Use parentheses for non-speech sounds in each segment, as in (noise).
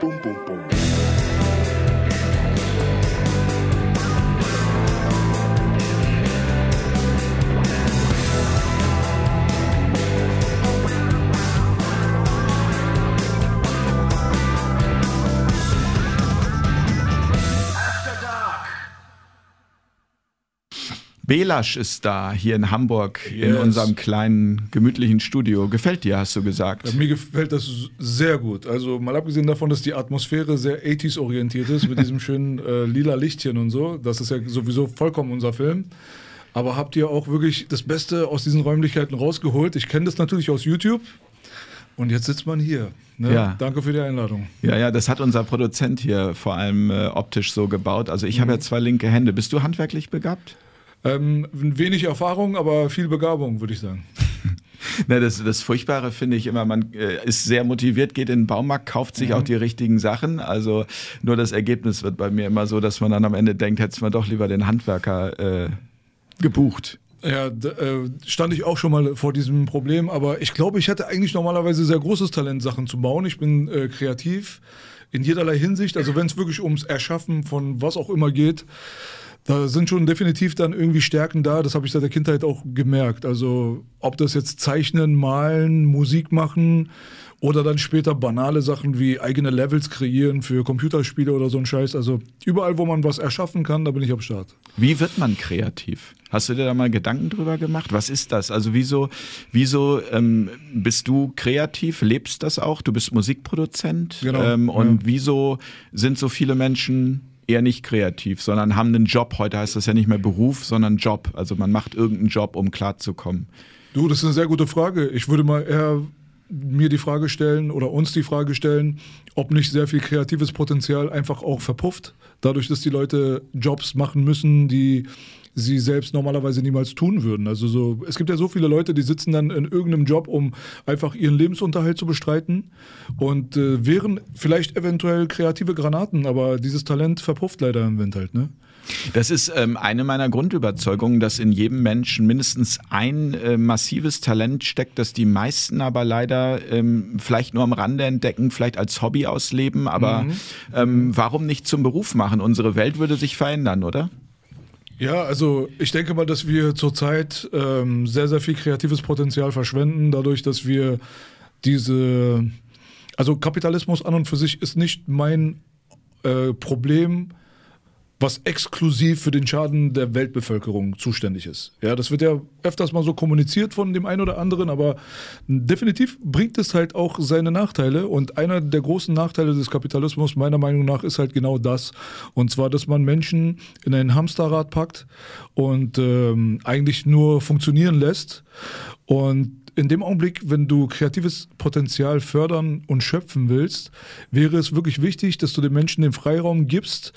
Pum, pum. Belasch ist da, hier in Hamburg, in Yes. unserem kleinen, gemütlichen Studio. Gefällt dir, hast du gesagt? Ja, mir gefällt das sehr gut. Also mal abgesehen davon, dass die Atmosphäre sehr 80s orientiert ist, mit diesem schönen äh, lila Lichtchen und so. Das ist ja sowieso vollkommen unser Film. Aber habt ihr auch wirklich das Beste aus diesen Räumlichkeiten rausgeholt? Ich kenne das natürlich aus YouTube. Und jetzt sitzt man hier. Ne? Ja. Danke für die Einladung. Ja, ja, das hat unser Produzent hier vor allem äh, optisch so gebaut. Also ich habe Mhm. ja zwei linke Hände. Bist du handwerklich begabt? Ähm, wenig Erfahrung, aber viel Begabung, würde ich sagen. (laughs) Na, das, das Furchtbare finde ich immer, man äh, ist sehr motiviert, geht in den Baumarkt, kauft sich auch die richtigen Sachen. Also nur das Ergebnis wird bei mir immer so, dass man dann am Ende denkt, hätte man doch lieber den Handwerker äh, gebucht. Ja, d- äh, stand ich auch schon mal vor diesem Problem, aber ich glaube, ich hätte eigentlich normalerweise sehr großes Talent, Sachen zu bauen. Ich bin äh, kreativ in jederlei Hinsicht. Also wenn es wirklich ums Erschaffen von was auch immer geht, da sind schon definitiv dann irgendwie Stärken da. Das habe ich seit der Kindheit auch gemerkt. Also ob das jetzt Zeichnen, Malen, Musik machen oder dann später banale Sachen wie eigene Levels kreieren für Computerspiele oder so ein Scheiß. Also überall, wo man was erschaffen kann, da bin ich am Start. Wie wird man kreativ? Hast du dir da mal Gedanken drüber gemacht? Was ist das? Also wieso, wieso ähm, bist du kreativ? Lebst das auch? Du bist Musikproduzent. Genau, Ähm, und ja. wieso sind so viele Menschen eher nicht kreativ, sondern haben einen Job? Heute heißt das ja nicht mehr Beruf, sondern Job. Also man macht irgendeinen Job, um klarzukommen. Du, das ist eine sehr gute Frage. Ich würde mal eher mir die Frage stellen oder uns die Frage stellen, ob nicht sehr viel kreatives Potenzial einfach auch verpufft, dadurch, dass die Leute Jobs machen müssen, die sie selbst normalerweise niemals tun würden. Also so, es gibt ja so viele Leute, die sitzen dann in irgendeinem Job, um einfach ihren Lebensunterhalt zu bestreiten und äh, wären vielleicht eventuell kreative Granaten, aber dieses Talent verpufft leider im Wind halt, ne? Das ist ähm, eine meiner Grundüberzeugungen, dass in jedem Menschen mindestens ein äh, massives Talent steckt, das die meisten aber leider ähm, vielleicht nur am Rande entdecken, vielleicht als Hobby ausleben. Aber ähm, warum nicht zum Beruf machen? Unsere Welt würde sich verändern, oder? Ja, also ich denke mal, dass wir zurzeit ähm, sehr, sehr viel kreatives Potenzial verschwenden, dadurch, dass wir diese, also Kapitalismus an und für sich ist nicht mein äh, Problem, was exklusiv für den Schaden der Weltbevölkerung zuständig ist. Ja, das wird ja öfters mal so kommuniziert von dem einen oder anderen, aber definitiv bringt es halt auch seine Nachteile. Und einer der großen Nachteile des Kapitalismus, meiner Meinung nach, ist halt genau das. Und zwar, dass man Menschen in ein Hamsterrad packt und ähm, eigentlich nur funktionieren lässt. Und in dem Augenblick, wenn du kreatives Potenzial fördern und schöpfen willst, wäre es wirklich wichtig, dass du den Menschen den Freiraum gibst,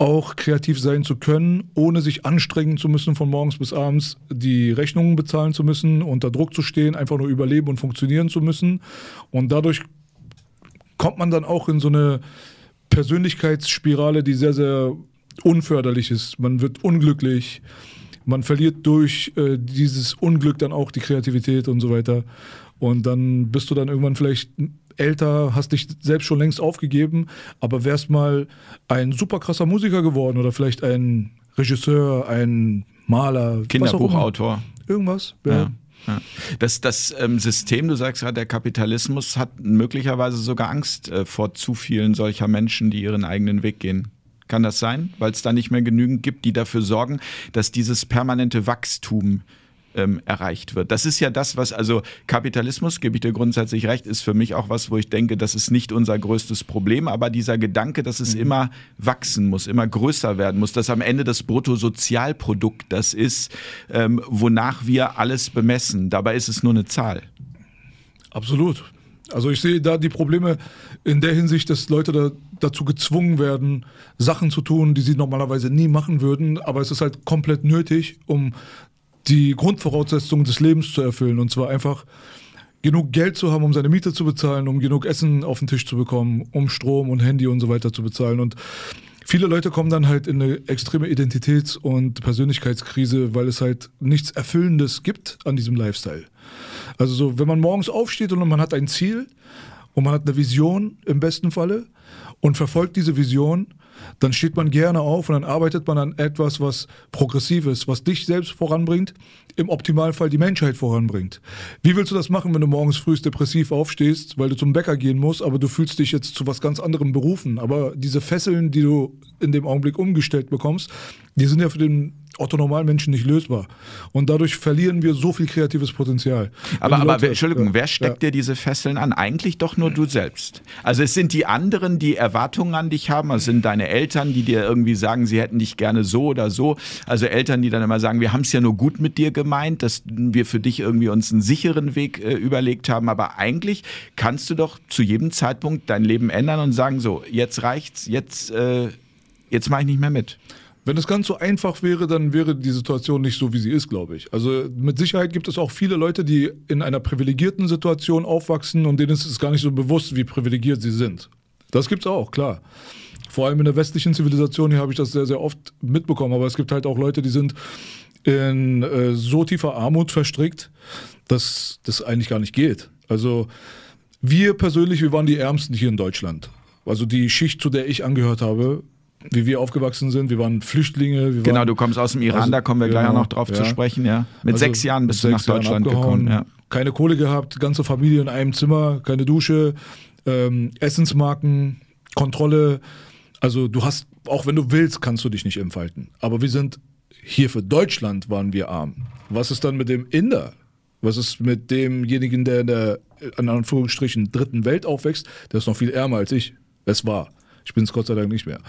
auch kreativ sein zu können, ohne sich anstrengen zu müssen, von morgens bis abends die Rechnungen bezahlen zu müssen, unter Druck zu stehen, einfach nur überleben und funktionieren zu müssen. Und dadurch kommt man dann auch in so eine Persönlichkeitsspirale, die sehr, sehr unförderlich ist. Man wird unglücklich, man verliert durch äh, dieses Unglück dann auch die Kreativität und so weiter. Und dann bist du dann irgendwann vielleicht älter, hast dich selbst schon längst aufgegeben, aber wärst mal ein super krasser Musiker geworden oder vielleicht ein Regisseur, ein Maler. Kinderbuchautor. Irgendwas. Ja. Ja. Ja. Das, das ähm, System, du sagst gerade, der Kapitalismus hat möglicherweise sogar Angst äh, vor zu vielen solcher Menschen, die ihren eigenen Weg gehen. Kann das sein? Weil es da nicht mehr genügend gibt, die dafür sorgen, dass dieses permanente Wachstum ähm, erreicht wird. Das ist ja das, was, also Kapitalismus, gebe ich dir grundsätzlich recht, ist für mich auch was, wo ich denke, das ist nicht unser größtes Problem, aber dieser Gedanke, dass es immer wachsen muss, immer größer werden muss, dass am Ende das Bruttosozialprodukt das ist, ähm, wonach wir alles bemessen. Dabei ist es nur eine Zahl. Absolut. Also ich sehe da die Probleme in der Hinsicht, dass Leute da, dazu gezwungen werden, Sachen zu tun, die sie normalerweise nie machen würden, aber es ist halt komplett nötig, um die Grundvoraussetzungen des Lebens zu erfüllen. Und zwar einfach genug Geld zu haben, um seine Miete zu bezahlen, um genug Essen auf den Tisch zu bekommen, um Strom und Handy und so weiter zu bezahlen. Und viele Leute kommen dann halt in eine extreme Identitäts- und Persönlichkeitskrise, weil es halt nichts Erfüllendes gibt an diesem Lifestyle. Also so, wenn man morgens aufsteht und man hat ein Ziel und man hat eine Vision im besten Falle und verfolgt diese Vision, dann steht man gerne auf und dann arbeitet man an etwas, was progressiv ist, was dich selbst voranbringt, im Optimalfall die Menschheit voranbringt. Wie willst du das machen, wenn du morgens früh depressiv aufstehst, weil du zum Bäcker gehen musst, aber du fühlst dich jetzt zu was ganz anderem berufen? Aber diese Fesseln, die du in dem Augenblick umgestellt bekommst, die sind ja für den Otto-Normalmenschen nicht lösbar. Und dadurch verlieren wir so viel kreatives Potenzial. Aber, aber Leute, Entschuldigung, ja, wer steckt ja. dir diese Fesseln an? Eigentlich doch nur du selbst. Also es sind die anderen, die Erwartungen an dich haben, es sind deine Eltern, die dir irgendwie sagen, sie hätten dich gerne so oder so. Also Eltern, die dann immer sagen, wir haben es ja nur gut mit dir gemeint, dass wir für dich irgendwie uns einen sicheren Weg äh, überlegt haben. Aber eigentlich kannst du doch zu jedem Zeitpunkt dein Leben ändern und sagen, so, jetzt reicht's, jetzt, äh, jetzt mache ich nicht mehr mit. Wenn es ganz so einfach wäre, dann wäre die Situation nicht so, wie sie ist, glaube ich. Also mit Sicherheit gibt es auch viele Leute, die in einer privilegierten Situation aufwachsen und denen ist es gar nicht so bewusst, wie privilegiert sie sind. Das gibt es auch, klar. Vor allem in der westlichen Zivilisation hier habe ich das sehr, sehr oft mitbekommen. Aber es gibt halt auch Leute, die sind in äh, so tiefer Armut verstrickt, dass das eigentlich gar nicht geht. Also wir persönlich, wir waren die Ärmsten hier in Deutschland. Also die Schicht, zu der ich angehört habe, wie wir aufgewachsen sind. Wir waren Flüchtlinge. Wir genau, waren, du kommst aus dem Iran, also, da kommen wir gleich genau, noch drauf ja. zu sprechen. Ja. Mit also sechs Jahren bist du nach Deutschland gekommen. Ja. Keine Kohle gehabt, ganze Familie in einem Zimmer, keine Dusche, ähm, Essensmarken, Kontrolle. Also du hast, auch wenn du willst, kannst du dich nicht entfalten. Aber wir sind hier für Deutschland waren wir arm. Was ist dann mit dem Inder? Was ist mit demjenigen, der in der, in Anführungsstrichen, dritten Welt aufwächst? Der ist noch viel ärmer als ich. Es war. Ich bin es Gott sei Dank nicht mehr.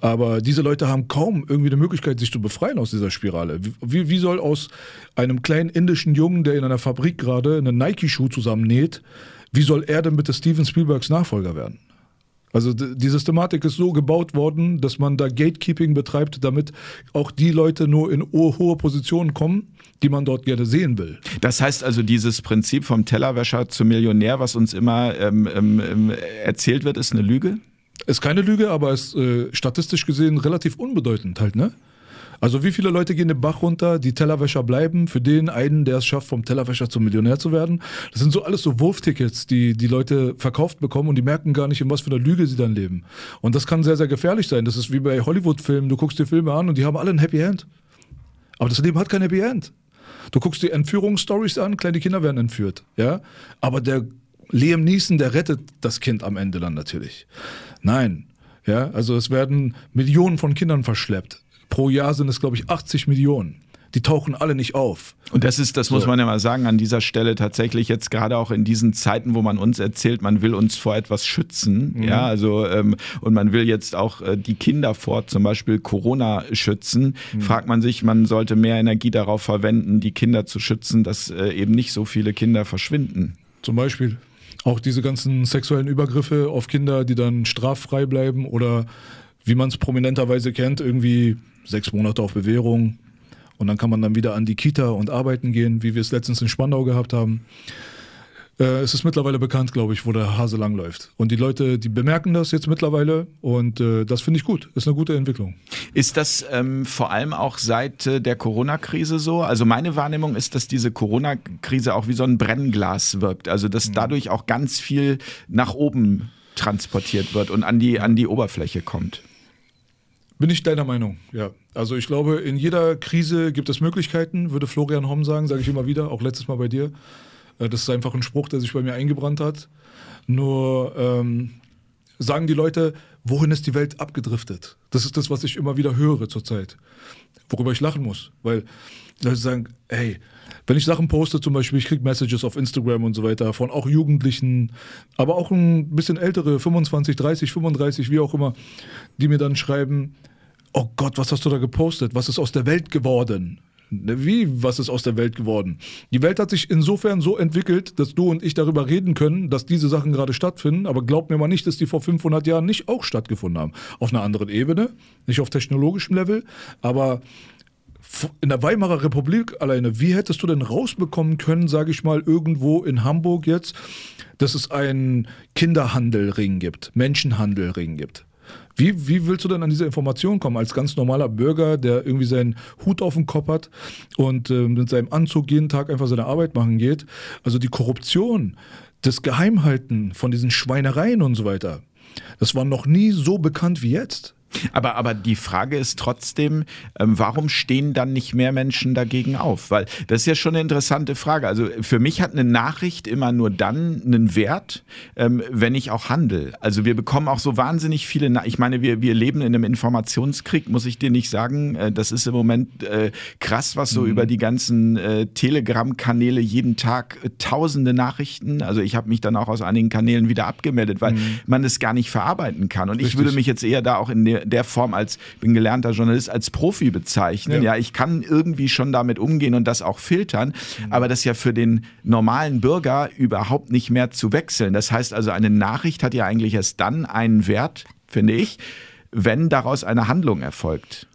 Aber diese Leute haben kaum irgendwie eine Möglichkeit, sich zu befreien aus dieser Spirale. Wie, wie soll aus einem kleinen indischen Jungen, der in einer Fabrik gerade einen Nike-Schuh zusammennäht, wie soll er denn bitte Steven Spielbergs Nachfolger werden? Also die Systematik ist so gebaut worden, dass man da Gatekeeping betreibt, damit auch die Leute nur in hohe Positionen kommen, die man dort gerne sehen will. Das heißt also, dieses Prinzip vom Tellerwäscher zum Millionär, was uns immer ähm, ähm, ähm erzählt wird, ist eine Lüge? Ist keine Lüge, aber ist äh, statistisch gesehen relativ unbedeutend halt, ne? Also wie viele Leute gehen den Bach runter, die Tellerwäscher bleiben, für den einen, der es schafft, vom Tellerwäscher zum Millionär zu werden. Das sind so alles so Wurftickets, die die Leute verkauft bekommen und die merken gar nicht, in was für einer Lüge sie dann leben. Und das kann sehr, sehr gefährlich sein. Das ist wie bei Hollywood-Filmen. Du guckst dir Filme an und die haben alle ein Happy End. Aber das Leben hat kein Happy End. Du guckst dir Entführungsstories an, kleine Kinder werden entführt, ja. Aber der Liam Neeson, der rettet das Kind am Ende dann natürlich. Nein. Ja, also es werden Millionen von Kindern verschleppt. Pro Jahr sind es, glaube ich, 80 Millionen. Die tauchen alle nicht auf. Und das ist, das so. muss man ja mal sagen, an dieser Stelle tatsächlich jetzt gerade auch in diesen Zeiten, wo man uns erzählt, man will uns vor etwas schützen, mhm. ja, also ähm, und man will jetzt auch äh, die Kinder vor zum Beispiel Corona schützen, mhm. fragt man sich, man sollte mehr Energie darauf verwenden, die Kinder zu schützen, dass äh, eben nicht so viele Kinder verschwinden. Zum Beispiel. Auch diese ganzen sexuellen Übergriffe auf Kinder, die dann straffrei bleiben oder wie man es prominenterweise kennt, irgendwie sechs Monate auf Bewährung und dann kann man dann wieder an die Kita und arbeiten gehen, wie wir es letztens in Spandau gehabt haben. Äh, es ist mittlerweile bekannt, glaube ich, wo der Hase langläuft. Und die Leute, die bemerken das jetzt mittlerweile und äh, das finde ich gut. Ist eine gute Entwicklung. Ist das ähm, vor allem auch seit äh, der Corona-Krise so? Also meine Wahrnehmung ist, dass diese Corona-Krise auch wie so ein Brennglas wirkt. Also dass mhm. dadurch auch ganz viel nach oben transportiert wird und an die, an die Oberfläche kommt. Bin ich deiner Meinung, ja. Also ich glaube, in jeder Krise gibt es Möglichkeiten, würde Florian Homm sagen, sage ich immer wieder, auch letztes Mal bei dir. Äh, das ist einfach ein Spruch, der sich bei mir eingebrannt hat. Nur ähm, sagen die Leute, wohin ist die Welt abgedriftet? Das ist das, was ich immer wieder höre zurzeit. Worüber ich lachen muss. Weil Leute sagen, hey, wenn ich Sachen poste, zum Beispiel, ich kriege Messages auf Instagram und so weiter von auch Jugendlichen, aber auch ein bisschen ältere, 25, 30, 35, wie auch immer, die mir dann schreiben, oh Gott, was hast du da gepostet? Was ist aus der Welt geworden? Wie, was ist aus der Welt geworden? Die Welt hat sich insofern so entwickelt, dass du und ich darüber reden können, dass diese Sachen gerade stattfinden, aber glaub mir mal nicht, dass die vor 500 Jahren nicht auch stattgefunden haben. Auf einer anderen Ebene, nicht auf technologischem Level, aber in der Weimarer Republik alleine, wie hättest du denn rausbekommen können, sage ich mal, irgendwo in Hamburg jetzt, dass es einen Kinderhandelring gibt, Menschenhandelring gibt? Wie, wie willst du denn an diese Information kommen als ganz normaler Bürger, der irgendwie seinen Hut auf dem Kopf hat und äh, mit seinem Anzug jeden Tag einfach seine Arbeit machen geht? Also die Korruption, das Geheimhalten von diesen Schweinereien und so weiter, das war noch nie so bekannt wie jetzt. Aber, aber die Frage ist trotzdem, ähm, warum stehen dann nicht mehr Menschen dagegen auf? Weil das ist ja schon eine interessante Frage. Also für mich hat eine Nachricht immer nur dann einen Wert, ähm, wenn ich auch handle. Also wir bekommen auch so wahnsinnig viele, Na ich meine, wir, wir leben in einem Informationskrieg, muss ich dir nicht sagen. Äh, das ist im Moment äh, krass, was so mhm. über die ganzen äh, Telegram-Kanäle jeden Tag tausende Nachrichten. Also ich habe mich dann auch aus einigen Kanälen wieder abgemeldet, weil mhm. man es gar nicht verarbeiten kann. Und Richtig. ich würde mich jetzt eher da auch in der der Form als, bin gelernter Journalist, als Profi bezeichnen. Ja. ja, ich kann irgendwie schon damit umgehen und das auch filtern, mhm. aber das ist ja für den normalen Bürger überhaupt nicht mehr zu wechseln. Das heißt also, eine Nachricht hat ja eigentlich erst dann einen Wert, finde ich, wenn daraus eine Handlung erfolgt.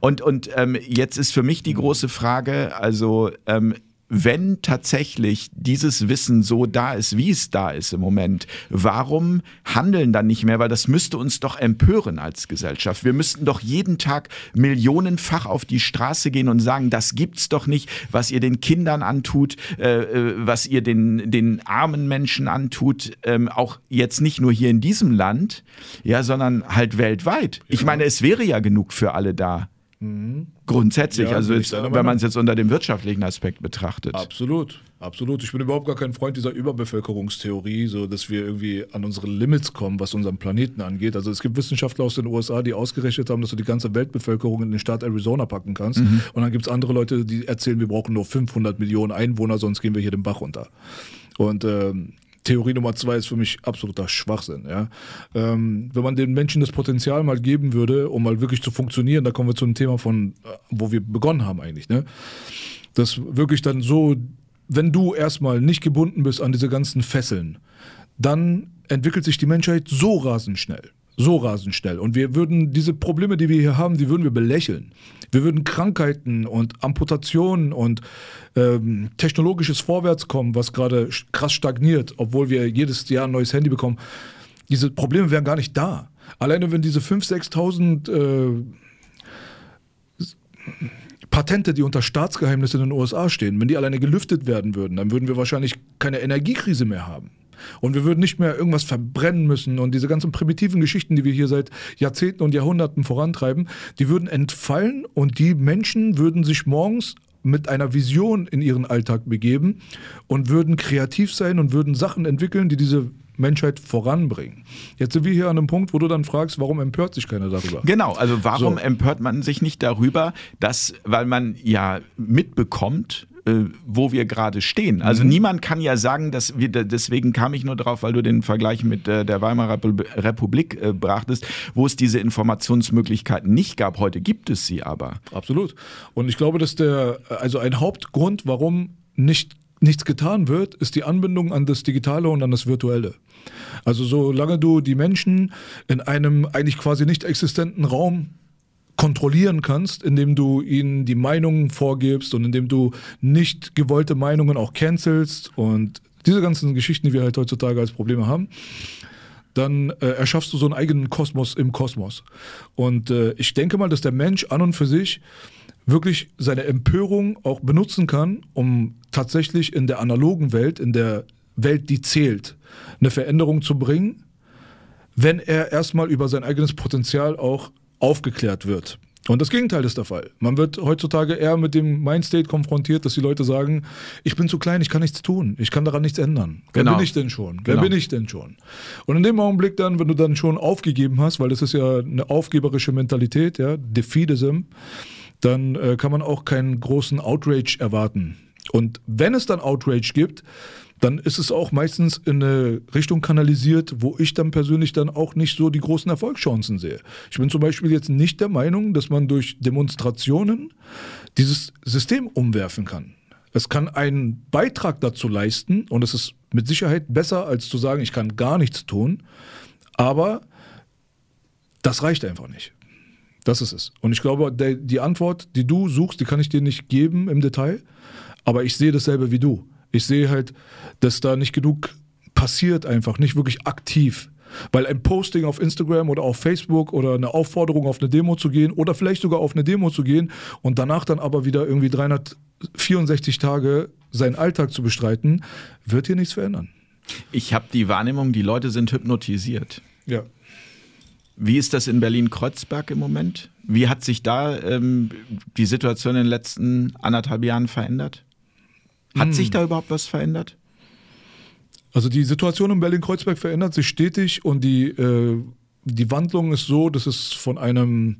Und, und ähm, jetzt ist für mich die große Frage, also ähm, wenn tatsächlich dieses Wissen so da ist, wie es da ist im Moment, warum handeln dann nicht mehr? Weil das müsste uns doch empören als Gesellschaft. Wir müssten doch jeden Tag millionenfach auf die Straße gehen und sagen, das gibt's doch nicht, was ihr den Kindern antut, äh, äh was ihr den, den armen Menschen antut, ähm, auch jetzt nicht nur hier in diesem Land, ja, sondern halt weltweit. Ich meine, es wäre ja genug für alle da. Mhm. Grundsätzlich, ja, also jetzt, wenn man es jetzt unter dem wirtschaftlichen Aspekt betrachtet. Absolut, absolut. Ich bin überhaupt gar kein Freund dieser Überbevölkerungstheorie, so dass wir irgendwie an unsere Limits kommen, was unseren Planeten angeht. Also es gibt Wissenschaftler aus den USA, die ausgerechnet haben, dass du die ganze Weltbevölkerung in den Staat Arizona packen kannst. Mhm. Und dann gibt es andere Leute, die erzählen, wir brauchen nur 500 Millionen Einwohner, sonst gehen wir hier den Bach runter. Und ähm, Theorie Nummer zwei ist für mich absoluter Schwachsinn. Ja? Ähm, wenn man den Menschen das Potenzial mal geben würde, um mal wirklich zu funktionieren, da kommen wir zu einem Thema von, äh, wo wir begonnen haben eigentlich, ne? dass wirklich dann so, wenn du erstmal nicht gebunden bist an diese ganzen Fesseln, dann entwickelt sich die Menschheit so rasend schnell so rasend schnell. Und wir würden diese Probleme, die wir hier haben, die würden wir belächeln. Wir würden Krankheiten und Amputationen und ähm, technologisches Vorwärtskommen, was gerade krass stagniert, obwohl wir jedes Jahr ein neues Handy bekommen, diese Probleme wären gar nicht da. Alleine wenn diese 5.000, 6.000 äh, Patente, die unter Staatsgeheimnis in den USA stehen, wenn die alleine gelüftet werden würden, dann würden wir wahrscheinlich keine Energiekrise mehr haben. Und wir würden nicht mehr irgendwas verbrennen müssen und diese ganzen primitiven Geschichten, die wir hier seit Jahrzehnten und Jahrhunderten vorantreiben, die würden entfallen und die Menschen würden sich morgens mit einer Vision in ihren Alltag begeben und würden kreativ sein und würden Sachen entwickeln, die diese Menschheit voranbringen. Jetzt sind wir hier an einem Punkt, wo du dann fragst, warum empört sich keiner darüber? Genau, also warum so. empört man sich nicht darüber, dass, weil man ja mitbekommt, wo wir gerade stehen. Also mhm. niemand kann ja sagen, dass wir, deswegen kam ich nur drauf, weil du den Vergleich mit äh, der Weimarer Republik äh, brachtest, wo es diese Informationsmöglichkeiten nicht gab. Heute gibt es sie aber. Absolut. Und ich glaube, dass der, also ein Hauptgrund, warum nicht nichts getan wird, ist die Anbindung an das Digitale und an das Virtuelle. Also solange du die Menschen in einem eigentlich quasi nicht existenten Raum kontrollieren kannst, indem du ihnen die Meinungen vorgibst und indem du nicht gewollte Meinungen auch cancelst und diese ganzen Geschichten, die wir halt heutzutage als Probleme haben, dann äh, erschaffst du so einen eigenen Kosmos im Kosmos. Und äh, ich denke mal, dass der Mensch an und für sich wirklich seine Empörung auch benutzen kann, um tatsächlich in der analogen Welt, in der Welt, die zählt, eine Veränderung zu bringen, wenn er erstmal über sein eigenes Potenzial auch aufgeklärt wird. Und das Gegenteil ist der Fall. Man wird heutzutage eher mit dem Mindstate konfrontiert, dass die Leute sagen, ich bin zu klein, ich kann nichts tun, ich kann daran nichts ändern. Genau. Wer bin ich denn schon? Wer genau. bin ich denn schon? Und in dem Augenblick dann, wenn du dann schon aufgegeben hast, weil das ist ja eine aufgeberische Mentalität, ja, Defeatism, dann äh, kann man auch keinen großen Outrage erwarten. Und wenn es dann Outrage gibt, dann ist es auch meistens in eine Richtung kanalisiert, wo ich dann persönlich dann auch nicht so die großen Erfolgschancen sehe. Ich bin zum Beispiel jetzt nicht der Meinung, dass man durch Demonstrationen dieses System umwerfen kann. Es kann einen Beitrag dazu leisten und es ist mit Sicherheit besser, als zu sagen, ich kann gar nichts tun, aber das reicht einfach nicht. Das ist es. Und ich glaube, die Antwort, die du suchst, die kann ich dir nicht geben im Detail, aber ich sehe dasselbe wie du. Ich sehe halt, dass da nicht genug passiert einfach, nicht wirklich aktiv. Weil ein Posting auf Instagram oder auf Facebook oder eine Aufforderung auf eine Demo zu gehen oder vielleicht sogar auf eine Demo zu gehen und danach dann aber wieder irgendwie 364 Tage seinen Alltag zu bestreiten, wird hier nichts verändern. Ich habe die Wahrnehmung, die Leute sind hypnotisiert. Ja. Wie ist das in Berlin-Kreuzberg im Moment? Wie hat sich da ähm, die Situation in den letzten anderthalb Jahren verändert? Hat hm. sich da überhaupt was verändert? Also die Situation in Berlin-Kreuzberg verändert sich stetig und die, äh, die Wandlung ist so, dass es von einem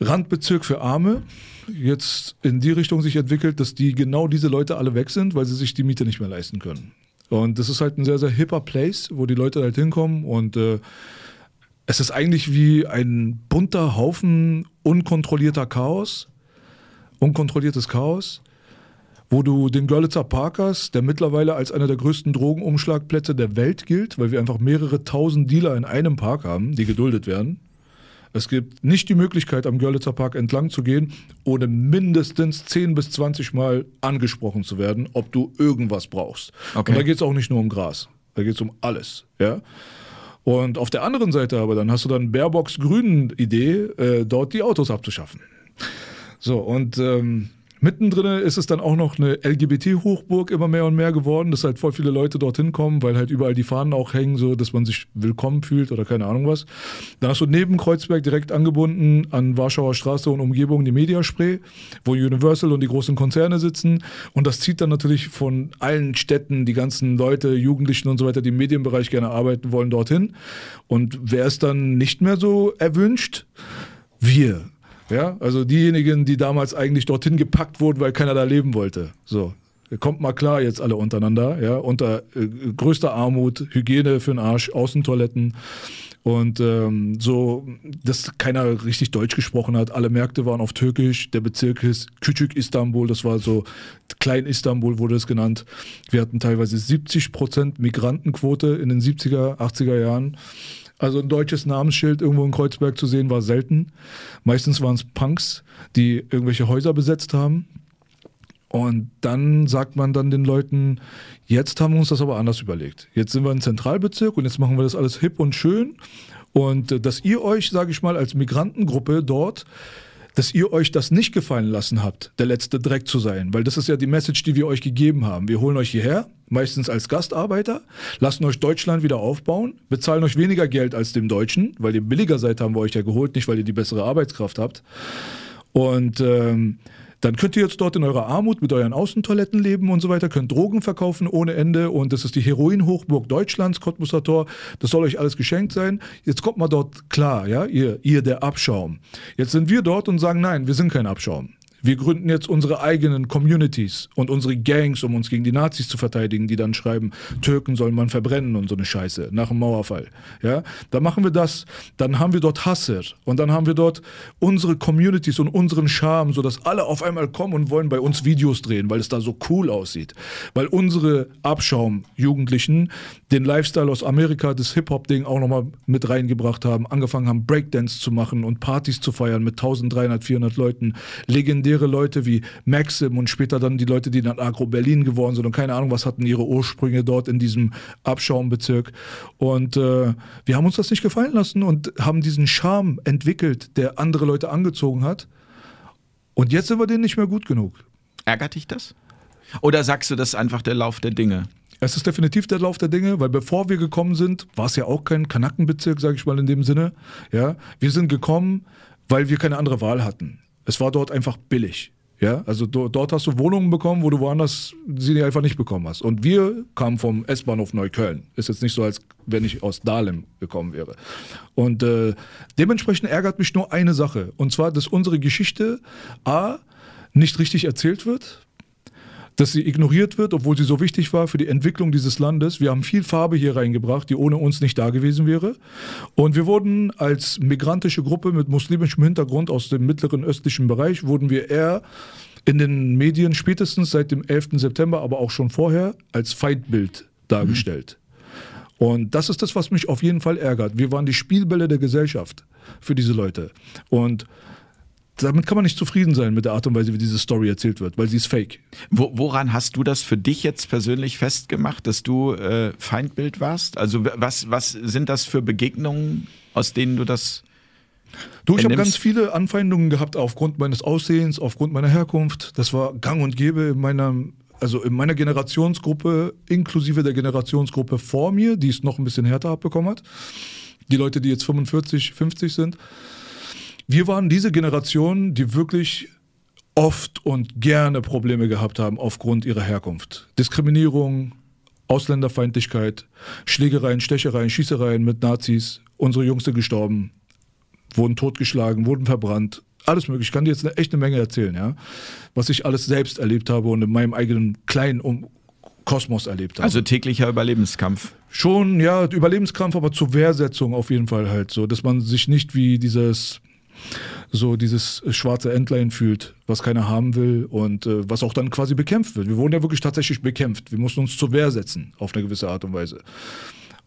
Randbezirk für Arme jetzt in die Richtung sich entwickelt, dass die genau diese Leute alle weg sind, weil sie sich die Miete nicht mehr leisten können. Und das ist halt ein sehr, sehr hipper Place, wo die Leute halt hinkommen und äh, es ist eigentlich wie ein bunter Haufen unkontrollierter Chaos, unkontrolliertes Chaos, wo du den Görlitzer Park hast, der mittlerweile als einer der größten Drogenumschlagplätze der Welt gilt, weil wir einfach mehrere tausend Dealer in einem Park haben, die geduldet werden. Es gibt nicht die Möglichkeit, am Görlitzer Park entlang zu gehen, ohne mindestens 10 bis 20 Mal angesprochen zu werden, ob du irgendwas brauchst. Okay. Und da geht es auch nicht nur um Gras, da geht es um alles. Ja? Und auf der anderen Seite aber, dann hast du dann Baerbocks grünen Idee, äh, dort die Autos abzuschaffen. So, und ähm, Mittendrin ist es dann auch noch eine LGBT-Hochburg immer mehr und mehr geworden, dass halt voll viele Leute dorthin kommen, weil halt überall die Fahnen auch hängen, so dass man sich willkommen fühlt oder keine Ahnung was. Dann hast du neben Kreuzberg direkt angebunden an Warschauer Straße und Umgebung die Mediaspray, wo Universal und die großen Konzerne sitzen. Und das zieht dann natürlich von allen Städten die ganzen Leute, Jugendlichen und so weiter, die im Medienbereich gerne arbeiten wollen, dorthin. Und wer ist dann nicht mehr so erwünscht? Wir. Ja, also diejenigen, die damals eigentlich dorthin gepackt wurden, weil keiner da leben wollte. So, kommt mal klar jetzt alle untereinander, ja, unter äh, größter Armut, Hygiene für den Arsch, Außentoiletten und ähm, so, dass keiner richtig Deutsch gesprochen hat. Alle Märkte waren auf Türkisch. Der Bezirk ist Küçük Istanbul, das war so Klein Istanbul wurde es genannt. Wir hatten teilweise 70 Prozent Migrantenquote in den 70er, 80er Jahren. Also ein deutsches Namensschild irgendwo in Kreuzberg zu sehen war selten. Meistens waren es Punks, die irgendwelche Häuser besetzt haben. Und dann sagt man dann den Leuten, jetzt haben wir uns das aber anders überlegt. Jetzt sind wir ein Zentralbezirk und jetzt machen wir das alles hip und schön. Und äh, dass ihr euch, sage ich mal, als Migrantengruppe dort dass ihr euch das nicht gefallen lassen habt, der letzte Dreck zu sein, weil das ist ja die Message, die wir euch gegeben haben. Wir holen euch hierher, meistens als Gastarbeiter, lassen euch Deutschland wieder aufbauen, bezahlen euch weniger Geld als dem Deutschen, weil ihr billiger seid, haben wir euch ja geholt, nicht weil ihr die bessere Arbeitskraft habt. Und ähm, dann könnt ihr jetzt dort in eurer Armut mit euren Außentoiletten leben und so weiter, könnt Drogen verkaufen ohne Ende und das ist die Heroinhochburg Deutschlands, Cottbuser Tor. Das soll euch alles geschenkt sein. Jetzt kommt mal dort klar, ja, ihr, ihr der Abschaum. Jetzt sind wir dort und sagen, nein, wir sind kein Abschaum. Wir gründen jetzt unsere eigenen Communities und unsere Gangs, um uns gegen die Nazis zu verteidigen, die dann schreiben, Türken soll man verbrennen und so eine Scheiße nach dem Mauerfall. Ja, dann machen wir das, dann haben wir dort Hasser und dann haben wir dort unsere Communities und unseren Charme, sodass alle auf einmal kommen und wollen bei uns Videos drehen, weil es da so cool aussieht. Weil unsere Abschaum-Jugendlichen den Lifestyle aus Amerika, das Hip-Hop-Ding auch nochmal mit reingebracht haben, angefangen haben, Breakdance zu machen und Partys zu feiern mit 1300, 400 Leuten, legendär legendäre Leute wie Maxim und später dann die Leute, die dann Agro Berlin geworden sind und keine Ahnung, was hatten ihre Ursprünge dort in diesem Abschaumbezirk. Und äh, wir haben uns das nicht gefallen lassen und haben diesen Charme entwickelt, der andere Leute angezogen hat. Und jetzt sind wir denen nicht mehr gut genug. Ärgert dich das? Oder sagst du, das ist einfach der Lauf der Dinge? Es ist definitiv der Lauf der Dinge, weil bevor wir gekommen sind, war es ja auch kein Kanackenbezirk, sage ich mal in dem Sinne. Ja, wir sind gekommen, weil wir keine andere Wahl hatten. Es war dort einfach billig. Ja, also do, dort hast du Wohnungen bekommen, wo du woanders sie einfach nicht bekommen hast. Und wir kamen vom S-Bahnhof Neukölln. Ist jetzt nicht so, als wenn ich aus Dahlem gekommen wäre. Und äh, dementsprechend ärgert mich nur eine Sache. Und zwar, dass unsere Geschichte A nicht richtig erzählt wird dass sie ignoriert wird, obwohl sie so wichtig war für die Entwicklung dieses Landes. Wir haben viel Farbe hier reingebracht, die ohne uns nicht da gewesen wäre. Und wir wurden als migrantische Gruppe mit muslimischem Hintergrund aus dem mittleren östlichen Bereich, wurden wir eher in den Medien spätestens seit dem 11. September, aber auch schon vorher als Feindbild dargestellt. Mhm. Und das ist das, was mich auf jeden Fall ärgert. Wir waren die Spielbälle der Gesellschaft für diese Leute. Und damit kann man nicht zufrieden sein mit der Art und Weise, wie diese Story erzählt wird, weil sie ist fake. Wo, woran hast du das für dich jetzt persönlich festgemacht, dass du äh, Feindbild warst? Also was, was sind das für Begegnungen, aus denen du das Du, ich habe ganz viele Anfeindungen gehabt aufgrund meines Aussehens, aufgrund meiner Herkunft. Das war gang und gäbe in meiner, also in meiner Generationsgruppe, inklusive der Generationsgruppe vor mir, die es noch ein bisschen härter abbekommen hat. Die Leute, die jetzt 45, 50 sind. Wir waren diese Generation, die wirklich oft und gerne Probleme gehabt haben aufgrund ihrer Herkunft. Diskriminierung, Ausländerfeindlichkeit, Schlägereien, Stechereien, Schießereien mit Nazis. Unsere Jungs sind gestorben, wurden totgeschlagen, wurden verbrannt. Alles mögliche. Ich kann dir jetzt eine, echt eine Menge erzählen, ja. Was ich alles selbst erlebt habe und in meinem eigenen kleinen um Kosmos erlebt habe. Also täglicher Überlebenskampf. Schon, ja, Überlebenskampf, aber zur Wehrsetzung auf jeden Fall halt so, dass man sich nicht wie dieses so dieses schwarze Entlein fühlt, was keiner haben will und äh, was auch dann quasi bekämpft wird. Wir wurden ja wirklich tatsächlich bekämpft. Wir mussten uns zur Wehr setzen, auf eine gewisse Art und Weise.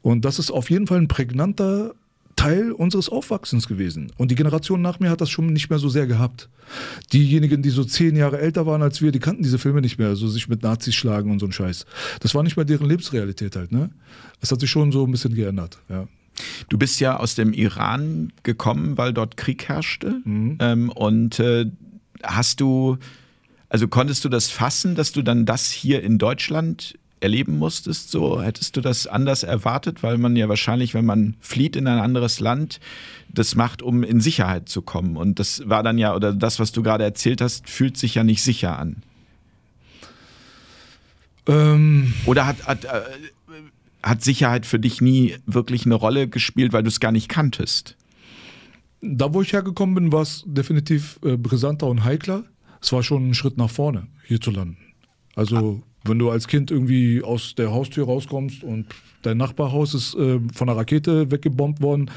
Und das ist auf jeden Fall ein prägnanter Teil unseres Aufwachsens gewesen. Und die Generation nach mir hat das schon nicht mehr so sehr gehabt. Diejenigen, die so zehn Jahre älter waren als wir, die kannten diese Filme nicht mehr, so sich mit Nazis schlagen und so ein Scheiß. Das war nicht mehr deren Lebensrealität halt, ne? Das hat sich schon so ein bisschen geändert, ja. Du bist ja aus dem Iran gekommen, weil dort Krieg herrschte. Mhm. Ähm, und äh, hast du, also konntest du das fassen, dass du dann das hier in Deutschland erleben musstest? So hättest du das anders erwartet, weil man ja wahrscheinlich, wenn man flieht in ein anderes Land, das macht, um in Sicherheit zu kommen. Und das war dann ja, oder das, was du gerade erzählt hast, fühlt sich ja nicht sicher an. Ähm. Oder hat, hat äh, hat Sicherheit für dich nie wirklich eine Rolle gespielt, weil du es gar nicht kanntest? Da, wo ich hergekommen bin, war es definitiv äh, brisanter und heikler. Es war schon ein Schritt nach vorne, hier zu landen. Also, ah. wenn du als Kind irgendwie aus der Haustür rauskommst und dein Nachbarhaus ist äh, von einer Rakete weggebombt worden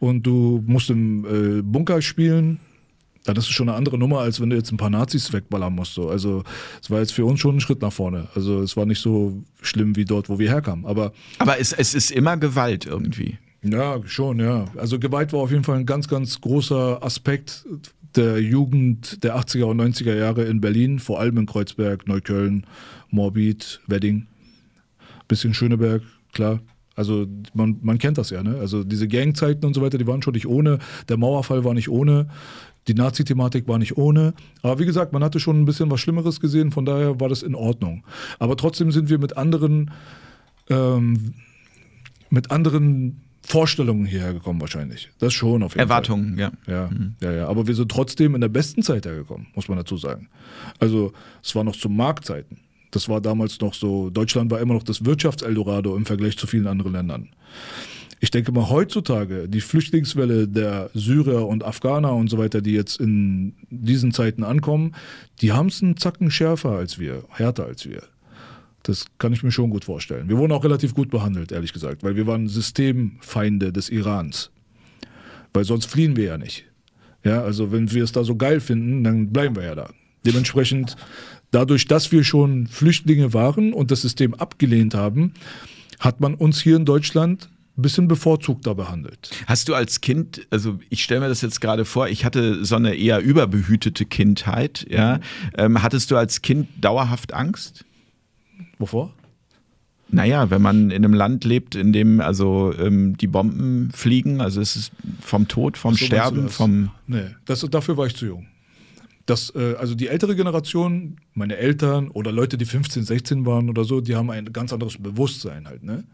und du musst im äh, Bunker spielen, dann ist es schon eine andere Nummer, als wenn du jetzt ein paar Nazis wegballern musst. So. Also es war jetzt für uns schon ein Schritt nach vorne. Also es war nicht so schlimm wie dort, wo wir herkamen. Aber, Aber es, es ist immer Gewalt irgendwie. Ja, schon, ja. Also Gewalt war auf jeden Fall ein ganz, ganz großer Aspekt der Jugend der 80er und 90er Jahre in Berlin, vor allem in Kreuzberg, Neukölln, Morbid, Wedding, bisschen Schöneberg, klar. Also man, man kennt das ja, ne? Also diese Gangzeiten und so weiter, die waren schon nicht ohne. Der Mauerfall war nicht ohne. Die Nazi-Thematik war nicht ohne. Aber wie gesagt, man hatte schon ein bisschen was Schlimmeres gesehen, von daher war das in Ordnung. Aber trotzdem sind wir mit anderen, ähm, mit anderen Vorstellungen hierher gekommen wahrscheinlich. Das schon auf jeden Erwartungen, Fall. ja. Ja, mhm. ja, ja. Aber wir sind trotzdem in der besten Zeit hergekommen, muss man dazu sagen. Also es war noch zu Marktzeiten. Das war damals noch so, Deutschland war immer noch das Wirtschaftseldorado im Vergleich zu vielen anderen Ländern. Ich denke mal, heutzutage die Flüchtlingswelle der Syrer und Afghaner und so weiter, die jetzt in diesen Zeiten ankommen, die haben es einen Zacken schärfer als wir, härter als wir. Das kann ich mir schon gut vorstellen. Wir wurden auch relativ gut behandelt, ehrlich gesagt, weil wir waren Systemfeinde des Irans. Weil sonst fliehen wir ja nicht. Ja, also wenn wir es da so geil finden, dann bleiben wir ja da. Dementsprechend, dadurch, dass wir schon Flüchtlinge waren und das System abgelehnt haben, hat man uns hier in Deutschland ein bisschen bevorzugter behandelt. Hast du als Kind, also ich stelle mir das jetzt gerade vor, ich hatte so eine eher überbehütete Kindheit, ja. Mhm. Ähm, hattest du als Kind dauerhaft Angst? Wovor? Naja, wenn man in einem Land lebt, in dem also ähm, die Bomben fliegen, also es ist vom Tod, vom so, Sterben, vom. Nee, das, dafür war ich zu jung. Das, äh, also die ältere Generation, meine Eltern oder Leute, die 15, 16 waren oder so, die haben ein ganz anderes Bewusstsein halt, ne?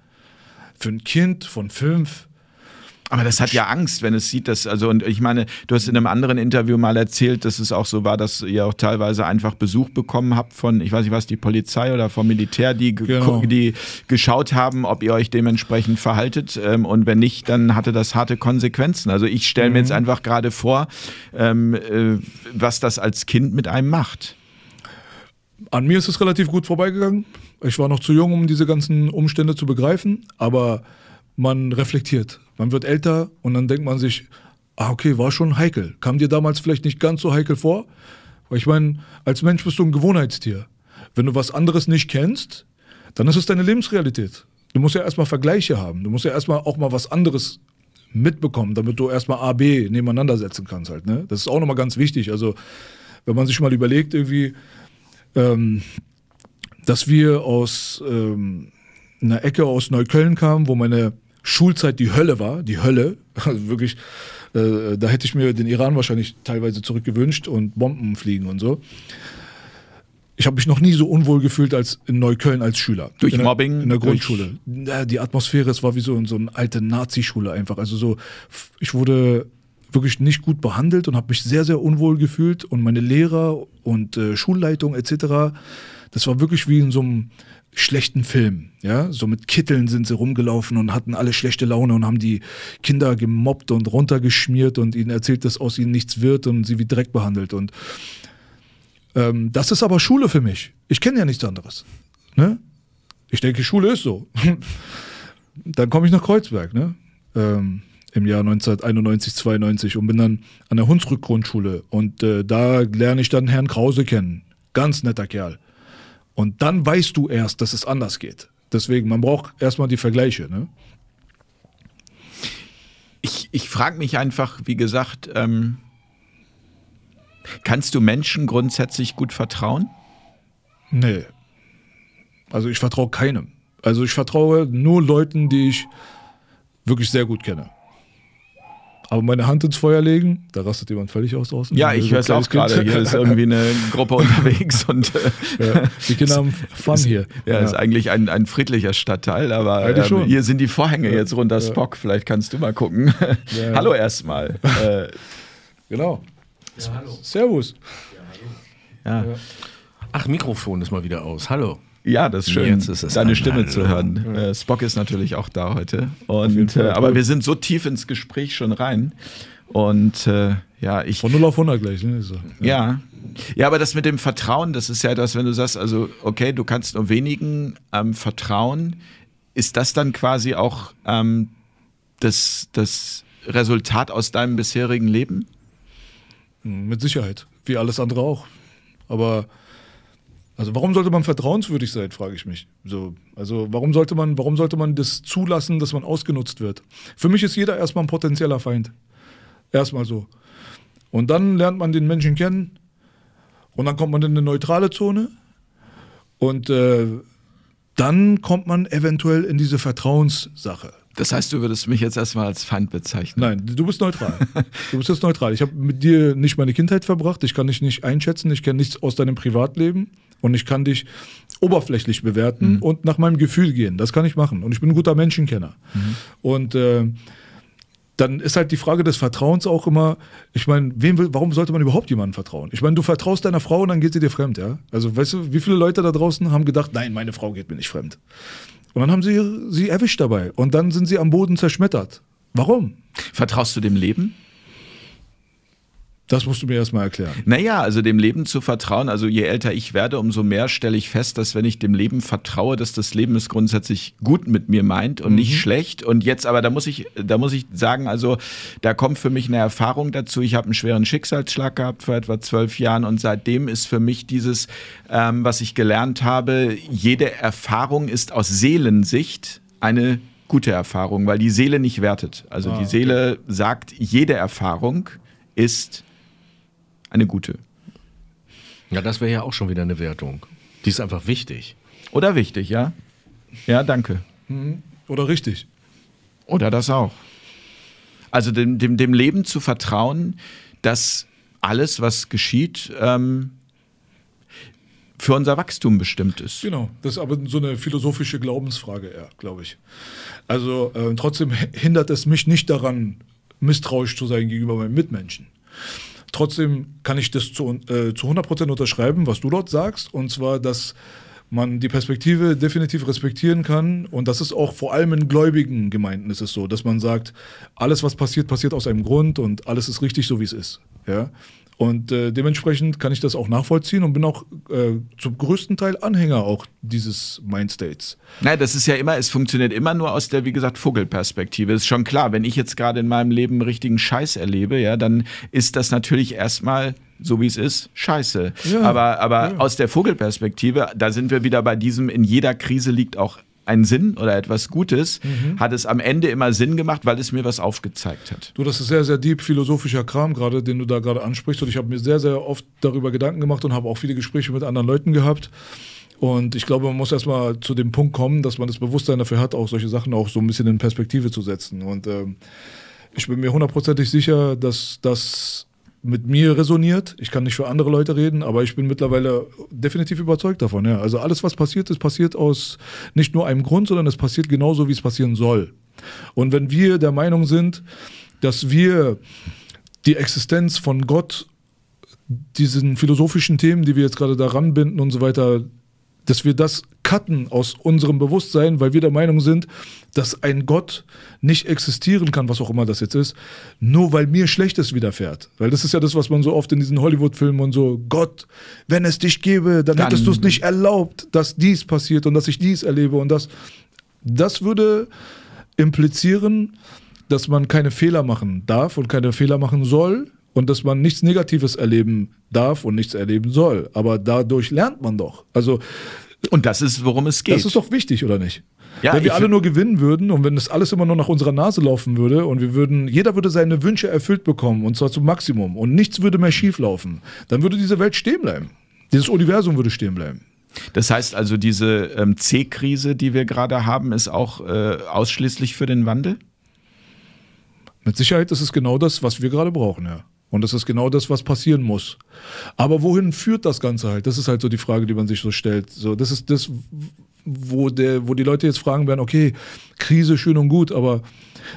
Für ein Kind von fünf. Aber das hat ja Angst, wenn es sieht, dass, also, und ich meine, du hast in einem anderen Interview mal erzählt, dass es auch so war, dass ihr auch teilweise einfach Besuch bekommen habt von, ich weiß nicht was, die Polizei oder vom Militär, die, genau. die geschaut haben, ob ihr euch dementsprechend verhaltet. Ähm, und wenn nicht, dann hatte das harte Konsequenzen. Also ich stelle mir mhm. jetzt einfach gerade vor, ähm, äh, was das als Kind mit einem macht. An mir ist es relativ gut vorbeigegangen. Ich war noch zu jung, um diese ganzen Umstände zu begreifen, aber man reflektiert. Man wird älter und dann denkt man sich, ah, okay, war schon heikel. Kam dir damals vielleicht nicht ganz so heikel vor? Weil ich meine, als Mensch bist du ein Gewohnheitstier. Wenn du was anderes nicht kennst, dann ist es deine Lebensrealität. Du musst ja erstmal Vergleiche haben. Du musst ja erstmal auch mal was anderes mitbekommen, damit du erstmal A, B nebeneinander setzen kannst halt. Ne? Das ist auch nochmal ganz wichtig. Also wenn man sich mal überlegt, irgendwie, ähm, dass wir aus ähm, einer Ecke aus Neukölln kamen, wo meine Schulzeit die Hölle war, die Hölle, (laughs) also wirklich, äh, da hätte ich mir den Iran wahrscheinlich teilweise zurückgewünscht und Bomben fliegen und so. Ich habe mich noch nie so unwohl gefühlt als in Neukölln als Schüler. Durch in der, Mobbing? In der Grundschule. Ja, die Atmosphäre, es war wie so in so eine alte Nazi-Schule einfach. Also so, ich wurde wirklich nicht gut behandelt und habe mich sehr, sehr unwohl gefühlt. Und meine Lehrer und äh, Schulleitung etc., das war wirklich wie in so einem schlechten Film. Ja, so mit Kitteln sind sie rumgelaufen und hatten alle schlechte Laune und haben die Kinder gemobbt und runtergeschmiert und ihnen erzählt, dass aus ihnen nichts wird und sie wie Dreck behandelt. Und ähm, das ist aber Schule für mich. Ich kenne ja nichts anderes. Ne? Ich denke, Schule ist so. (laughs) dann komme ich nach Kreuzberg, ne? Ähm, im Jahr 1991, 92 und bin dann an der Hunsrück Grundschule und äh, da lerne ich dann Herrn Krause kennen. Ganz netter Kerl. Und dann weißt du erst, dass es anders geht. Deswegen, man braucht erstmal die Vergleiche. Ne? Ich, ich frage mich einfach, wie gesagt, ähm, kannst du Menschen grundsätzlich gut vertrauen? Nee. Also ich vertraue keinem. Also ich vertraue nur Leuten, die ich wirklich sehr gut kenne. Aber meine Hand ins Feuer legen, da rastet jemand völlig aus draußen. Ja, ich höre es auch gerade. Hier ist irgendwie eine Gruppe (laughs) unterwegs und äh, ja, die (laughs) Kinder haben Fun ist, hier. Ja, ja, ist eigentlich ein, ein friedlicher Stadtteil, aber ähm, hier sind die Vorhänge jetzt runter. Spock, vielleicht kannst du mal gucken. (laughs) hallo erstmal. Äh, genau. hallo. Servus. Ja, Ach, Mikrofon ist mal wieder aus. Hallo. Ja, das ist schön, Jetzt ist es deine. Stimme Hallo. zu hören. Äh, Spock ist natürlich auch da heute. Und, äh, aber wir sind so tief ins Gespräch schon rein. Und äh, ja, ich. Von 0 auf 100 gleich. Ne? So. Ja. Ja, aber das mit dem Vertrauen, das ist ja das, wenn du sagst, also, okay, du kannst nur wenigen ähm, vertrauen, ist das dann quasi auch ähm, das, das Resultat aus deinem bisherigen Leben? Mit Sicherheit. Wie alles andere auch. Aber also warum sollte man vertrauenswürdig sein, frage ich mich. So, also warum sollte man, warum sollte man das zulassen, dass man ausgenutzt wird? Für mich ist jeder erstmal ein potenzieller Feind. Erstmal so. Und dann lernt man den Menschen kennen und dann kommt man in eine neutrale Zone und äh, dann kommt man eventuell in diese Vertrauenssache. Das heißt, du würdest mich jetzt erstmal als Feind bezeichnen. Nein, du bist neutral. Du bist jetzt neutral. Ich habe mit dir nicht meine Kindheit verbracht. Ich kann dich nicht einschätzen. Ich kenne nichts aus deinem Privatleben. Und ich kann dich oberflächlich bewerten Mhm. und nach meinem Gefühl gehen. Das kann ich machen. Und ich bin ein guter Menschenkenner. Mhm. Und äh, dann ist halt die Frage des Vertrauens auch immer, ich meine, wem will, warum sollte man überhaupt jemandem vertrauen? Ich meine, du vertraust deiner Frau und dann geht sie dir fremd, ja? Also, weißt du, wie viele Leute da draußen haben gedacht, nein, meine Frau geht mir nicht fremd. Und dann haben sie sie erwischt dabei. Und dann sind sie am Boden zerschmettert. Warum? Vertraust du dem Leben? Das musst du mir erstmal erklären. Naja, also dem Leben zu vertrauen, also je älter ich werde, umso mehr stelle ich fest, dass wenn ich dem Leben vertraue, dass das Leben es grundsätzlich gut mit mir meint und nicht schlecht. Und jetzt aber, da muss ich, da muss ich sagen, also da kommt für mich eine Erfahrung dazu. Ich habe einen schweren Schicksalsschlag gehabt vor etwa zwölf Jahren und seitdem ist für mich dieses, ähm, was ich gelernt habe, jede Erfahrung ist aus Seelensicht eine gute Erfahrung, weil die Seele nicht wertet. Also die Seele sagt, jede Erfahrung ist eine gute. Ja, das wäre ja auch schon wieder eine Wertung. Die ist einfach wichtig. Oder wichtig, ja? Ja, danke. Oder richtig? Oder das auch. Also dem, dem, dem Leben zu vertrauen, dass alles, was geschieht, ähm, für unser Wachstum bestimmt ist. Genau, das ist aber so eine philosophische Glaubensfrage eher, glaube ich. Also äh, trotzdem hindert es mich nicht daran, misstrauisch zu sein gegenüber meinen Mitmenschen. Trotzdem kann ich das zu, äh, zu 100% unterschreiben, was du dort sagst, und zwar, dass man die Perspektive definitiv respektieren kann und das ist auch vor allem in gläubigen Gemeinden ist es so, dass man sagt, alles was passiert, passiert aus einem Grund und alles ist richtig so, wie es ist. Ja? Und äh, dementsprechend kann ich das auch nachvollziehen und bin auch äh, zum größten Teil Anhänger auch dieses Mindstates. Nein, das ist ja immer, es funktioniert immer nur aus der, wie gesagt, Vogelperspektive. Ist schon klar, wenn ich jetzt gerade in meinem Leben richtigen Scheiß erlebe, ja, dann ist das natürlich erstmal so wie es ist, scheiße. Ja, aber aber ja. aus der Vogelperspektive, da sind wir wieder bei diesem, in jeder Krise liegt auch einen Sinn oder etwas Gutes, mhm. hat es am Ende immer Sinn gemacht, weil es mir was aufgezeigt hat. Du, das ist sehr, sehr deep philosophischer Kram gerade, den du da gerade ansprichst. Und ich habe mir sehr, sehr oft darüber Gedanken gemacht und habe auch viele Gespräche mit anderen Leuten gehabt. Und ich glaube, man muss erstmal zu dem Punkt kommen, dass man das Bewusstsein dafür hat, auch solche Sachen auch so ein bisschen in Perspektive zu setzen. Und ähm, ich bin mir hundertprozentig sicher, dass das mit mir resoniert. Ich kann nicht für andere Leute reden, aber ich bin mittlerweile definitiv überzeugt davon. Ja. Also alles, was passiert ist, passiert aus nicht nur einem Grund, sondern es passiert genauso, wie es passieren soll. Und wenn wir der Meinung sind, dass wir die Existenz von Gott, diesen philosophischen Themen, die wir jetzt gerade daran binden und so weiter, dass wir das cutten aus unserem Bewusstsein, weil wir der Meinung sind, dass ein Gott nicht existieren kann, was auch immer das jetzt ist, nur weil mir Schlechtes widerfährt. Weil das ist ja das, was man so oft in diesen Hollywood-Filmen und so, Gott, wenn es dich gäbe, dann, dann hättest du es nicht erlaubt, dass dies passiert und dass ich dies erlebe und das. Das würde implizieren, dass man keine Fehler machen darf und keine Fehler machen soll und dass man nichts Negatives erleben darf und nichts erleben soll. Aber dadurch lernt man doch. Also und das ist, worum es geht. Das ist doch wichtig, oder nicht? Ja, wenn wir alle nur gewinnen würden und wenn das alles immer nur nach unserer Nase laufen würde und wir würden, jeder würde seine Wünsche erfüllt bekommen und zwar zum Maximum und nichts würde mehr schief laufen, dann würde diese Welt stehen bleiben. Dieses Universum würde stehen bleiben. Das heißt also, diese ähm, C-Krise, die wir gerade haben, ist auch äh, ausschließlich für den Wandel? Mit Sicherheit ist es genau das, was wir gerade brauchen, ja. Und das ist genau das, was passieren muss. Aber wohin führt das Ganze halt? Das ist halt so die Frage, die man sich so stellt. So, das ist das, wo, der, wo die Leute jetzt fragen werden, okay, Krise schön und gut, aber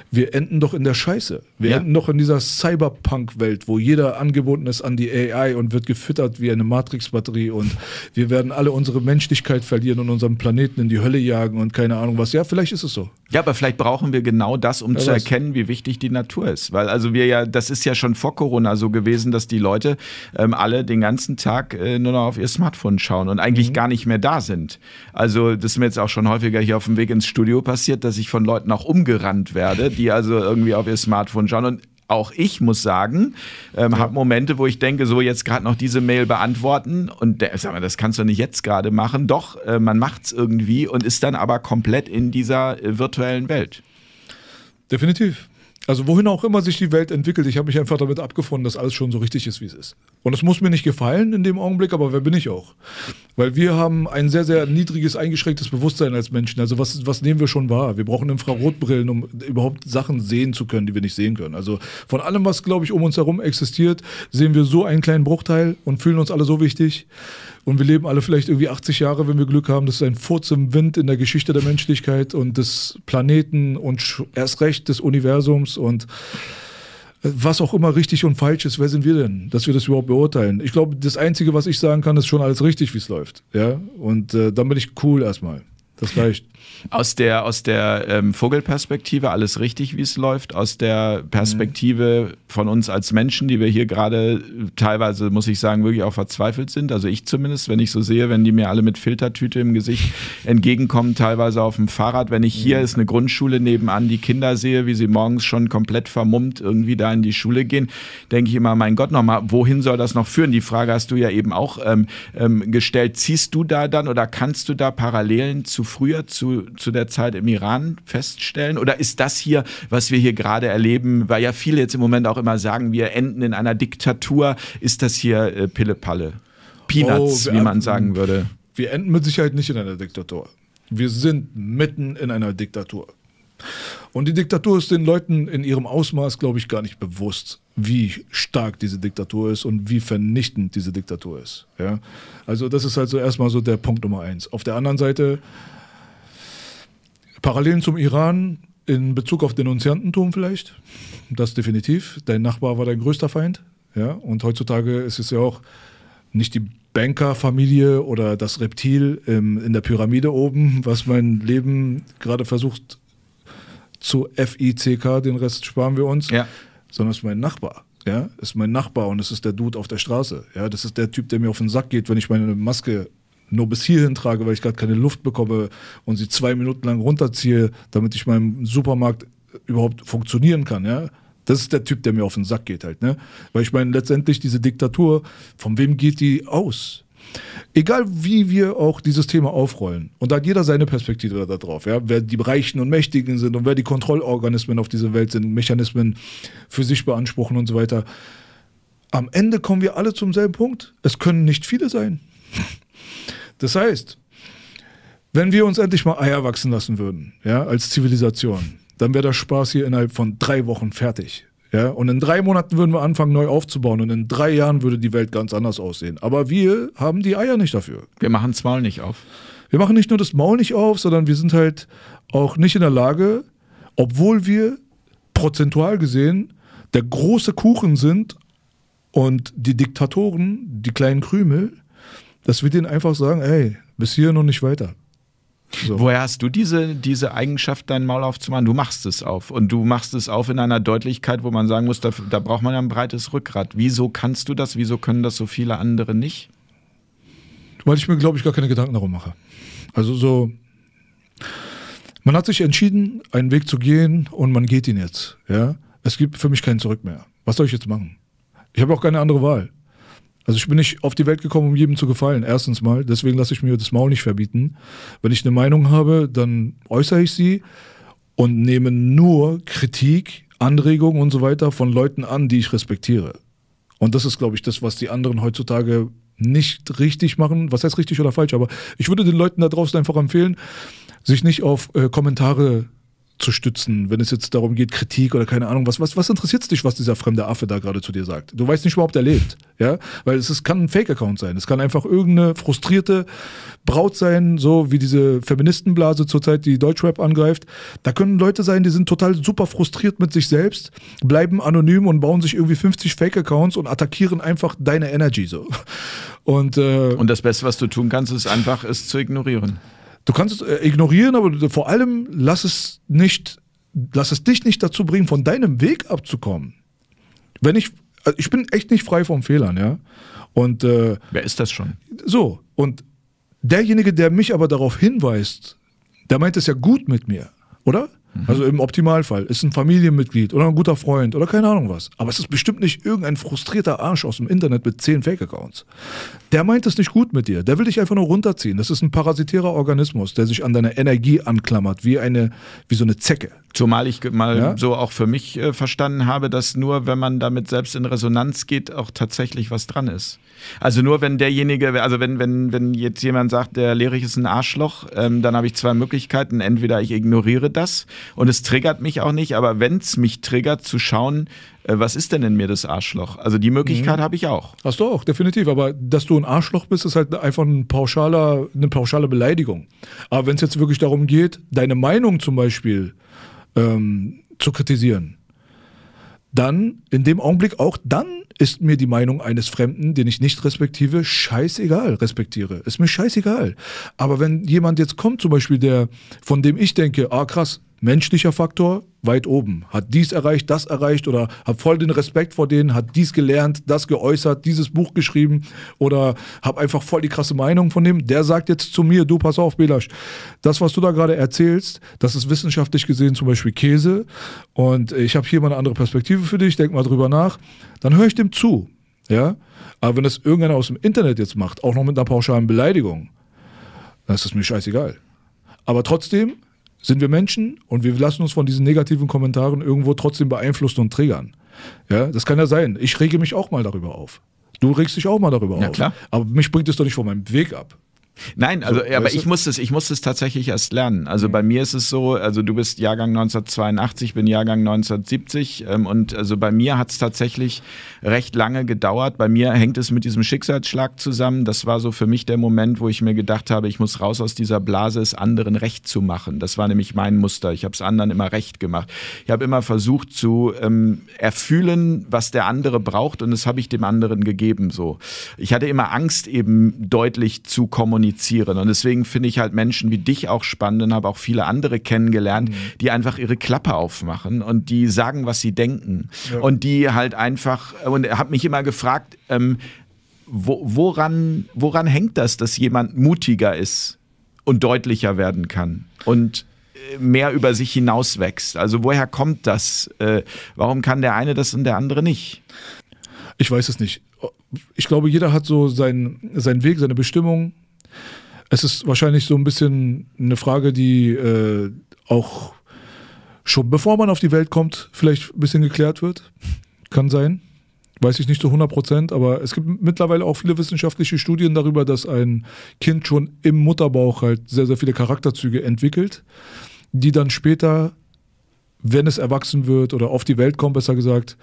wir enden doch in der Scheiße. Wir ja. enden doch in dieser Cyberpunk-Welt, wo jeder angebunden ist an die AI und wird gefüttert wie eine Matrix-Batterie und wir werden alle unsere Menschlichkeit verlieren und unseren Planeten in die Hölle jagen und keine Ahnung was. Ja, vielleicht ist es so. Ja, aber vielleicht brauchen wir genau das, um ja, zu erkennen, wie wichtig die Natur ist. Weil also wir ja, das ist ja schon vor Corona so gewesen, dass die Leute ähm, alle den ganzen Tag äh, nur noch auf ihr Smartphone schauen und eigentlich mhm. gar nicht mehr da sind. Also das ist mir jetzt auch schon häufiger hier auf dem Weg ins Studio passiert, dass ich von Leuten auch umgerannt werde, die also irgendwie auf ihr Smartphone schauen und auch ich muss sagen, ähm, ja. habe Momente, wo ich denke, so jetzt gerade noch diese Mail beantworten und der, sag mal, das kannst du nicht jetzt gerade machen. Doch, äh, man macht es irgendwie und ist dann aber komplett in dieser äh, virtuellen Welt. Definitiv. Also wohin auch immer sich die Welt entwickelt, ich habe mich einfach damit abgefunden, dass alles schon so richtig ist, wie es ist. Und es muss mir nicht gefallen in dem Augenblick, aber wer bin ich auch? Weil wir haben ein sehr, sehr niedriges, eingeschränktes Bewusstsein als Menschen. Also was, was nehmen wir schon wahr? Wir brauchen Infrarotbrillen, um überhaupt Sachen sehen zu können, die wir nicht sehen können. Also von allem, was, glaube ich, um uns herum existiert, sehen wir so einen kleinen Bruchteil und fühlen uns alle so wichtig. Und wir leben alle vielleicht irgendwie 80 Jahre, wenn wir Glück haben. Das ist ein Furz im Wind in der Geschichte der Menschlichkeit und des Planeten und erst recht des Universums und was auch immer richtig und falsch ist, wer sind wir denn, dass wir das überhaupt beurteilen? Ich glaube, das Einzige, was ich sagen kann, ist schon alles richtig, wie es läuft. Ja? Und äh, dann bin ich cool erstmal. Das reicht. Aus der, aus der ähm, Vogelperspektive alles richtig, wie es läuft. Aus der Perspektive von uns als Menschen, die wir hier gerade teilweise, muss ich sagen, wirklich auch verzweifelt sind. Also ich zumindest, wenn ich so sehe, wenn die mir alle mit Filtertüte im Gesicht (laughs) entgegenkommen, teilweise auf dem Fahrrad. Wenn ich hier mhm. ist eine Grundschule nebenan, die Kinder sehe, wie sie morgens schon komplett vermummt irgendwie da in die Schule gehen, denke ich immer, mein Gott, nochmal, wohin soll das noch führen? Die Frage hast du ja eben auch ähm, ähm, gestellt. Ziehst du da dann oder kannst du da Parallelen zu früher, zu, zu der Zeit im Iran feststellen? Oder ist das hier, was wir hier gerade erleben, weil ja viele jetzt im Moment auch immer sagen, wir enden in einer Diktatur, ist das hier äh, Pille-Palle? Peanuts, oh, wie man sagen würde. Wir enden mit Sicherheit nicht in einer Diktatur. Wir sind mitten in einer Diktatur. Und die Diktatur ist den Leuten in ihrem Ausmaß, glaube ich, gar nicht bewusst, wie stark diese Diktatur ist und wie vernichtend diese Diktatur ist. Ja? Also das ist halt so erstmal so der Punkt Nummer eins. Auf der anderen Seite Parallelen zum Iran in Bezug auf Denunziantentum vielleicht. Das definitiv. Dein Nachbar war dein größter Feind. Ja? Und heutzutage ist es ja auch nicht die Bankerfamilie oder das Reptil im, in der Pyramide oben, was mein Leben gerade versucht zu FICK, den Rest sparen wir uns, ja. sondern es ist mein Nachbar. Ja, ist mein Nachbar und es ist der Dude auf der Straße. Ja, das ist der Typ, der mir auf den Sack geht, wenn ich meine Maske nur bis hierhin trage, weil ich gerade keine Luft bekomme und sie zwei Minuten lang runterziehe, damit ich meinem Supermarkt überhaupt funktionieren kann, ja. Das ist der Typ, der mir auf den Sack geht halt, ne? Weil ich meine, letztendlich diese Diktatur, von wem geht die aus? Egal wie wir auch dieses Thema aufrollen, und da hat jeder seine Perspektive darauf, ja, wer die Reichen und Mächtigen sind und wer die Kontrollorganismen auf dieser Welt sind, Mechanismen für sich beanspruchen und so weiter. Am Ende kommen wir alle zum selben Punkt. Es können nicht viele sein. Das heißt, wenn wir uns endlich mal Eier wachsen lassen würden, ja, als Zivilisation, dann wäre der Spaß hier innerhalb von drei Wochen fertig. Ja, und in drei Monaten würden wir anfangen, neu aufzubauen. Und in drei Jahren würde die Welt ganz anders aussehen. Aber wir haben die Eier nicht dafür. Wir machen das Maul nicht auf. Wir machen nicht nur das Maul nicht auf, sondern wir sind halt auch nicht in der Lage, obwohl wir prozentual gesehen der große Kuchen sind und die Diktatoren, die kleinen Krümel, dass wir denen einfach sagen, ey, bis hier noch nicht weiter. So. Woher hast du diese, diese Eigenschaft, dein Maul aufzumachen? Du machst es auf und du machst es auf in einer Deutlichkeit, wo man sagen muss, da, da braucht man ja ein breites Rückgrat. Wieso kannst du das? Wieso können das so viele andere nicht? Weil ich mir, glaube ich, gar keine Gedanken darum mache. Also so, man hat sich entschieden, einen Weg zu gehen und man geht ihn jetzt. Ja? Es gibt für mich keinen Zurück mehr. Was soll ich jetzt machen? Ich habe auch keine andere Wahl. Also ich bin nicht auf die Welt gekommen, um jedem zu gefallen. Erstens mal, deswegen lasse ich mir das Maul nicht verbieten. Wenn ich eine Meinung habe, dann äußere ich sie und nehme nur Kritik, Anregungen und so weiter von Leuten an, die ich respektiere. Und das ist, glaube ich, das, was die anderen heutzutage nicht richtig machen. Was heißt richtig oder falsch? Aber ich würde den Leuten da draußen einfach empfehlen, sich nicht auf äh, Kommentare zu stützen, wenn es jetzt darum geht, Kritik oder keine Ahnung, was, was, was interessiert dich, was dieser fremde Affe da gerade zu dir sagt? Du weißt nicht überhaupt, er lebt, ja, weil es ist, kann ein Fake-Account sein, es kann einfach irgendeine frustrierte Braut sein, so wie diese Feministenblase zurzeit, die Deutschrap angreift. Da können Leute sein, die sind total super frustriert mit sich selbst, bleiben anonym und bauen sich irgendwie 50 Fake-Accounts und attackieren einfach deine Energy so. Und, äh, und das Beste, was du tun kannst, ist einfach, es zu ignorieren. Du kannst es äh, ignorieren, aber vor allem lass es nicht, lass es dich nicht dazu bringen, von deinem Weg abzukommen. Wenn ich, also ich bin echt nicht frei von Fehlern, ja. Und äh, wer ist das schon? So und derjenige, der mich aber darauf hinweist, der meint es ja gut mit mir, oder? Mhm. Also im Optimalfall ist ein Familienmitglied oder ein guter Freund oder keine Ahnung was. Aber es ist bestimmt nicht irgendein frustrierter Arsch aus dem Internet mit zehn Fake-Accounts. Der meint es nicht gut mit dir. Der will dich einfach nur runterziehen. Das ist ein parasitärer Organismus, der sich an deine Energie anklammert, wie eine, wie so eine Zecke. Zumal ich mal ja? so auch für mich äh, verstanden habe, dass nur wenn man damit selbst in Resonanz geht, auch tatsächlich was dran ist. Also nur wenn derjenige, also wenn, wenn, wenn jetzt jemand sagt, der Lehrich ist ein Arschloch, ähm, dann habe ich zwei Möglichkeiten. Entweder ich ignoriere das und es triggert mich auch nicht, aber wenn es mich triggert, zu schauen, äh, was ist denn in mir das Arschloch? Also die Möglichkeit mhm. habe ich auch. Hast du auch, definitiv. Aber dass du ein Arschloch bist, ist halt einfach ein pauschaler, eine pauschale Beleidigung. Aber wenn es jetzt wirklich darum geht, deine Meinung zum Beispiel ähm, zu kritisieren, dann in dem Augenblick auch dann ist mir die Meinung eines Fremden, den ich nicht respektive, scheißegal, respektiere. Ist mir scheißegal. Aber wenn jemand jetzt kommt, zum Beispiel der, von dem ich denke, ah krass, menschlicher Faktor weit oben, hat dies erreicht, das erreicht oder hat voll den Respekt vor denen, hat dies gelernt, das geäußert, dieses Buch geschrieben oder hab einfach voll die krasse Meinung von dem, der sagt jetzt zu mir, du pass auf, Belasch, das, was du da gerade erzählst, das ist wissenschaftlich gesehen zum Beispiel Käse und ich habe hier mal eine andere Perspektive für dich, denk mal drüber nach, dann höre ich dem zu, ja, aber wenn das irgendeiner aus dem Internet jetzt macht, auch noch mit einer pauschalen Beleidigung, dann ist das mir scheißegal. Aber trotzdem sind wir Menschen und wir lassen uns von diesen negativen Kommentaren irgendwo trotzdem beeinflussen und triggern. Ja, das kann ja sein. Ich rege mich auch mal darüber auf. Du regst dich auch mal darüber ja, auf. Klar. Aber mich bringt es doch nicht von meinem Weg ab. Nein, also so, aber ich muss es, ich muss es tatsächlich erst lernen. Also bei mir ist es so, also du bist Jahrgang 1982, bin Jahrgang 1970 ähm, und also bei mir hat es tatsächlich recht lange gedauert. Bei mir hängt es mit diesem Schicksalsschlag zusammen. Das war so für mich der Moment, wo ich mir gedacht habe, ich muss raus aus dieser Blase, es anderen recht zu machen. Das war nämlich mein Muster. Ich habe es anderen immer recht gemacht. Ich habe immer versucht zu ähm, erfühlen, was der andere braucht und das habe ich dem anderen gegeben. So, ich hatte immer Angst, eben deutlich zu kommunizieren kommunizieren. Und deswegen finde ich halt Menschen wie dich auch spannend und habe auch viele andere kennengelernt, mhm. die einfach ihre Klappe aufmachen und die sagen, was sie denken. Ja. Und die halt einfach, und hat mich immer gefragt, ähm, wo, woran, woran hängt das, dass jemand mutiger ist und deutlicher werden kann? Und äh, mehr über sich hinaus wächst. Also woher kommt das? Äh, warum kann der eine das und der andere nicht? Ich weiß es nicht ich glaube, jeder hat so seinen, seinen Weg, seine Bestimmung. Es ist wahrscheinlich so ein bisschen eine Frage, die äh, auch schon bevor man auf die Welt kommt, vielleicht ein bisschen geklärt wird. Kann sein. Weiß ich nicht zu 100 Prozent, aber es gibt mittlerweile auch viele wissenschaftliche Studien darüber, dass ein Kind schon im Mutterbauch halt sehr, sehr viele Charakterzüge entwickelt, die dann später, wenn es erwachsen wird oder auf die Welt kommt, besser gesagt,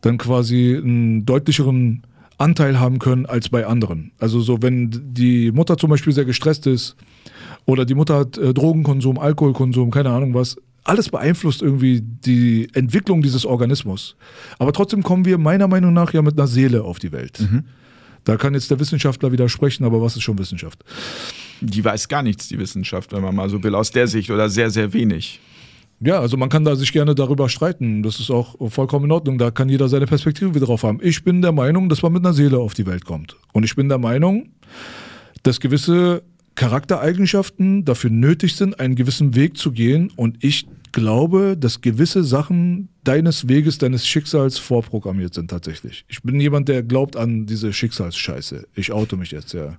dann quasi einen deutlicheren Anteil haben können als bei anderen. Also so, wenn die Mutter zum Beispiel sehr gestresst ist oder die Mutter hat äh, Drogenkonsum, Alkoholkonsum, keine Ahnung was, alles beeinflusst irgendwie die Entwicklung dieses Organismus. Aber trotzdem kommen wir meiner Meinung nach ja mit einer Seele auf die Welt. Mhm. Da kann jetzt der Wissenschaftler widersprechen, aber was ist schon Wissenschaft? Die weiß gar nichts, die Wissenschaft, wenn man mal so will, aus der Sicht oder sehr, sehr wenig. Ja, also man kann da sich gerne darüber streiten. Das ist auch vollkommen in Ordnung. Da kann jeder seine Perspektive drauf haben. Ich bin der Meinung, dass man mit einer Seele auf die Welt kommt. Und ich bin der Meinung, dass gewisse Charaktereigenschaften dafür nötig sind, einen gewissen Weg zu gehen. Und ich glaube, dass gewisse Sachen deines Weges, deines Schicksals vorprogrammiert sind tatsächlich. Ich bin jemand, der glaubt an diese Schicksalsscheiße. Ich auto mich jetzt, ja.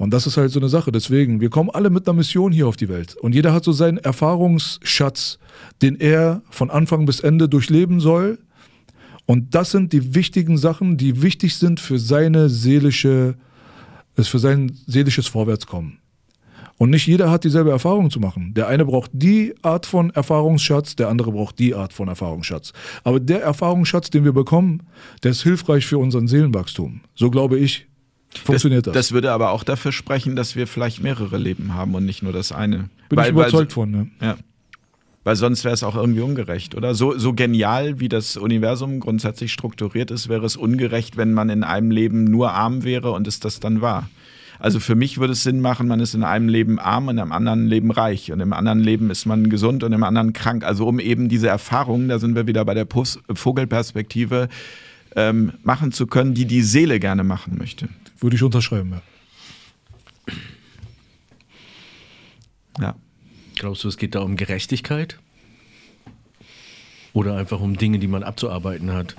Und das ist halt so eine Sache. Deswegen, wir kommen alle mit einer Mission hier auf die Welt. Und jeder hat so seinen Erfahrungsschatz, den er von Anfang bis Ende durchleben soll. Und das sind die wichtigen Sachen, die wichtig sind für seine seelische ist für sein seelisches Vorwärtskommen. Und nicht jeder hat dieselbe Erfahrung zu machen. Der eine braucht die Art von Erfahrungsschatz, der andere braucht die Art von Erfahrungsschatz. Aber der Erfahrungsschatz, den wir bekommen, der ist hilfreich für unseren Seelenwachstum. So glaube ich, funktioniert das. Das, das würde aber auch dafür sprechen, dass wir vielleicht mehrere Leben haben und nicht nur das eine. Bin weil, ich überzeugt weil, von, ne? Ja. Weil sonst wäre es auch irgendwie ungerecht, oder? So, so genial, wie das Universum grundsätzlich strukturiert ist, wäre es ungerecht, wenn man in einem Leben nur arm wäre und es das dann war. Also für mich würde es Sinn machen, man ist in einem Leben arm und im anderen Leben reich und im anderen Leben ist man gesund und im anderen krank. Also um eben diese Erfahrungen, da sind wir wieder bei der Vogelperspektive, ähm, machen zu können, die die Seele gerne machen möchte. Würde ich unterschreiben, ja. Ja. Glaubst du, es geht da um Gerechtigkeit? Oder einfach um Dinge, die man abzuarbeiten hat?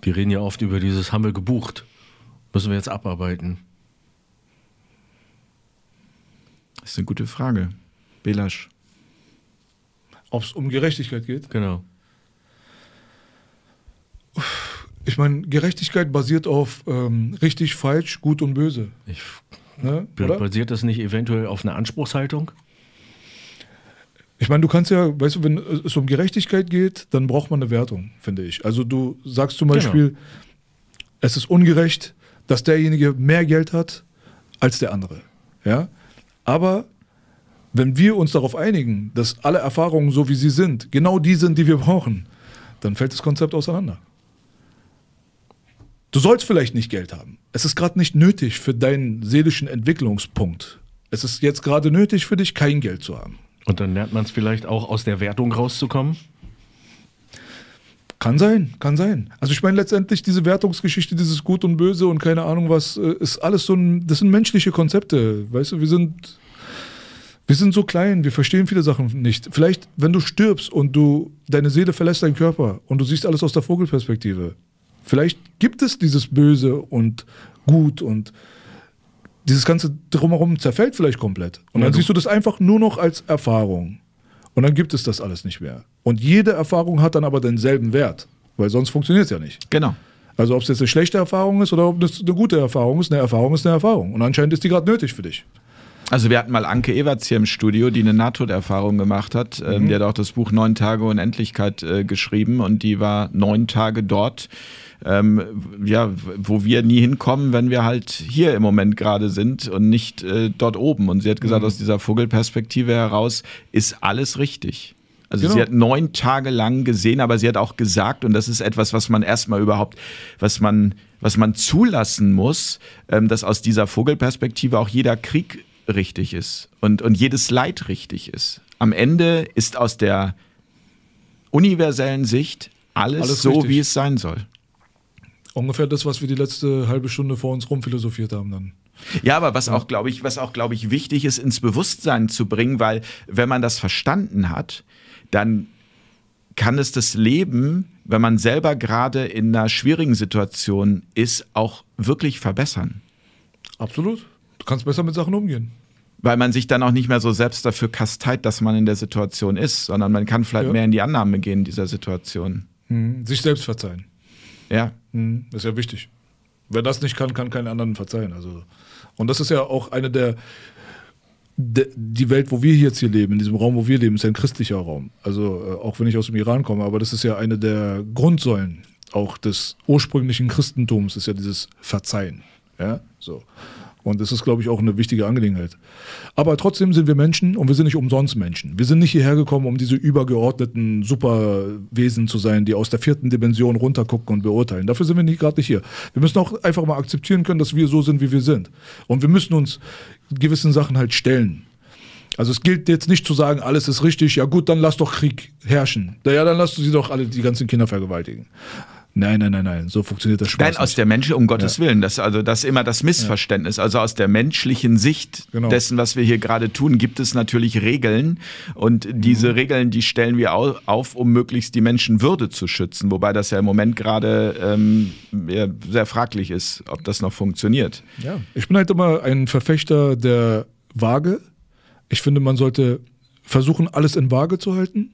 Wir reden ja oft über dieses, haben wir gebucht? Müssen wir jetzt abarbeiten? Das ist eine gute Frage. Belasch. Ob es um Gerechtigkeit geht? Genau. Ich meine, Gerechtigkeit basiert auf ähm, richtig, falsch, gut und böse. Ich, ne? Basiert das nicht eventuell auf einer Anspruchshaltung? Ich meine, du kannst ja, weißt du, wenn es um Gerechtigkeit geht, dann braucht man eine Wertung, finde ich. Also du sagst zum Beispiel, genau. es ist ungerecht, dass derjenige mehr Geld hat als der andere. Ja? Aber wenn wir uns darauf einigen, dass alle Erfahrungen so wie sie sind, genau die sind, die wir brauchen, dann fällt das Konzept auseinander. Du sollst vielleicht nicht Geld haben. Es ist gerade nicht nötig für deinen seelischen Entwicklungspunkt. Es ist jetzt gerade nötig für dich, kein Geld zu haben. Und dann lernt man es vielleicht auch aus der Wertung rauszukommen? Kann sein, kann sein. Also ich meine letztendlich diese Wertungsgeschichte, dieses Gut und Böse und keine Ahnung was, äh, ist alles so ein, das sind menschliche Konzepte. Weißt du, wir sind, wir sind so klein, wir verstehen viele Sachen nicht. Vielleicht, wenn du stirbst und du, deine Seele verlässt deinen Körper und du siehst alles aus der Vogelperspektive, vielleicht gibt es dieses Böse und Gut und dieses ganze drumherum zerfällt vielleicht komplett. Und ja, dann siehst du das einfach nur noch als Erfahrung. Und dann gibt es das alles nicht mehr. Und jede Erfahrung hat dann aber denselben Wert, weil sonst funktioniert es ja nicht. Genau. Also ob es jetzt eine schlechte Erfahrung ist oder ob es eine gute Erfahrung ist, eine Erfahrung ist eine Erfahrung. Und anscheinend ist die gerade nötig für dich. Also wir hatten mal Anke Ewerts hier im Studio, die eine Nahtoderfahrung gemacht hat. Ähm, mhm. Die hat auch das Buch Neun Tage Unendlichkeit äh, geschrieben und die war neun Tage dort ähm, ja, wo wir nie hinkommen, wenn wir halt hier im Moment gerade sind und nicht äh, dort oben. Und sie hat gesagt, mhm. aus dieser Vogelperspektive heraus ist alles richtig. Also genau. sie hat neun Tage lang gesehen, aber sie hat auch gesagt, und das ist etwas, was man erstmal überhaupt, was man, was man zulassen muss, ähm, dass aus dieser Vogelperspektive auch jeder Krieg richtig ist und, und jedes Leid richtig ist. Am Ende ist aus der universellen Sicht alles, alles so, richtig. wie es sein soll. Ungefähr das, was wir die letzte halbe Stunde vor uns rumphilosophiert haben dann. Ja, aber was auch, glaube ich, was auch, glaube ich, wichtig ist, ins Bewusstsein zu bringen, weil wenn man das verstanden hat, dann kann es das Leben, wenn man selber gerade in einer schwierigen Situation ist, auch wirklich verbessern. Absolut. Du kannst besser mit Sachen umgehen. Weil man sich dann auch nicht mehr so selbst dafür kasteit, dass man in der Situation ist, sondern man kann vielleicht Ja. mehr in die Annahme gehen dieser Situation. Mhm. Sich selbst verzeihen. Ja. Mhm. Das ist ja wichtig. Wer das nicht kann, kann keinen anderen verzeihen. Also, und das ist ja auch eine der, de, die Welt, wo wir jetzt hier leben, in diesem Raum, wo wir leben, ist ja ein christlicher Raum. Also äh, auch wenn ich aus dem Iran komme, aber das ist ja eine der Grundsäulen auch des ursprünglichen Christentums, ist ja dieses Verzeihen. Ja, so. Und das ist, glaube ich, auch eine wichtige Angelegenheit. Aber trotzdem sind wir Menschen und wir sind nicht umsonst Menschen. Wir sind nicht hierher gekommen, um diese übergeordneten Superwesen zu sein, die aus der vierten Dimension runtergucken und beurteilen. Dafür sind wir nicht gerade nicht hier. Wir müssen auch einfach mal akzeptieren können, dass wir so sind, wie wir sind. Und wir müssen uns gewissen Sachen halt stellen. Also es gilt jetzt nicht zu sagen, alles ist richtig, ja gut, dann lass doch Krieg herrschen. Ja, dann lass du sie doch alle die ganzen Kinder vergewaltigen. Nein, nein, nein, nein, so funktioniert das Spaß Nein, aus nicht. der Menschen, um Gottes Willen, das also das ist immer das Missverständnis. Also aus der menschlichen Sicht Genau. dessen, was wir hier gerade tun, gibt es natürlich Regeln und diese Mhm. Regeln, die stellen wir au- auf, um möglichst die Menschenwürde zu schützen, wobei das ja im Moment gerade ähm, ja, sehr fraglich ist, ob das noch funktioniert. Ja, ich bin halt immer ein Verfechter der Waage. Ich finde, man sollte versuchen, alles in Waage zu halten.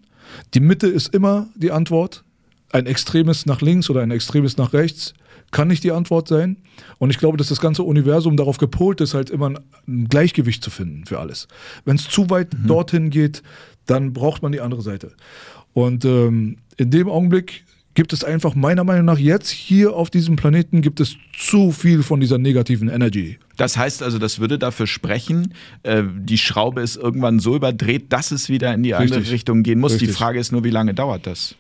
Die Mitte ist immer die Antwort. Ein extremes nach links oder ein extremes nach rechts kann nicht die Antwort sein. Und ich glaube, dass das ganze Universum darauf gepolt ist, halt immer ein, Gleichgewicht zu finden für alles. Wenn es zu weit dorthin geht, dann braucht man die andere Seite. Und ähm, in dem Augenblick gibt es einfach meiner Meinung nach jetzt hier auf diesem Planeten gibt es zu viel von dieser negativen Energy. Das heißt also, das würde dafür sprechen, äh, die Schraube ist irgendwann so überdreht, dass es wieder in die andere Richtig. Richtung gehen muss. Die Richtig. Frage ist nur, wie lange dauert das?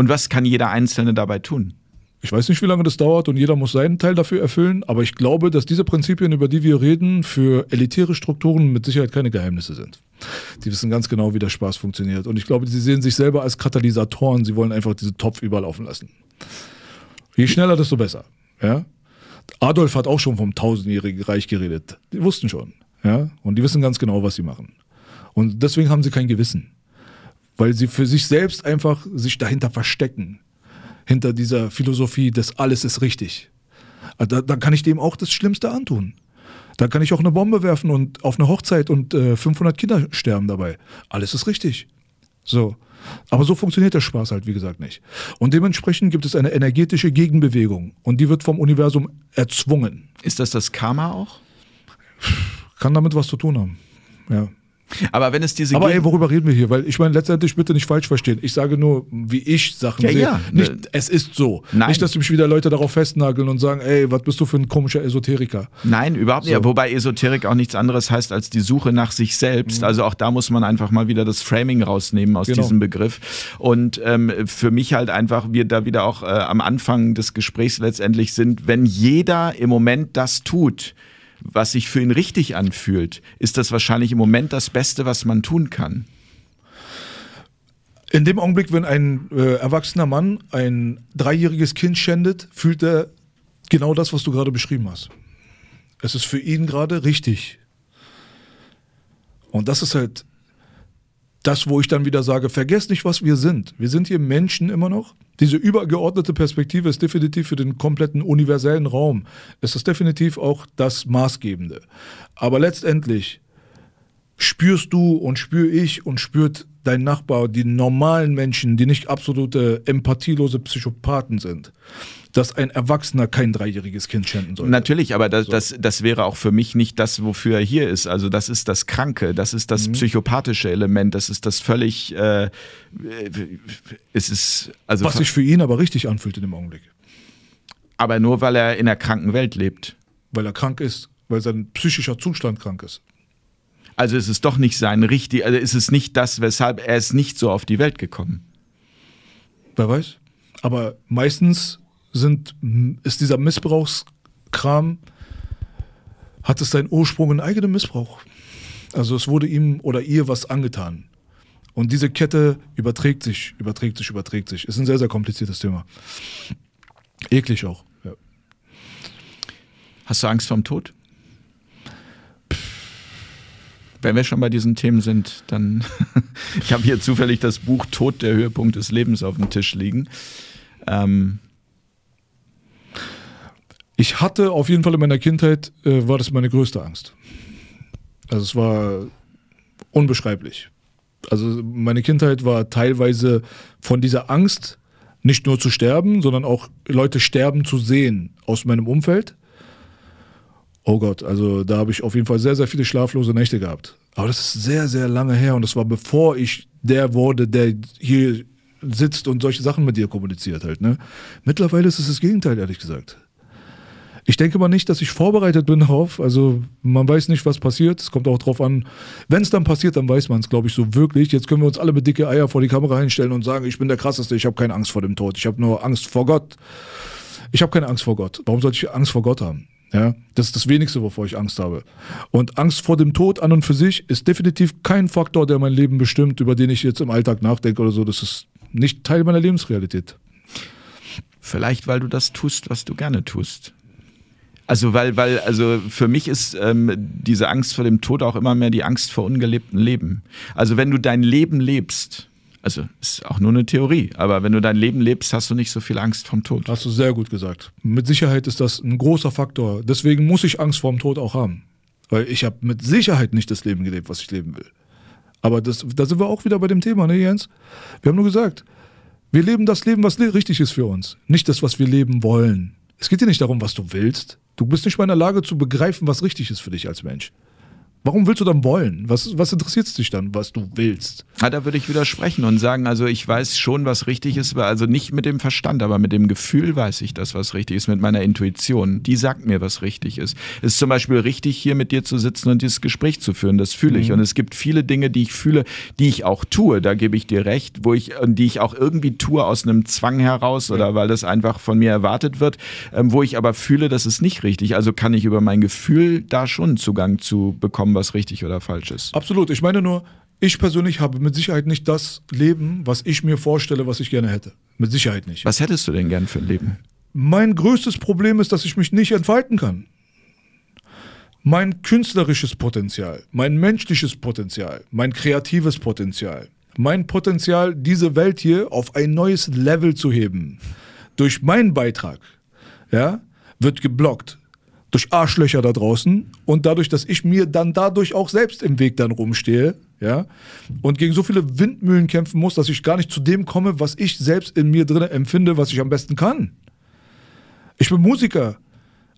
Und was kann jeder Einzelne dabei tun? Ich weiß nicht, wie lange das dauert und jeder muss seinen Teil dafür erfüllen, aber ich glaube, dass diese Prinzipien, über die wir reden, für elitäre Strukturen mit Sicherheit keine Geheimnisse sind. Die wissen ganz genau, wie der Spaß funktioniert. Und ich glaube, sie sehen sich selber als Katalysatoren. Sie wollen einfach diesen Topf überlaufen lassen. Je schneller, desto besser. Ja? Adolf hat auch schon vom tausendjährigen Reich geredet. Die wussten schon. Ja? Und die wissen ganz genau, was sie machen. Und deswegen haben sie kein Gewissen. Weil sie für sich selbst einfach sich dahinter verstecken hinter dieser Philosophie, dass alles ist richtig. Ah, Da, da kann ich dem auch das Schlimmste antun. Da kann ich auch eine Bombe werfen und auf eine Hochzeit und äh, 500 Kinder sterben dabei. Alles ist richtig. So. Aber so funktioniert der Spaß halt, wie gesagt, nicht. Und dementsprechend gibt es eine energetische Gegenbewegung und die wird vom Universum erzwungen. Ist das das Karma auch? Kann damit was zu tun haben. Ja. Aber wenn es diese Aber ey, worüber reden wir hier? Weil ich meine, letztendlich bitte nicht falsch verstehen. Ich sage nur, wie ich Sachen Ja, sehe. ja. Nicht, es ist so. Nein. Nicht, dass mich wieder Leute darauf festnageln und sagen, ey, was bist du für ein komischer Esoteriker? Nein, überhaupt nicht. So. Wobei Esoterik auch nichts anderes heißt als die Suche nach sich selbst. Also auch da muss man einfach mal wieder das Framing rausnehmen aus Genau. diesem Begriff. Und ähm, für mich halt einfach, wir da wieder auch äh, am Anfang des Gesprächs letztendlich sind, wenn jeder im Moment das tut, was sich für ihn richtig anfühlt, ist das wahrscheinlich im Moment das Beste, was man tun kann. In dem Augenblick, wenn ein äh, erwachsener Mann ein dreijähriges Kind schändet, fühlt er genau das, was du gerade beschrieben hast. Es ist für ihn gerade richtig. Und das ist halt das, wo ich dann wieder sage, vergesst nicht, was wir sind. Wir sind hier Menschen immer noch. Diese übergeordnete Perspektive ist definitiv für den kompletten universellen Raum. Es ist definitiv auch das Maßgebende. Aber letztendlich spürst du und spür ich und spürt dein Nachbar, die normalen Menschen, die nicht absolute empathielose Psychopathen sind, dass ein Erwachsener kein dreijähriges Kind schänden soll. Natürlich, aber das, das, das wäre auch für mich nicht das, wofür er hier ist. Also das ist das Kranke, das ist Mhm. das psychopathische Element, das ist das völlig, äh, es ist, also, Was sich für ihn aber richtig anfühlt in dem Augenblick. aber nur weil er in der kranken Welt lebt. Weil er krank ist, weil sein psychischer Zustand krank ist. Also es ist doch nicht sein richtig, also es ist nicht das, weshalb er ist nicht so auf die Welt gekommen. Wer weiß. Aber meistens sind, ist dieser Missbrauchskram, hat es seinen Ursprung in eigenem Missbrauch. Also es wurde ihm oder ihr was angetan. Und diese Kette überträgt sich, überträgt sich, überträgt sich. Ist ein sehr, sehr kompliziertes Thema. Eklig auch. Ja. Hast du Angst vorm Tod? Wenn wir schon bei diesen Themen sind, dann (laughs) ich habe hier zufällig das Buch Tod, der Höhepunkt des Lebens auf dem Tisch liegen. Ähm, ich hatte auf jeden Fall in meiner Kindheit, äh, war das meine größte Angst. Also es war unbeschreiblich. Also meine Kindheit war teilweise von dieser Angst, nicht nur zu sterben, sondern auch Leute sterben zu sehen aus meinem Umfeld. Oh Gott, also da habe ich auf jeden Fall sehr, sehr viele schlaflose Nächte gehabt. Aber das ist sehr, sehr lange her und das war bevor ich der wurde, der hier sitzt und solche Sachen mit dir kommuniziert halt. Ne? Mittlerweile ist es das Gegenteil, ehrlich gesagt. Ich denke mal nicht, dass ich vorbereitet bin darauf. Also man weiß nicht, was passiert. Es kommt auch drauf an. Wenn es dann passiert, dann weiß man es, glaube ich, so wirklich. Jetzt können wir uns alle mit dicke Eier vor die Kamera hinstellen und sagen, ich bin der krasseste, ich habe keine Angst vor dem Tod. Ich habe nur Angst vor Gott. Ich habe keine Angst vor Gott. Warum sollte ich Angst vor Gott haben? Ja, das ist das wenigste, wovor ich Angst habe. Und Angst vor dem Tod an und für sich ist definitiv kein Faktor, der mein Leben bestimmt, über den ich jetzt im Alltag nachdenke oder so. Das ist nicht Teil meiner Lebensrealität. Vielleicht, weil du das tust, was du gerne tust. Also, weil, weil, also für mich ist ähm, diese Angst vor dem Tod auch immer mehr die Angst vor ungelebtem Leben. Also, wenn du dein Leben lebst, also ist auch nur eine Theorie, aber wenn du dein Leben lebst, hast du nicht so viel Angst vom Tod. Hast du sehr gut gesagt. Mit Sicherheit ist das ein großer Faktor. Deswegen muss ich Angst vor dem Tod auch haben. Weil ich habe mit Sicherheit nicht das Leben gelebt, was ich leben will. Aber das, da sind wir auch wieder bei dem Thema, ne, Jens? Wir haben nur gesagt, wir leben das Leben, was richtig ist für uns. Nicht das, was wir leben wollen. Es geht dir nicht darum, was du willst. Du bist nicht mal in der Lage zu begreifen, was richtig ist für dich als Mensch. Warum willst du dann wollen? Was, was interessiert es dich dann, was du willst? Ja, da würde ich widersprechen und sagen, also ich weiß schon, was richtig ist, also nicht mit dem Verstand, aber mit dem Gefühl weiß ich das, was richtig ist, mit meiner Intuition. Die sagt mir, was richtig ist. Es ist zum Beispiel richtig, hier mit dir zu sitzen und dieses Gespräch zu führen. Das fühle ich. Mhm. Und es gibt viele Dinge, die ich fühle, die ich auch tue. Da gebe ich dir recht, wo ich, die ich auch irgendwie tue aus einem Zwang heraus oder weil das einfach von mir erwartet wird, ähm, wo ich aber fühle, das ist nicht richtig. Also kann ich über mein Gefühl da schon Zugang zu bekommen haben, was richtig oder falsch ist. Absolut. Ich meine nur, ich persönlich habe mit Sicherheit nicht das Leben, was ich mir vorstelle, was ich gerne hätte. Mit Sicherheit nicht. Was hättest du denn gern für ein Leben? Mein größtes Problem ist, dass ich mich nicht entfalten kann. Mein künstlerisches Potenzial, mein menschliches Potenzial, mein kreatives Potenzial, mein Potenzial, diese Welt hier auf ein neues Level zu heben, durch meinen Beitrag, ja, wird geblockt durch Arschlöcher da draußen und dadurch, dass ich mir dann dadurch auch selbst im Weg dann rumstehe, ja, und gegen so viele Windmühlen kämpfen muss, dass ich gar nicht zu dem komme, was ich selbst in mir drin empfinde, was ich am besten kann. Ich bin Musiker,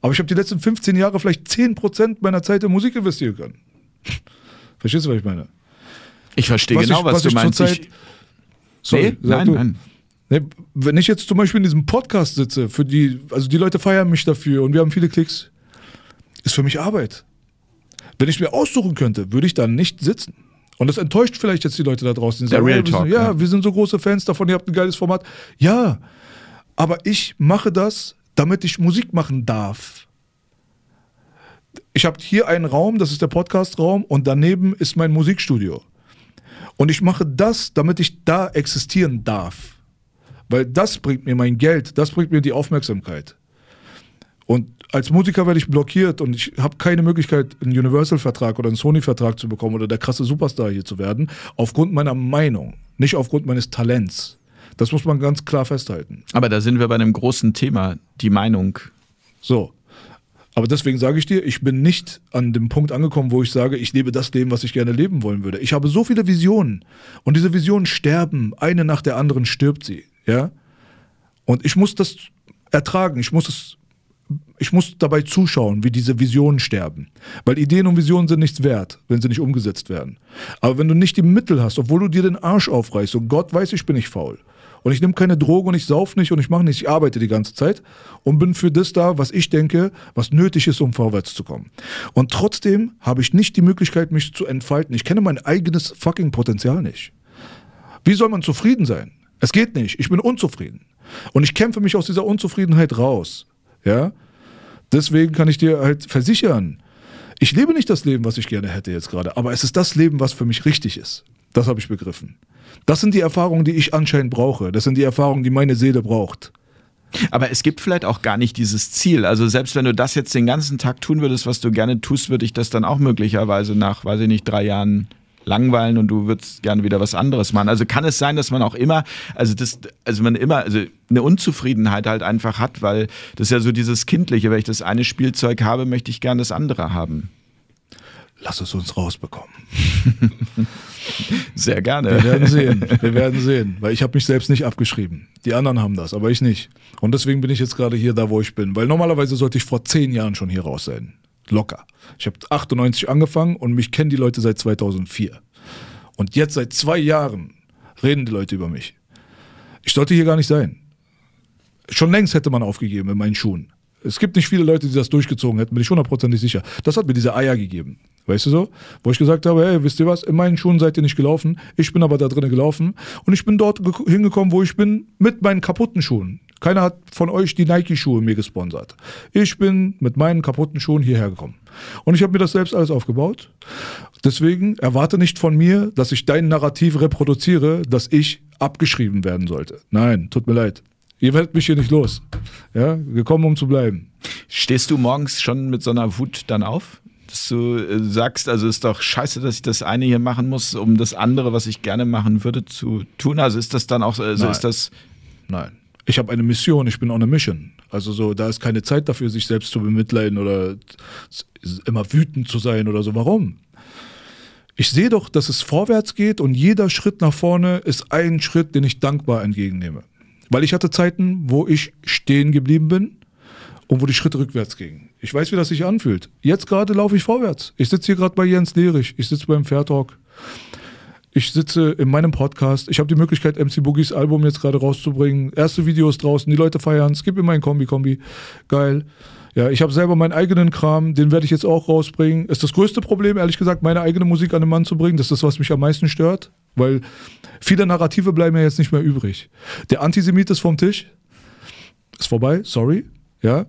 aber ich habe die letzten 15 Jahre vielleicht 10% meiner Zeit in Musik investieren können. (laughs) Verstehst du, was ich meine? Ich verstehe genau, ich, was, was, du meinst. Ich, sorry, nee, nein, du. nein. Nee, wenn ich jetzt zum Beispiel in diesem Podcast sitze, für die, also die Leute feiern mich dafür und wir haben viele Klicks ist für mich Arbeit. Wenn ich mir aussuchen könnte, würde ich da nicht sitzen. Und das enttäuscht vielleicht jetzt die Leute da draußen. Die sagen, Real Talk, ja, ja, wir sind so große Fans davon, ihr habt ein geiles Format. Ja, aber ich mache das, damit ich Musik machen darf. Ich habe hier einen Raum, das ist der Podcast-Raum, und daneben ist mein Musikstudio. Und ich mache das, damit ich da existieren darf. Weil das bringt mir mein Geld, das bringt mir die Aufmerksamkeit. Und als Musiker werde ich blockiert und ich habe keine Möglichkeit, einen Universal-Vertrag oder einen Sony-Vertrag zu bekommen oder der krasse Superstar hier zu werden, aufgrund meiner Meinung, nicht aufgrund meines Talents. Das muss man ganz klar festhalten. Aber da sind wir bei einem großen Thema, die Meinung. So. Aber deswegen sage ich dir, ich bin nicht an dem Punkt angekommen, wo ich sage, ich lebe das Leben, was ich gerne leben wollen würde. Ich habe so viele Visionen und diese Visionen sterben, eine nach der anderen stirbt sie, ja? Und ich muss das ertragen, ich muss es ich muss dabei zuschauen, wie diese Visionen sterben. Weil Ideen und Visionen sind nichts wert, wenn sie nicht umgesetzt werden. Aber wenn du nicht die Mittel hast, obwohl du dir den Arsch aufreißt und Gott weiß, ich bin nicht faul. Und ich nehme keine Droge und ich sauf nicht und ich mache nichts, ich arbeite die ganze Zeit und bin für das da, was ich denke, was nötig ist, um vorwärts zu kommen. Und trotzdem habe ich nicht die Möglichkeit, mich zu entfalten. Ich kenne mein eigenes fucking Potenzial nicht. Wie soll man zufrieden sein? Es geht nicht. Ich bin unzufrieden. Und ich kämpfe mich aus dieser Unzufriedenheit raus. Ja? Deswegen kann ich dir halt versichern, ich lebe nicht das Leben, was ich gerne hätte jetzt gerade, aber es ist das Leben, was für mich richtig ist. Das habe ich begriffen. Das sind die Erfahrungen, die ich anscheinend brauche. Das sind die Erfahrungen, die meine Seele braucht. Aber es gibt vielleicht auch gar nicht dieses Ziel. Also selbst wenn du das jetzt den ganzen Tag tun würdest, was du gerne tust, würde ich das dann auch möglicherweise nach, weiß ich nicht, drei Jahren langweilen und du würdest gerne wieder was anderes machen. Also kann es sein, dass man auch immer, also das, also man immer, also eine Unzufriedenheit halt einfach hat, weil das ist ja so dieses Kindliche, wenn ich das eine Spielzeug habe, möchte ich gerne das andere haben. Lass es uns rausbekommen. Sehr gerne. Wir werden sehen. Wir werden sehen. Weil ich habe mich selbst nicht abgeschrieben. Die anderen haben das, aber ich nicht. Und deswegen bin ich jetzt gerade hier da, wo ich bin. Weil normalerweise sollte ich vor zehn Jahren schon hier raus sein. Locker. Ich habe 98 angefangen und mich kennen die Leute seit 2004. Und jetzt seit zwei Jahren reden die Leute über mich. Ich sollte hier gar nicht sein. Schon längst hätte man aufgegeben in meinen Schuhen. Es gibt nicht viele Leute, die das durchgezogen hätten, bin ich hundertprozentig sicher. Das hat mir diese Eier gegeben. Weißt du so? Wo ich gesagt habe, hey, wisst ihr was, in meinen Schuhen seid ihr nicht gelaufen, ich bin aber da drinnen gelaufen und ich bin dort hingekommen, wo ich bin, mit meinen kaputten Schuhen. Keiner hat von euch die Nike-Schuhe mir gesponsert. Ich bin mit meinen kaputten Schuhen hierher gekommen. Und ich habe mir das selbst alles aufgebaut. Deswegen erwarte nicht von mir, dass ich dein Narrativ reproduziere, dass ich abgeschrieben werden sollte. Nein, tut mir leid. Ihr werdet mich hier nicht los. Ja, gekommen, um zu bleiben. Stehst du morgens schon mit so einer Wut dann auf? dass du äh, sagst, also ist doch scheiße, dass ich das eine hier machen muss, um das andere, was ich gerne machen würde, zu tun. Also ist das dann auch, also Nein. ist das. Nein. Ich habe eine Mission, ich bin on a mission. Also so, da ist keine Zeit dafür, sich selbst zu bemitleiden oder immer wütend zu sein oder so. Warum? Ich sehe doch, dass es vorwärts geht und jeder Schritt nach vorne ist ein Schritt, den ich dankbar entgegennehme. Weil ich hatte Zeiten, wo ich stehen geblieben bin und wo die Schritte rückwärts gingen. Ich weiß, wie das sich anfühlt. Jetzt gerade laufe ich vorwärts. Ich sitze hier gerade bei Jens Lehrich. Ich sitze beim Fair Talk. Ich sitze in meinem Podcast. Ich habe die Möglichkeit, MC Boogies Album jetzt gerade rauszubringen. Erste Videos draußen. Die Leute feiern. Es gibt immer ein Kombi-Kombi. Geil. Ja, ich habe selber meinen eigenen Kram, den werde ich jetzt auch rausbringen. Ist das größte Problem, ehrlich gesagt, meine eigene Musik an den Mann zu bringen. Das ist das, was mich am meisten stört, weil viele Narrative bleiben ja jetzt nicht mehr übrig. Der Antisemit ist vom Tisch. Ist vorbei, sorry. Ja.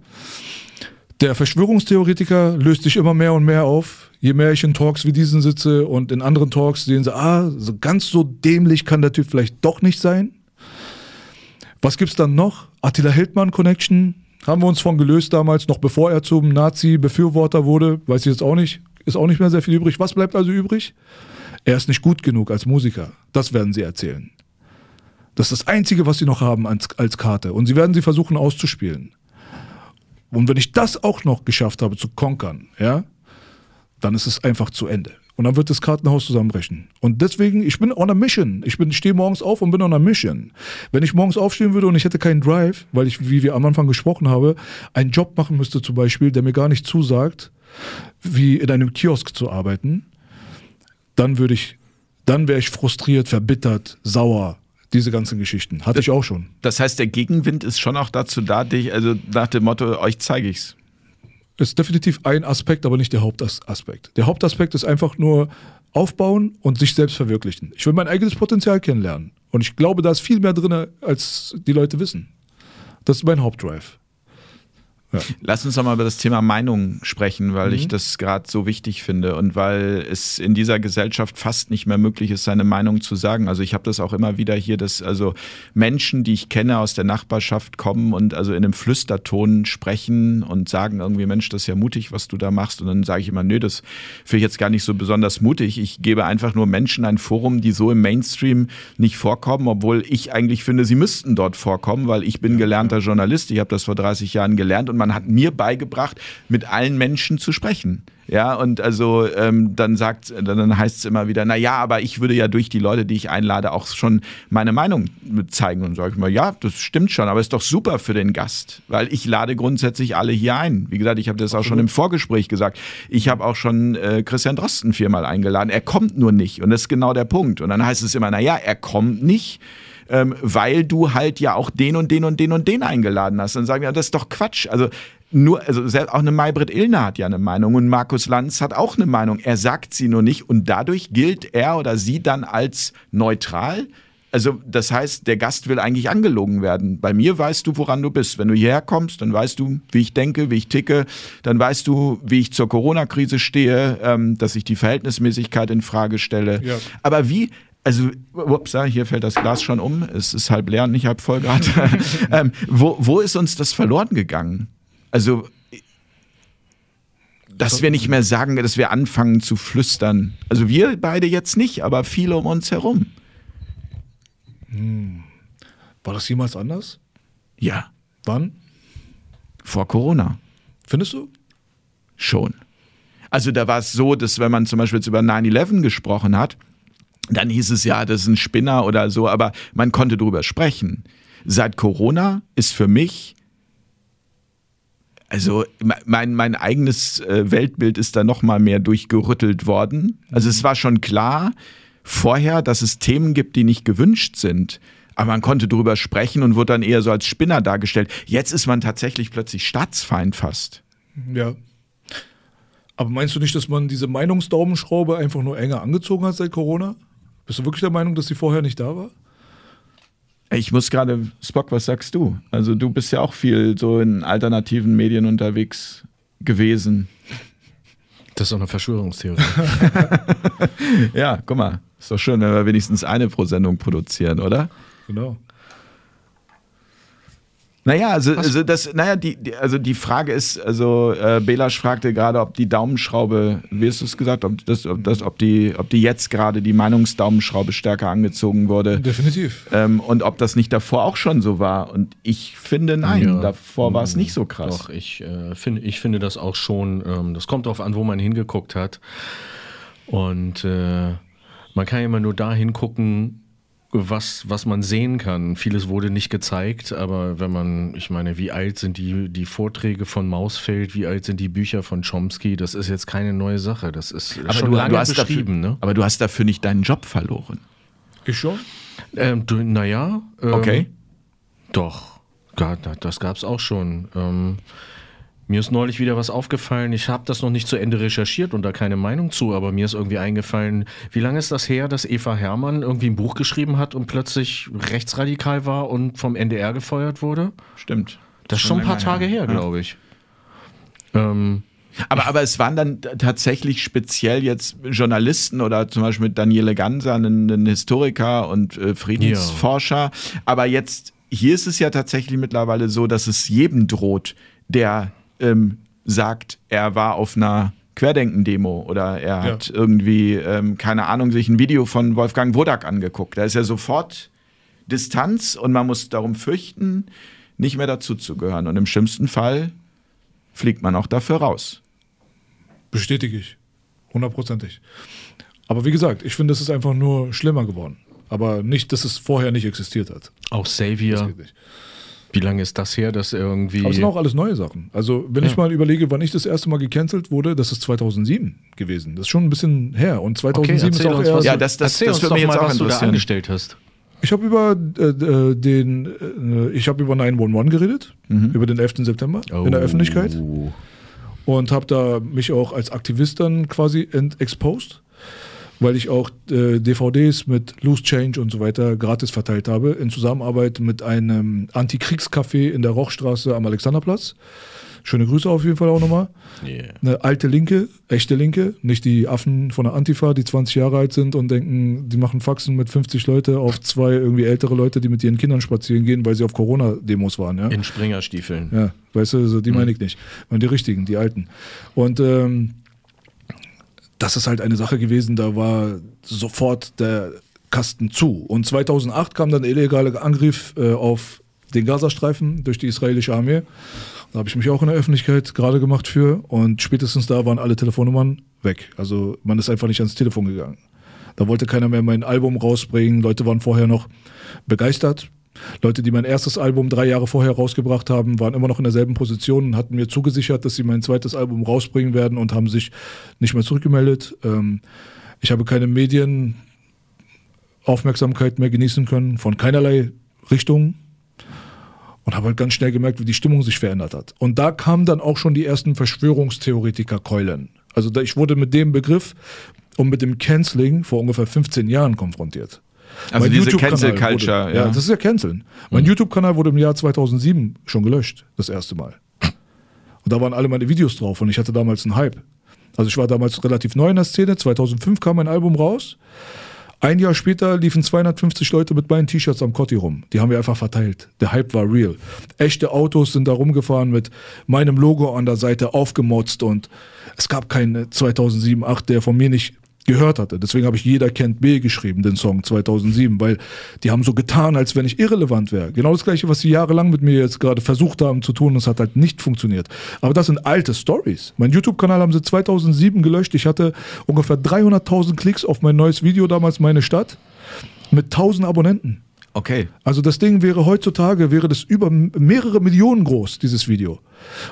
Der Verschwörungstheoretiker löst sich immer mehr und mehr auf. Je mehr ich in Talks wie diesen sitze und in anderen Talks sehen sie, ah, so ganz so dämlich kann der Typ vielleicht doch nicht sein. Was gibt's dann noch? Attila Hildmann Connection. Haben wir uns von gelöst damals, noch bevor er zum Nazi-Befürworter wurde. Weiß ich jetzt auch nicht. Ist auch nicht mehr sehr viel übrig. Was bleibt also übrig? Er ist nicht gut genug als Musiker. Das werden sie erzählen. Das ist das Einzige, was sie noch haben als, als Karte. Und sie werden sie versuchen auszuspielen. Und wenn ich das auch noch geschafft habe zu konkern, ja, dann ist es einfach zu Ende. Und dann wird das Kartenhaus zusammenbrechen. Und deswegen, ich bin on a mission. Ich bin, stehe morgens auf und bin on a mission. Wenn ich morgens aufstehen würde und ich hätte keinen Drive, weil ich, wie wir am Anfang gesprochen haben, einen Job machen müsste zum Beispiel, der mir gar nicht zusagt, wie in einem Kiosk zu arbeiten, dann würde ich, dann wäre ich frustriert, verbittert, sauer, diese ganzen Geschichten. Hatte ich auch schon. Das heißt, der Gegenwind ist schon auch dazu da, dich, also nach dem Motto, euch zeige ich's. Ist definitiv ein Aspekt, aber nicht der Hauptaspekt. Der Hauptaspekt ist einfach nur aufbauen und sich selbst verwirklichen. Ich will mein eigenes Potenzial kennenlernen. Und ich glaube, da ist viel mehr drin, als die Leute wissen. Das ist mein Hauptdrive. Ja. Lass uns doch mal über das Thema Meinung sprechen, weil mhm. ich das gerade so wichtig finde und weil es in dieser Gesellschaft fast nicht mehr möglich ist, seine Meinung zu sagen. Also ich habe das auch immer wieder hier, dass also Menschen, die ich kenne aus der Nachbarschaft kommen und also in einem Flüsterton sprechen und sagen irgendwie, Mensch, das ist ja mutig, was du da machst. Und dann sage ich immer, nö, das finde ich jetzt gar nicht so besonders mutig. Ich gebe einfach nur Menschen ein Forum, die so im Mainstream nicht vorkommen, obwohl ich eigentlich finde, sie müssten dort vorkommen, weil ich bin gelernter Journalist. Ich habe das vor 30 Jahren gelernt und man hat mir beigebracht, mit allen Menschen zu sprechen. Ja, und also ähm, dann sagt, dann heißt es immer wieder, na ja, aber ich würde ja durch die Leute, die ich einlade, auch schon meine Meinung zeigen. Und sage ich mal, ja, das stimmt schon, aber ist doch super für den Gast, weil ich lade grundsätzlich alle hier ein. Wie gesagt, ich habe das auch schon im Vorgespräch gesagt. Ich habe auch schon äh, Christian Drosten viermal eingeladen. Er kommt nur nicht. Und das ist genau der Punkt. Und dann heißt es immer, na ja, er kommt nicht ähm, weil du halt ja auch den und den und den und den eingeladen hast. Dann sagen wir, das ist doch Quatsch. Also nur, also auch eine Maybrit Illner hat ja eine Meinung und Markus Lanz hat auch eine Meinung. Er sagt sie nur nicht und dadurch gilt er oder sie dann als neutral. Also das heißt, der Gast will eigentlich angelogen werden. Bei mir weißt du, woran du bist. Wenn du hierher kommst, dann weißt du, wie ich denke, wie ich ticke. Dann weißt du, wie ich zur Corona-Krise stehe, ähm, dass ich die Verhältnismäßigkeit in Frage stelle. Ja. Aber wie also, ups, hier fällt das Glas schon um. Es ist halb leer und nicht halb voll gerade. (laughs) ähm, wo, wo ist uns das verloren gegangen? Also, dass wir nicht mehr sagen, dass wir anfangen zu flüstern. Also wir beide jetzt nicht, aber viele um uns herum. War das jemals anders? Ja, Wann? vor Corona Findest du? schon. Also da war es so, dass wenn man zum Beispiel jetzt über 9-11 gesprochen hat, dann hieß es ja, das ist ein Spinner oder so, aber man konnte drüber sprechen. Seit Corona ist für mich, also me- mein, mein eigenes äh, Weltbild ist da noch mal mehr durchgerüttelt worden. Also es war schon klar vorher, dass es Themen gibt, die nicht gewünscht sind. Aber man konnte drüber sprechen und wurde dann eher so als Spinner dargestellt. Jetzt ist man tatsächlich plötzlich Staatsfeind fast. Ja. Aber meinst du nicht, dass man diese Meinungsdaumenschraube einfach nur enger angezogen hat seit Corona? Bist du wirklich der Meinung, dass sie vorher nicht da war? Ich muss gerade, Spock, was sagst du? Also du bist ja auch viel so in alternativen Medien unterwegs gewesen. Das ist doch eine Verschwörungstheorie. (laughs) Ja, guck mal, ist doch schön, wenn wir wenigstens eine pro Sendung produzieren, oder? Genau. Naja, also, also das, naja, die, die, also die Frage ist, also äh, Belasch fragte gerade, ob die Daumenschraube, wie hast du es gesagt, ob, das, ob, das, ob, die, ob die jetzt gerade die Meinungsdaumenschraube stärker angezogen wurde. Definitiv. Ähm, und ob das nicht davor auch schon so war. Und ich finde, nein, Ja. davor war es nicht so krass. Doch, ich, äh, finde, ich finde das auch schon. Ähm, das kommt darauf an, wo man hingeguckt hat. Und äh, man kann ja immer nur da hingucken, was, was man sehen kann. Vieles wurde nicht gezeigt, aber wenn man, ich meine, wie alt sind die, die Vorträge von Mausfeld, wie alt sind die Bücher von Chomsky, das ist jetzt keine neue Sache. Das ist schon lange beschrieben. dafür, ne? aber du hast dafür nicht deinen Job verloren. Ich schon? Ähm, du, naja. Ähm, Okay. Doch, Gott, das gab es auch schon. Ähm, mir ist neulich wieder was aufgefallen. Ich habe das noch nicht zu Ende recherchiert und da keine Meinung zu, aber mir ist irgendwie eingefallen, wie lange ist das her, dass Eva Hermann irgendwie ein Buch geschrieben hat und plötzlich rechtsradikal war und vom NDR gefeuert wurde? Stimmt. Das ist schon ein paar Tage her, Ja. glaube ich. Ähm, Aber, aber es waren dann tatsächlich speziell jetzt Journalisten oder zum Beispiel mit Daniele Ganser, ein, ein Historiker und äh, Friedensforscher. Aber jetzt, hier ist es ja tatsächlich mittlerweile so, dass es jedem droht, der ähm, sagt, er war auf einer Querdenken-Demo oder er hat irgendwie, ähm, keine Ahnung, sich ein Video von Wolfgang Wodak angeguckt. Da ist ja sofort Distanz und man muss darum fürchten, nicht mehr dazu zu gehören. Und im schlimmsten Fall fliegt man auch dafür raus. Bestätige ich. Hundertprozentig. Aber wie gesagt, ich finde, es ist einfach nur schlimmer geworden. Aber nicht, dass es vorher nicht existiert hat. auch Das Xavier, geht nicht. Wie lange ist das her, dass irgendwie. Aber es sind auch alles neue Sachen. Also, wenn ich Ja. mal überlege, wann ich das erste Mal gecancelt wurde, das ist 2007 gewesen. Das ist schon ein bisschen her. Und 2007 ist erzähl auch uns, erst. was Ja, das- das- erzähl das doch mich jetzt mal, auch was du da angestellt hast. Ich habe über äh, äh, den, äh, ich habe über 911 geredet, über den 11. September in der Öffentlichkeit Oh. und habe da mich auch als Aktivist dann quasi exposed, weil ich auch äh, DVDs mit Loose Change und so weiter gratis verteilt habe in Zusammenarbeit mit einem Antikriegscafé in der Rochstraße am Alexanderplatz. Schöne Grüße auf jeden Fall auch nochmal. Yeah. Eine alte Linke, echte Linke, nicht die Affen von der Antifa, die 20 Jahre alt sind und denken, die machen Faxen mit 50 Leute auf zwei irgendwie ältere Leute, die mit ihren Kindern spazieren gehen, weil sie auf Corona-Demos waren. Ja? In Springerstiefeln. Ja, weißt du, so die meine ich nicht. Meine die richtigen, die alten. Und ähm, das ist halt eine Sache gewesen, da war sofort der Kasten zu. Und 2008 kam dann der illegale Angriff äh, auf den Gazastreifen durch die israelische Armee. Da habe ich mich auch in der Öffentlichkeit gerade gemacht für. Und spätestens da waren alle Telefonnummern weg. Also man ist einfach nicht ans Telefon gegangen. Da wollte keiner mehr mein Album rausbringen. Leute waren vorher noch begeistert. Leute, die mein erstes Album drei Jahre vorher rausgebracht haben, waren immer noch in derselben Position und hatten mir zugesichert, dass sie mein zweites Album rausbringen werden und haben sich nicht mehr zurückgemeldet. Ähm, ich habe keine Medienaufmerksamkeit mehr genießen können, von keinerlei Richtung. Und habe halt ganz schnell gemerkt, wie die Stimmung sich verändert hat. Und da kamen dann auch schon die ersten Verschwörungstheoretiker-Keulen. Also ich wurde mit dem Begriff und mit dem Canceling vor ungefähr 15 Jahren konfrontiert. Also Mein diese Cancel Culture, Wurde, ja. ja. das ist ja Canceln. Mein YouTube-Kanal wurde im Jahr 2007 schon gelöscht, das erste Mal. Und da waren alle meine Videos drauf und ich hatte damals einen Hype. Also ich war damals relativ neu in der Szene. 2005 kam mein Album raus. Ein Jahr später liefen 250 Leute mit meinen T-Shirts am Cotti rum. Die haben wir einfach verteilt. Der Hype war real. Echte Autos sind da rumgefahren mit meinem Logo an der Seite aufgemotzt und es gab keinen 2007, 8, der von mir nicht gehört hatte. Deswegen habe ich Jeder kennt B geschrieben, den Song 2007, weil die haben so getan, als wenn ich irrelevant wäre. Genau das gleiche, was sie jahrelang mit mir jetzt gerade versucht haben zu tun, das hat halt nicht funktioniert. Aber das sind alte Stories. Mein YouTube-Kanal haben sie 2007 gelöscht. Ich hatte ungefähr 300.000 Klicks auf mein neues Video damals, meine Stadt, mit 1000 Abonnenten. Okay. Also das Ding wäre heutzutage, wäre das über mehrere Millionen groß, dieses Video.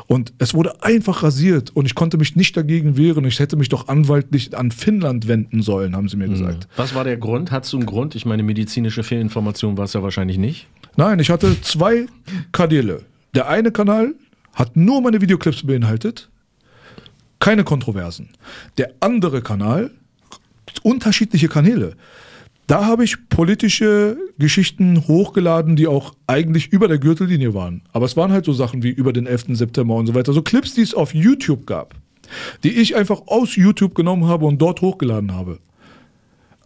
Und es wurde einfach rasiert und ich konnte mich nicht dagegen wehren. Ich hätte mich doch anwaltlich an Finnland wenden sollen, haben sie mir gesagt. Was war der Grund? Hattest du einen Grund? Ich meine, medizinische Fehlinformation war es ja wahrscheinlich nicht. Nein, ich hatte zwei Kanäle. Der eine Kanal hat nur meine Videoclips beinhaltet, keine Kontroversen. Der andere Kanal, unterschiedliche Kanäle. Da habe ich politische Geschichten hochgeladen, die auch eigentlich über der Gürtellinie waren. Aber es waren halt so Sachen wie über den 11. September und so weiter. So Clips, die es auf YouTube gab, die ich einfach aus YouTube genommen habe und dort hochgeladen habe.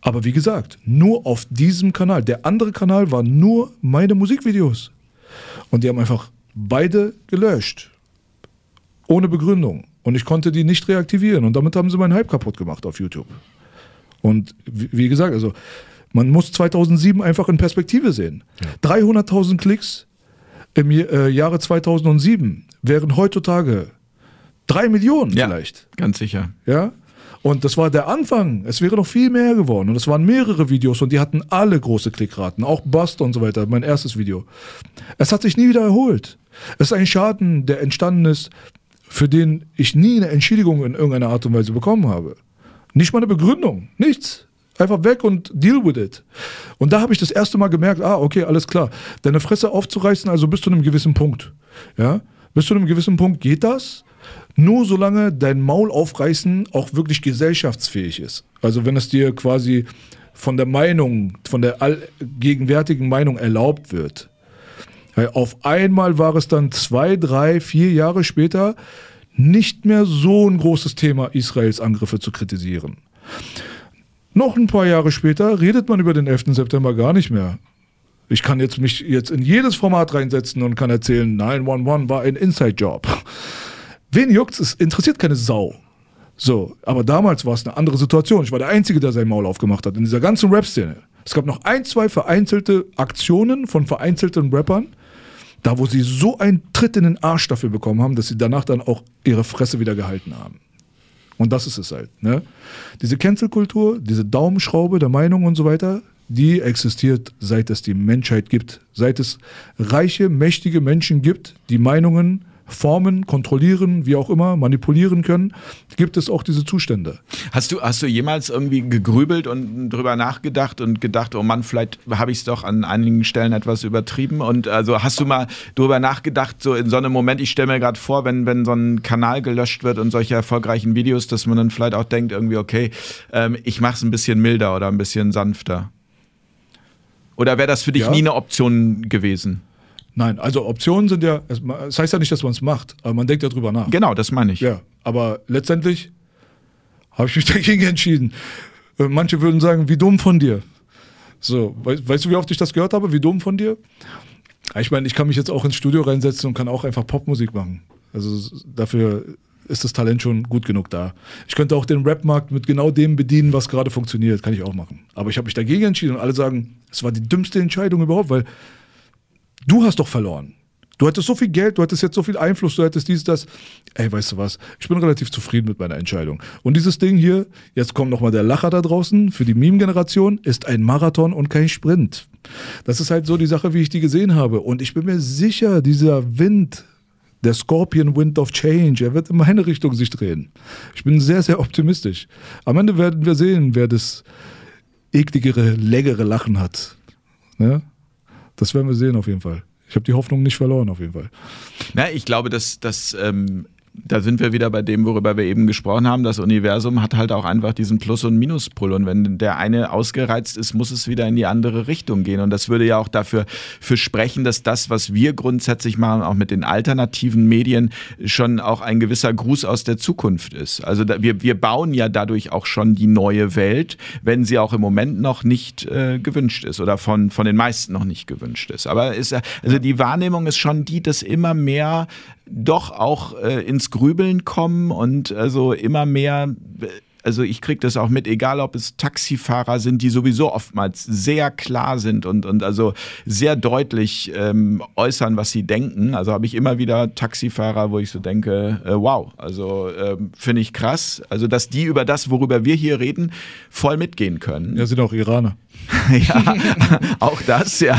Aber wie gesagt, nur auf diesem Kanal. Der andere Kanal war nur meine Musikvideos. Und die haben einfach beide gelöscht. Ohne Begründung. Und ich konnte die nicht reaktivieren. Und damit haben sie meinen Hype kaputt gemacht auf YouTube. Und wie gesagt, also man muss 2007 einfach in Perspektive sehen. 300.000 Klicks im äh, Jahre 2007 wären heutzutage drei Millionen Ja, vielleicht. ganz sicher. Ja. Und das war der Anfang. Es wäre noch viel mehr geworden. Und es waren mehrere Videos und die hatten alle große Klickraten. Auch Bust und so weiter. Mein erstes Video. Es hat sich nie wieder erholt. Es ist ein Schaden, der entstanden ist, für den ich nie eine Entschädigung in irgendeiner Art und Weise bekommen habe. Nicht mal eine Begründung. Nichts. Einfach weg und deal with it. Und da habe ich das erste Mal gemerkt, ah, okay, alles klar. Deine Fresse aufzureißen, also bis zu einem gewissen Punkt. Ja? Bis zu einem gewissen Punkt geht das. Nur solange dein Maul aufreißen auch wirklich gesellschaftsfähig ist. Also wenn es dir quasi von der Meinung, von der allgegenwärtigen Meinung erlaubt wird. Auf einmal war es dann zwei, drei, vier Jahre später nicht mehr so ein großes Thema, Israels Angriffe zu kritisieren. Noch ein paar Jahre später redet man über den 11. September gar nicht mehr. Ich kann jetzt mich jetzt in jedes Format reinsetzen und kann erzählen, 911 war ein Inside-Job. Wen juckt's? Es interessiert keine Sau. So, aber damals war es eine andere Situation. Ich war der Einzige, der sein Maul aufgemacht hat in dieser ganzen Rap-Szene. Es gab noch ein, zwei vereinzelte Aktionen von vereinzelten Rappern, da wo sie so einen Tritt in den Arsch dafür bekommen haben, dass sie danach dann auch ihre Fresse wieder gehalten haben. Und das ist es halt. Ne? Diese Cancel-Kultur, diese Daumenschraube der Meinung und so weiter, die existiert, seit es die Menschheit gibt. Seit es reiche, mächtige Menschen gibt, die Meinungen formen, kontrollieren, wie auch immer, manipulieren können, gibt es auch diese Zustände. Hast du, hast du jemals irgendwie gegrübelt und drüber nachgedacht und gedacht, oh Mann, vielleicht habe ich es doch an einigen Stellen etwas übertrieben? Und also hast du mal drüber nachgedacht, so in so einem Moment, ich stelle mir gerade vor, wenn, wenn so ein Kanal gelöscht wird und solche erfolgreichen Videos, dass man dann vielleicht auch denkt, irgendwie, okay, ähm, ich mache es ein bisschen milder oder ein bisschen sanfter. Oder wäre das für dich Ja. nie eine Option gewesen? Nein, also Optionen sind ja, es es heißt ja nicht, dass man es macht, aber man denkt ja drüber nach. Genau, das meine ich. Ja, aber letztendlich habe ich mich (laughs) dagegen entschieden. Äh, Manche würden sagen, wie dumm von dir. So, weißt, weißt du, wie oft ich das gehört habe? Wie dumm von dir? Ich meine, ich kann mich jetzt auch ins Studio reinsetzen und kann auch einfach Popmusik machen. Also dafür ist das Talent schon gut genug da. Ich könnte auch den Rapmarkt mit genau dem bedienen, was gerade funktioniert. Kann ich auch machen. Aber ich habe mich dagegen entschieden und alle sagen, es war die dümmste Entscheidung überhaupt, weil du hast doch verloren. Du hattest so viel Geld, du hattest jetzt so viel Einfluss, du hattest dies, das. Ey, weißt du was? Ich bin relativ zufrieden mit meiner Entscheidung. Und dieses Ding hier, jetzt kommt nochmal der Lacher da draußen, für die Meme-Generation, ist ein Marathon und kein Sprint. Das ist halt so die Sache, wie ich die gesehen habe. Und ich bin mir sicher, dieser Wind, der Scorpion Wind of Change, er wird in meine Richtung sich drehen. Ich bin sehr, sehr optimistisch. Am Ende werden wir sehen, wer das ekligere, längere Lachen hat. Ne? Das werden wir sehen auf jeden Fall. Ich habe die Hoffnung nicht verloren auf jeden Fall. Na, ich glaube, dass, dass ähm, da sind wir wieder bei dem, worüber wir eben gesprochen haben. Das Universum hat halt auch einfach diesen Plus- und Minuspol. Und wenn der eine ausgereizt ist, muss es wieder in die andere Richtung gehen. Und das würde ja auch dafür für sprechen, dass das, was wir grundsätzlich machen, auch mit den alternativen Medien, schon auch ein gewisser Gruß aus der Zukunft ist. Also da, wir, wir bauen ja dadurch auch schon die neue Welt, wenn sie auch im Moment noch nicht äh, gewünscht ist oder von, von den meisten noch nicht gewünscht ist. Aber ist, also die Wahrnehmung ist schon die, dass immer mehr doch auch äh, ins Grübeln kommen und also immer mehr also ich kriege das auch mit, egal ob es Taxifahrer sind, die sowieso oftmals sehr klar sind und, und also sehr deutlich ähm, äußern, was sie denken. Also habe ich immer wieder Taxifahrer, wo ich so denke, äh, wow, also äh, finde ich krass. Also dass die über das, worüber wir hier reden, voll mitgehen können. Ja, sind auch Iraner. (laughs) ja, auch das, ja.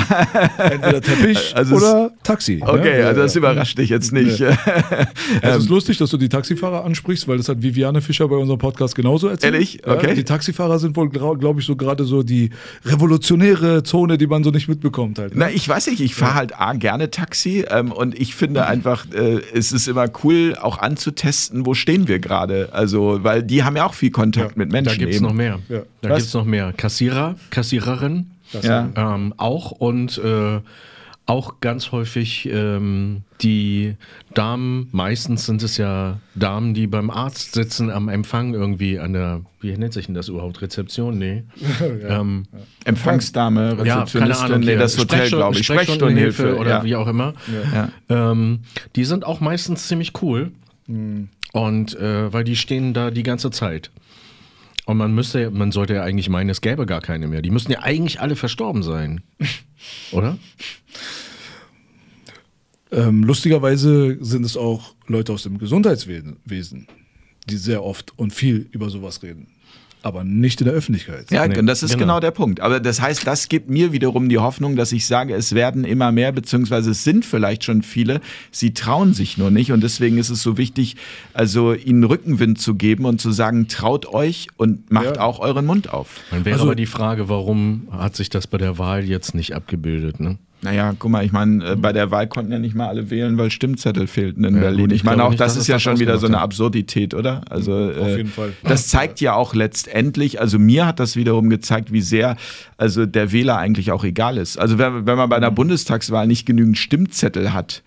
Entweder Teppich (laughs) also oder Taxi. Okay, ja, also das überrascht dich jetzt nicht. Ja. (laughs) es ist lustig, dass du die Taxifahrer ansprichst, weil das hat Viviane Fischer bei unserem Podcast genauso erzählt. Ehrlich? Okay. Ja, die Taxifahrer sind wohl, glaube ich, so gerade so die revolutionäre Zone, die man so nicht mitbekommt halt. Ne? Na, ich weiß nicht, ich fahre halt A, gerne Taxi ähm, und ich finde einfach, äh, es ist immer cool, auch anzutesten, wo stehen wir gerade. Also, weil die haben ja auch viel Kontakt mit Menschen. Da gibt es noch mehr. Da gibt es noch mehr. Kassierer, Kassiererin ja. ähm, auch und äh, auch ganz häufig ähm, die Damen, meistens sind es ja Damen, die beim Arzt sitzen am Empfang irgendwie an der, wie nennt sich denn das überhaupt, Rezeption? Nee. (laughs) ja. ähm, Empfangsdame, Rezeptionistin, ja, keine Ahnung, nee, das Hotel, glaube ich, Sprechstundenhilfe oder ja. wie auch immer. Ähm, die sind auch meistens ziemlich cool mhm. und äh, weil die stehen da die ganze Zeit. Und man müsste, man sollte ja eigentlich meinen, es gäbe gar keine mehr. Die müssten ja eigentlich alle verstorben sein. (laughs) Oder? Ähm, lustigerweise sind es auch Leute aus dem Gesundheitswesen, die sehr oft und viel über sowas reden aber nicht in der Öffentlichkeit. Ja, nee, und das ist genau. genau. der Punkt. Aber das heißt, das gibt mir wiederum die Hoffnung, dass ich sage, es werden immer mehr, beziehungsweise es sind vielleicht schon viele, sie trauen sich nur nicht. Und deswegen ist es so wichtig, also ihnen Rückenwind zu geben und zu sagen, traut euch und macht ja. auch euren Mund auf. Dann wäre also, aber die Frage, warum hat sich das bei der Wahl jetzt nicht abgebildet? Ne? Naja, guck mal, ich meine, äh, bei der Wahl konnten ja nicht mal alle wählen, weil Stimmzettel fehlten in ja, Berlin. Gut, ich, ich meine, auch nicht, das ist ja schon wieder so eine Absurdität, oder? Also, Auf äh, jeden Fall. Das zeigt ja auch letztendlich, also mir hat das wiederum gezeigt, wie sehr also der Wähler eigentlich auch egal ist. Also wenn, wenn man bei einer mhm. Bundestagswahl nicht genügend Stimmzettel hat,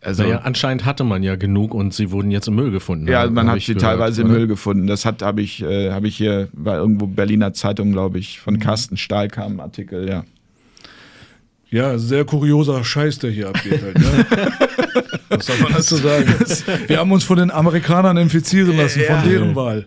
also naja, anscheinend hatte man ja genug und sie wurden jetzt im Müll gefunden. Ja, man hat sie gehört, teilweise oder? im Müll gefunden. Das hat habe ich äh, habe ich hier bei irgendwo Berliner Zeitung, glaube ich, von mhm. Carsten Stahl kam ein Artikel, ja. Ja, sehr kurioser Scheiß, der hier abgeht halt. Ne? (laughs) Was soll man dazu sagen? (laughs) Wir haben uns von den Amerikanern infizieren lassen, von deren Wahl.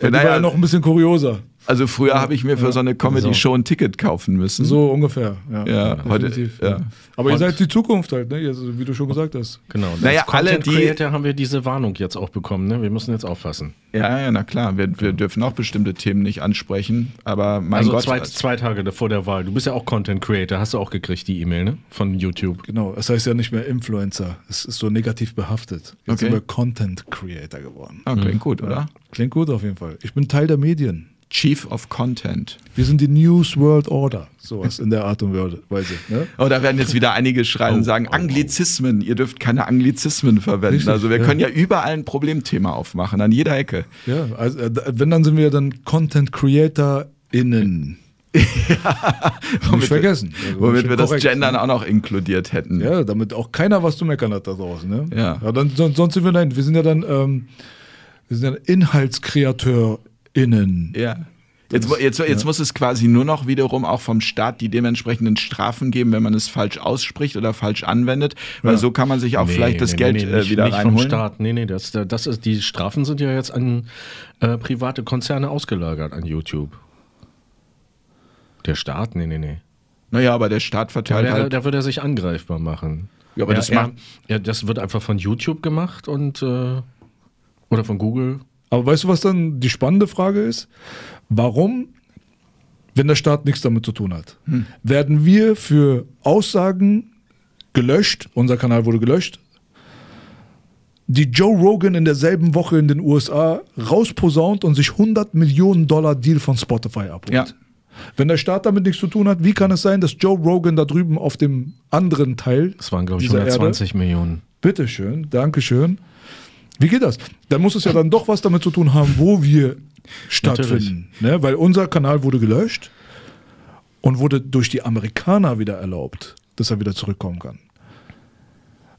Die naja, war ja noch ein bisschen kurioser. Also früher habe ich mir für so eine Comedy-Show ein Ticket kaufen müssen. So ungefähr, ja. Ja, heute. Ja. Aber ihr seid die Zukunft halt, ne? Also, wie du schon gesagt hast. Genau. Naja, alle die Creator haben wir diese Warnung jetzt auch bekommen, ne? Wir müssen jetzt aufpassen. Ja, ja, na klar. Wir, wir dürfen auch bestimmte Themen nicht ansprechen. Aber mein also Gott. Zwei, zwei Tage vor der Wahl. Du bist ja auch Content Creator. Hast du auch gekriegt, die E-Mail, ne? Von YouTube. Genau. Es heißt ja nicht mehr Influencer. Es ist so negativ behaftet. Jetzt okay. sind wir Content Creator geworden. Ah, klingt mhm. gut, oder? Klingt gut auf jeden Fall. Ich bin Teil der Medien. Chief of Content. Wir sind die News World Order, sowas in der Art und Weise. Ne? Oh, da werden jetzt wieder einige schreien oh, und sagen, oh, Anglizismen, ihr dürft keine Anglizismen verwenden. Richtig, also wir ja. können ja überall ein Problemthema aufmachen, an jeder Ecke. Ja, also äh, wenn, dann sind wir dann Content Creator innen. (laughs) ja, womit, vergessen. Also womit wir das Gendern auch noch inkludiert hätten. Ja, damit auch keiner was zu meckern hat da draußen. Ne? Ja. ja dann, sonst sind wir dann, wir sind ja dann, ähm, wir sind ja Inhaltskreateur innen. Ja. Jetzt, jetzt, jetzt ja. muss es quasi nur noch wiederum auch vom Staat die dementsprechenden Strafen geben, wenn man es falsch ausspricht oder falsch anwendet, weil ja. so kann man sich auch nee, vielleicht das nee, Geld nee, nicht, wieder nicht reinholen. Vom Staat. Nee, nee, das, das ist, die Strafen sind ja jetzt an äh, private Konzerne ausgelagert an YouTube. Der Staat? Nee, nee, nee. Naja, aber der Staat verteilt ja, der, halt. Da wird er sich angreifbar machen. Ja, aber das macht. Ja, das wird einfach von YouTube gemacht und äh, oder von Google. Aber weißt du, was dann die spannende Frage ist? Warum, wenn der Staat nichts damit zu tun hat, hm. werden wir für Aussagen gelöscht, unser Kanal wurde gelöscht, die Joe Rogan in derselben Woche in den USA rausposaunt und sich 100 Millionen Dollar Deal von Spotify abholt. Ja. Wenn der Staat damit nichts zu tun hat, wie kann es sein, dass Joe Rogan da drüben auf dem anderen Teil. Das waren, glaube ich, 120 Erde, Millionen. Bitteschön, Dankeschön. Wie geht das? Dann muss es ja dann doch was damit zu tun haben, wo wir stattfinden. Ne? Weil unser Kanal wurde gelöscht und wurde durch die Amerikaner wieder erlaubt, dass er wieder zurückkommen kann.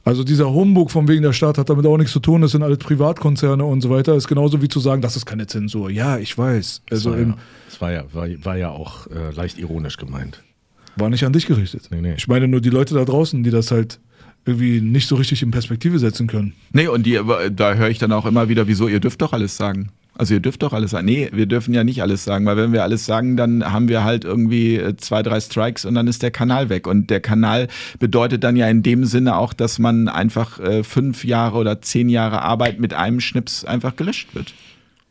Also dieser Humbug von wegen der Staat hat damit auch nichts zu tun, das sind alles Privatkonzerne und so weiter. Ist genauso wie zu sagen, das ist keine Zensur. Ja, ich weiß. Das Also war, im, ja, das war, ja, war, war ja auch äh, leicht ironisch gemeint. war nicht an dich gerichtet. Nee, nee. Ich meine nur die Leute da draußen, die das halt irgendwie nicht so richtig in Perspektive setzen können. Nee, und die, da höre ich dann auch immer wieder, wieso, ihr dürft doch alles sagen. Also ihr dürft doch alles sagen. Nee, wir dürfen ja nicht alles sagen, weil wenn wir alles sagen, dann haben wir halt irgendwie äh, zwei, drei Strikes und dann ist der Kanal weg. Und der Kanal bedeutet dann ja in dem Sinne auch, dass man einfach äh, fünf Jahre oder zehn Jahre Arbeit mit einem Schnips einfach gelöscht wird.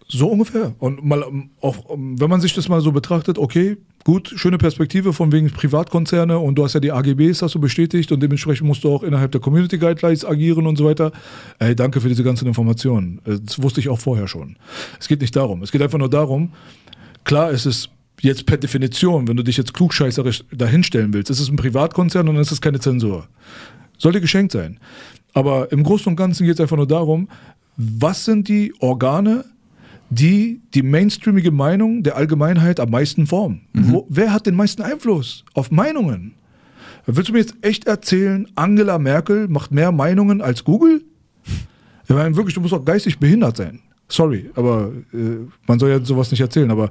So ungefähr. Und mal ähm, auch, ähm, wenn man sich das mal so betrachtet, okay, gut, schöne Perspektive von wegen Privatkonzerne und du hast ja die AGBs, hast du bestätigt und dementsprechend musst du auch innerhalb der Community Guidelines agieren und so weiter. Ey, danke für diese ganzen Informationen. Äh, Das wusste ich auch vorher schon. Es geht nicht darum. Es geht einfach nur darum, klar ist es jetzt per Definition, wenn du dich jetzt klugscheißerisch dahinstellen willst, ist es ein Privatkonzern und dann ist es keine Zensur. Sollte geschenkt sein. Aber im Großen und Ganzen geht es einfach nur darum, was sind die Organe, die die mainstreamige Meinung der Allgemeinheit am meisten formen? Wo, wer hat den meisten Einfluss auf Meinungen? Willst du mir jetzt echt erzählen, Angela Merkel macht mehr Meinungen als Google? Ich meine, wirklich, du musst auch geistig behindert sein. Sorry, aber äh, man soll ja sowas nicht erzählen, aber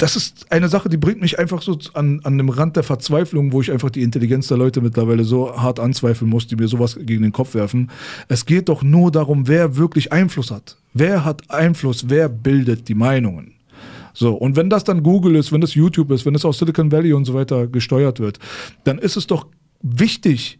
das ist eine Sache, die bringt mich einfach so an, an dem Rand der Verzweiflung, wo ich einfach die Intelligenz der Leute mittlerweile so hart anzweifeln muss, die mir sowas gegen den Kopf werfen. Es geht doch nur darum, wer wirklich Einfluss hat. Wer hat Einfluss? Wer bildet die Meinungen? So, und wenn das dann Google ist, wenn das YouTube ist, wenn das aus Silicon Valley und so weiter gesteuert wird, dann ist es doch wichtig,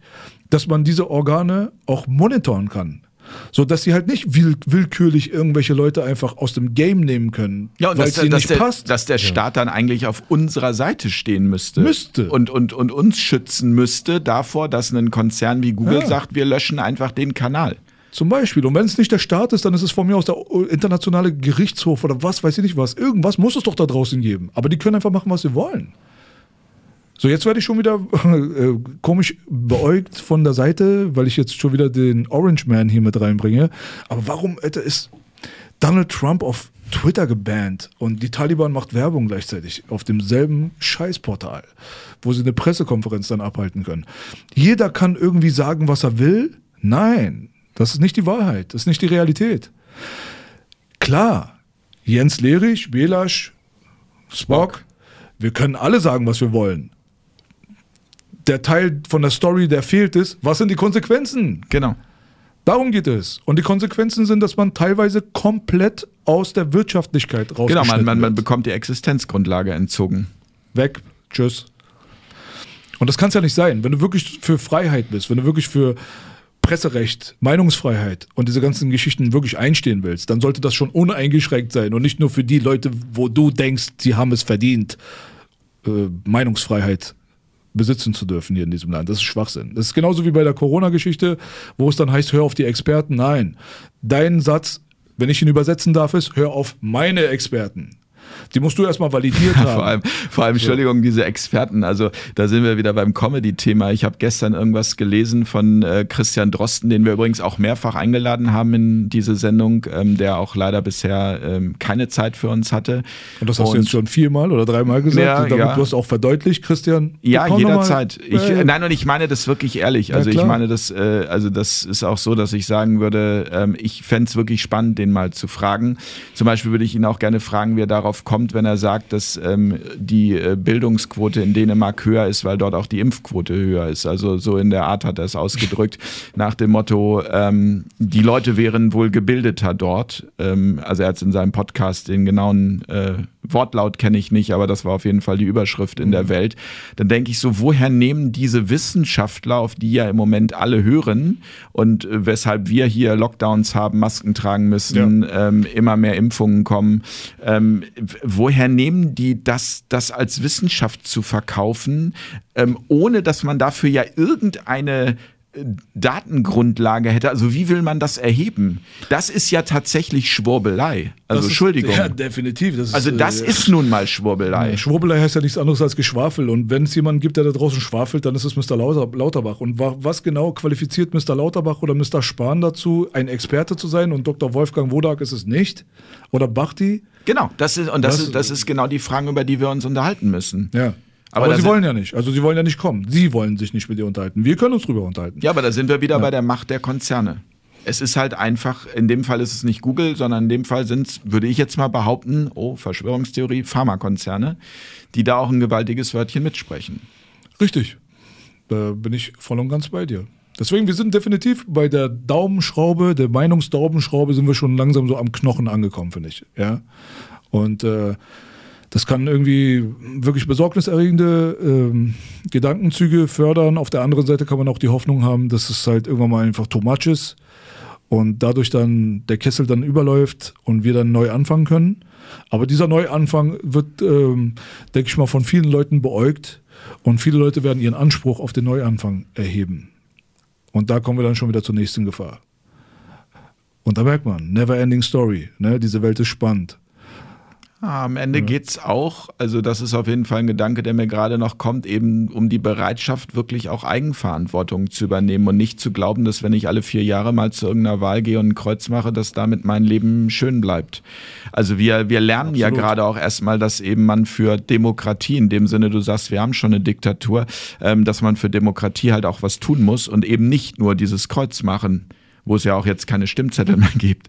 dass man diese Organe auch monitoren kann. So dass sie halt nicht will willkürlich irgendwelche Leute einfach aus dem Game nehmen können, Ja, und weil dass, dass, nicht der, passt. dass der Staat dann eigentlich auf unserer Seite stehen müsste. Müsste. Und, und, und uns schützen müsste davor, dass ein Konzern wie Google Ja. sagt, wir löschen einfach den Kanal. Zum Beispiel. Und wenn es nicht der Staat ist, dann ist es von mir aus der internationale Gerichtshof oder was weiß ich nicht was. Irgendwas muss es doch da draußen geben. Aber die können einfach machen, was sie wollen. So, jetzt werde ich schon wieder (laughs) äh, komisch beäugt von der Seite, weil ich jetzt schon wieder den Orange Man hier mit reinbringe. Aber warum Alter, ist Donald Trump auf Twitter gebannt und die Taliban macht Werbung gleichzeitig auf demselben Scheißportal, wo sie eine Pressekonferenz dann abhalten können? Jeder kann irgendwie sagen, was er will. Nein, das ist nicht die Wahrheit, das ist nicht die Realität. Klar, Jens Lehrich, Belasch, Spock, wir können alle sagen, was wir wollen. Der Teil von der Story, der fehlt, ist, was sind die Konsequenzen? Genau. Darum geht es. Und die Konsequenzen sind, dass man teilweise komplett aus der Wirtschaftlichkeit Genau, rausgeschnitten man, man, man bekommt die Existenzgrundlage entzogen. Weg, tschüss. Und das kann es ja nicht sein. Wenn du wirklich für Freiheit bist, wenn du wirklich für Presserecht, Meinungsfreiheit und diese ganzen Geschichten wirklich einstehen willst, dann sollte das schon uneingeschränkt sein und nicht nur für die Leute, wo du denkst, sie haben es verdient, äh, Meinungsfreiheit besitzen zu dürfen hier in diesem Land. Das ist Schwachsinn. Das ist genauso wie bei der Corona-Geschichte, wo es dann heißt, hör auf die Experten. Nein, dein Satz, wenn ich ihn übersetzen darf, ist, hör auf meine Experten. Die musst du erstmal validiert haben. Vor allem, vor allem Entschuldigung, diese Experten. Also da sind wir wieder beim Comedy-Thema. Ich habe gestern irgendwas gelesen von äh, Christian Drosten, den wir übrigens auch mehrfach eingeladen haben in diese Sendung, ähm, der auch leider bisher ähm, keine Zeit für uns hatte. Und das hast du jetzt schon viermal oder dreimal gesagt. Ja, damit ja. du hast auch verdeutlicht, Christian. Ja, jederzeit. Ich, Äh, nein, und ich meine das wirklich ehrlich. Also ich meine das, äh, also das ist auch so, dass ich sagen würde, ähm, ich fände es wirklich spannend, den mal zu fragen. Zum Beispiel würde ich ihn auch gerne fragen, wie er darauf kommt, wenn er sagt, dass ähm, die äh, Bildungsquote in Dänemark höher ist, weil dort auch die Impfquote höher ist. Also so in der Art hat er es ausgedrückt, (laughs) nach dem Motto, ähm, die Leute wären wohl gebildeter dort. Ähm, also er hat es in seinem Podcast den genauen äh, Wortlaut kenne ich nicht, aber das war auf jeden Fall die Überschrift in der Welt. Dann denke ich so, woher nehmen diese Wissenschaftler, auf die ja im Moment alle hören und äh, weshalb wir hier Lockdowns haben, Masken tragen müssen, ähm, immer mehr Impfungen kommen, ähm, woher nehmen die das, das als Wissenschaft zu verkaufen, ähm, ohne dass man dafür ja irgendeine Datengrundlage hätte. Also wie will man das erheben? Das ist ja tatsächlich Schwurbelei. Also ist- Entschuldigung. Ja, definitiv. Das ist, also das äh, ist nun mal Schwurbelei. Schwurbelei heißt ja nichts anderes als Geschwafel. Und wenn es jemanden gibt, der da draußen schwafelt, dann ist es Mr. Lauter, Lauterbach. Und wa was genau qualifiziert Mr. Lauterbach oder Mr. Spahn dazu, ein Experte zu sein? Und Dr. Wolfgang Wodak ist es nicht? Oder Bachti? Genau, das ist, und das, Das- ist, das ist genau die Frage, über die wir uns unterhalten müssen. Ja. Aber Aber, sie wollen ja nicht. Also sie wollen ja nicht kommen. Sie wollen sich nicht mit dir unterhalten. Wir können uns drüber unterhalten. Ja, aber da sind wir wieder bei der Macht der Konzerne. Es ist halt einfach, in dem Fall ist es nicht Google, sondern in dem Fall sind es, würde ich jetzt mal behaupten, oh, Verschwörungstheorie, Pharmakonzerne, die da auch ein gewaltiges Wörtchen mitsprechen. Richtig. Da bin ich voll und ganz bei dir. Deswegen, wir sind definitiv bei der Daumenschraube, der Meinungsdaumenschraube, sind wir schon langsam so am Knochen angekommen, finde ich. Ja. Und äh, das kann irgendwie wirklich besorgniserregende ähm, Gedankenzüge fördern. Auf der anderen Seite kann man auch die Hoffnung haben, dass es halt irgendwann mal einfach too much ist und dadurch dann der Kessel dann überläuft und wir dann neu anfangen können. Aber dieser Neuanfang wird, ähm, denke ich mal, von vielen Leuten beäugt und viele Leute werden ihren Anspruch auf den Neuanfang erheben. Und da kommen wir dann schon wieder zur nächsten Gefahr. Und da merkt man, never ending story. Ne? Diese Welt ist spannend. Ah, am Ende geht's auch, also das ist auf jeden Fall ein Gedanke, der mir gerade noch kommt, eben um die Bereitschaft, wirklich auch Eigenverantwortung zu übernehmen und nicht zu glauben, dass wenn ich alle vier Jahre mal zu irgendeiner Wahl gehe und ein Kreuz mache, dass damit mein Leben schön bleibt. Also wir, wir lernen ja Absolut. gerade auch erstmal, dass eben man für Demokratie, in dem Sinne, du sagst, wir haben schon eine Diktatur, ähm, dass man für Demokratie halt auch was tun muss und eben nicht nur dieses Kreuz machen, wo es ja auch jetzt keine Stimmzettel mehr gibt.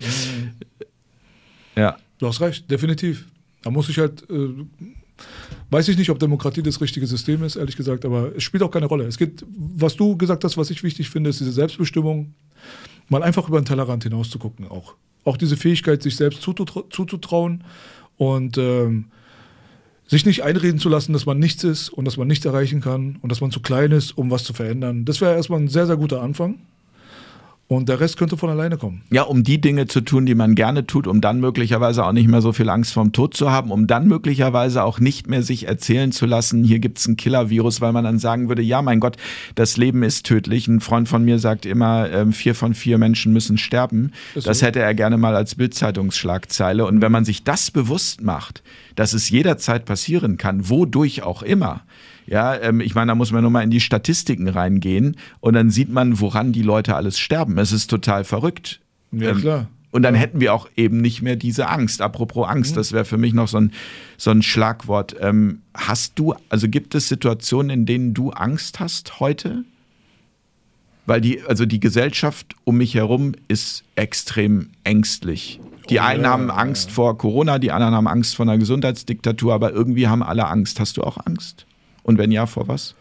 Ja. Du hast recht, definitiv. Da muss ich halt, äh, weiß ich nicht, ob Demokratie das richtige System ist, ehrlich gesagt, aber es spielt auch keine Rolle. Es geht, was du gesagt hast, was ich wichtig finde, ist diese Selbstbestimmung, mal einfach über den Tellerrand hinaus zu gucken auch. Auch diese Fähigkeit, sich selbst zuzutra zuzutrauen und ähm, sich nicht einreden zu lassen, dass man nichts ist und dass man nichts erreichen kann und dass man zu klein ist, um was zu verändern. Das wäre erstmal ein sehr, sehr guter Anfang. Und der Rest könnte von alleine kommen. Ja, um die Dinge zu tun, die man gerne tut, um dann möglicherweise auch nicht mehr so viel Angst vorm Tod zu haben, um dann möglicherweise auch nicht mehr sich erzählen zu lassen, hier gibt's ein Killer-Virus, weil man dann sagen würde, ja, mein Gott, das Leben ist tödlich. Ein Freund von mir sagt immer, ähm, vier von vier Menschen müssen sterben. Das so. hätte er gerne mal als Bildzeitungsschlagzeile. Und wenn man sich das bewusst macht, dass es jederzeit passieren kann, wodurch auch immer, ja, ähm, ich meine, da muss man nur mal in die Statistiken reingehen und dann sieht man, woran die Leute alles sterben. Es ist total verrückt. Ja, Ähm, klar. Und dann hätten wir auch eben nicht mehr diese Angst. Apropos Angst, das wäre für mich noch so ein, so ein Schlagwort. Ähm, hast du, also gibt es Situationen, in denen du Angst hast heute? Weil die, also die Gesellschaft um mich herum ist extrem ängstlich. Die Oh, einen ja, haben ja. Angst vor Corona, die anderen haben Angst vor einer Gesundheitsdiktatur, aber irgendwie haben alle Angst. Hast du auch Angst? Und wenn ja, vor was?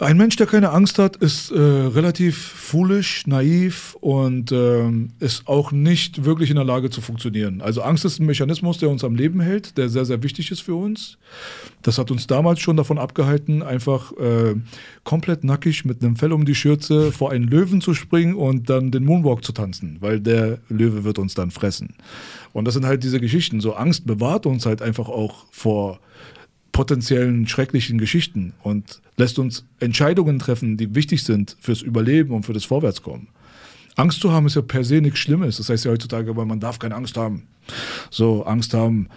Ein Mensch, der keine Angst hat, ist äh, relativ foolish, naiv und ähm, ist auch nicht wirklich in der Lage zu funktionieren. Also Angst ist ein Mechanismus, der uns am Leben hält, der sehr, sehr wichtig ist für uns. Das hat uns damals schon davon abgehalten, einfach äh, komplett nackig mit einem Fell um die Schürze vor einen Löwen zu springen und dann den Moonwalk zu tanzen, weil der Löwe wird uns dann fressen. Und das sind halt diese Geschichten. So Angst bewahrt uns halt einfach auch vor potenziellen schrecklichen Geschichten und lässt uns Entscheidungen treffen, die wichtig sind fürs Überleben und für das Vorwärtskommen. Angst zu haben ist ja per se nichts Schlimmes. Das heißt ja heutzutage, aber man darf keine Angst haben. So, Angst haben,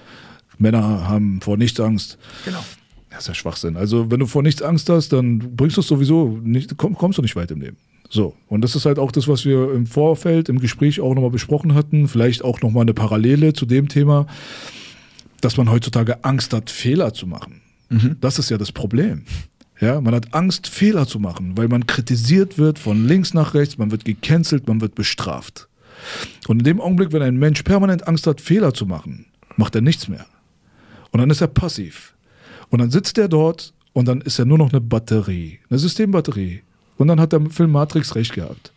Männer haben vor nichts Angst. Genau. Das ist ja Schwachsinn. Also, wenn du vor nichts Angst hast, dann bringst du es sowieso nicht, komm, kommst du nicht weit im Leben. So. Und das ist halt auch das, was wir im Vorfeld, im Gespräch auch nochmal besprochen hatten. Vielleicht auch nochmal eine Parallele zu dem Thema, dass man heutzutage Angst hat, Fehler zu machen. Das ist ja das Problem. Ja, man hat Angst, Fehler zu machen, weil man kritisiert wird von links nach rechts, man wird gecancelt, man wird bestraft. Und in dem Augenblick, wenn ein Mensch permanent Angst hat, Fehler zu machen, macht er nichts mehr. Und dann ist er passiv. Und dann sitzt er dort und dann ist er nur noch eine Batterie, eine Systembatterie. Und dann hat der Film Matrix recht gehabt.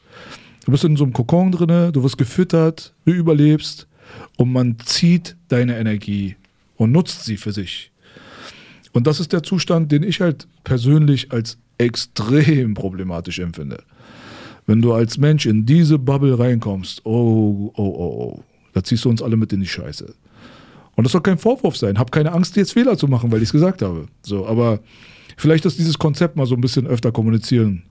Du bist in so einem Kokon drinne, du wirst gefüttert, du überlebst und man zieht deine Energie und nutzt sie für sich. Und das ist der Zustand, den ich halt persönlich als extrem problematisch empfinde. Wenn du als Mensch in diese Bubble reinkommst, oh, oh, oh, oh, da ziehst du uns alle mit in die Scheiße. Und das soll kein Vorwurf sein. Hab keine Angst, jetzt Fehler zu machen, weil ich es gesagt habe. So, aber vielleicht ist dieses Konzept mal so ein bisschen öfter kommunizieren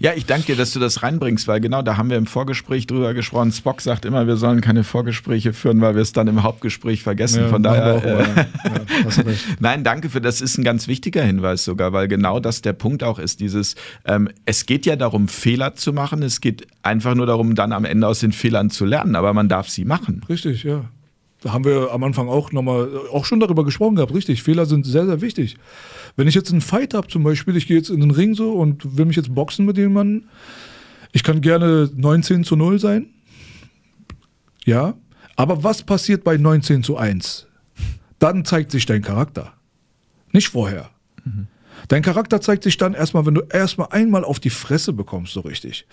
Ja, ich danke dir, dass du das reinbringst, weil genau da haben wir im Vorgespräch drüber gesprochen. Spock sagt immer, wir sollen keine Vorgespräche führen, weil wir es dann im Hauptgespräch vergessen. Ja, Von daher. Äh, Ja. (laughs) Nein, danke für das ist ein ganz wichtiger Hinweis sogar, weil genau das der Punkt auch ist. Dieses, ähm, es geht ja darum, Fehler zu machen. Es geht einfach nur darum, dann am Ende aus den Fehlern zu lernen, aber man darf sie machen. Richtig, ja. Da haben wir am Anfang auch nochmal, auch schon darüber gesprochen gehabt, richtig. Fehler sind sehr, sehr wichtig. Wenn ich jetzt einen Fight habe zum Beispiel, ich gehe jetzt in den Ring so und will mich jetzt boxen mit jemandem, ich kann gerne 19 zu 0 sein. Ja. Aber was passiert bei 19 zu 1? Dann zeigt sich dein Charakter. Nicht vorher. Dein Charakter zeigt sich dann erstmal, wenn du erstmal einmal auf die Fresse bekommst, so richtig.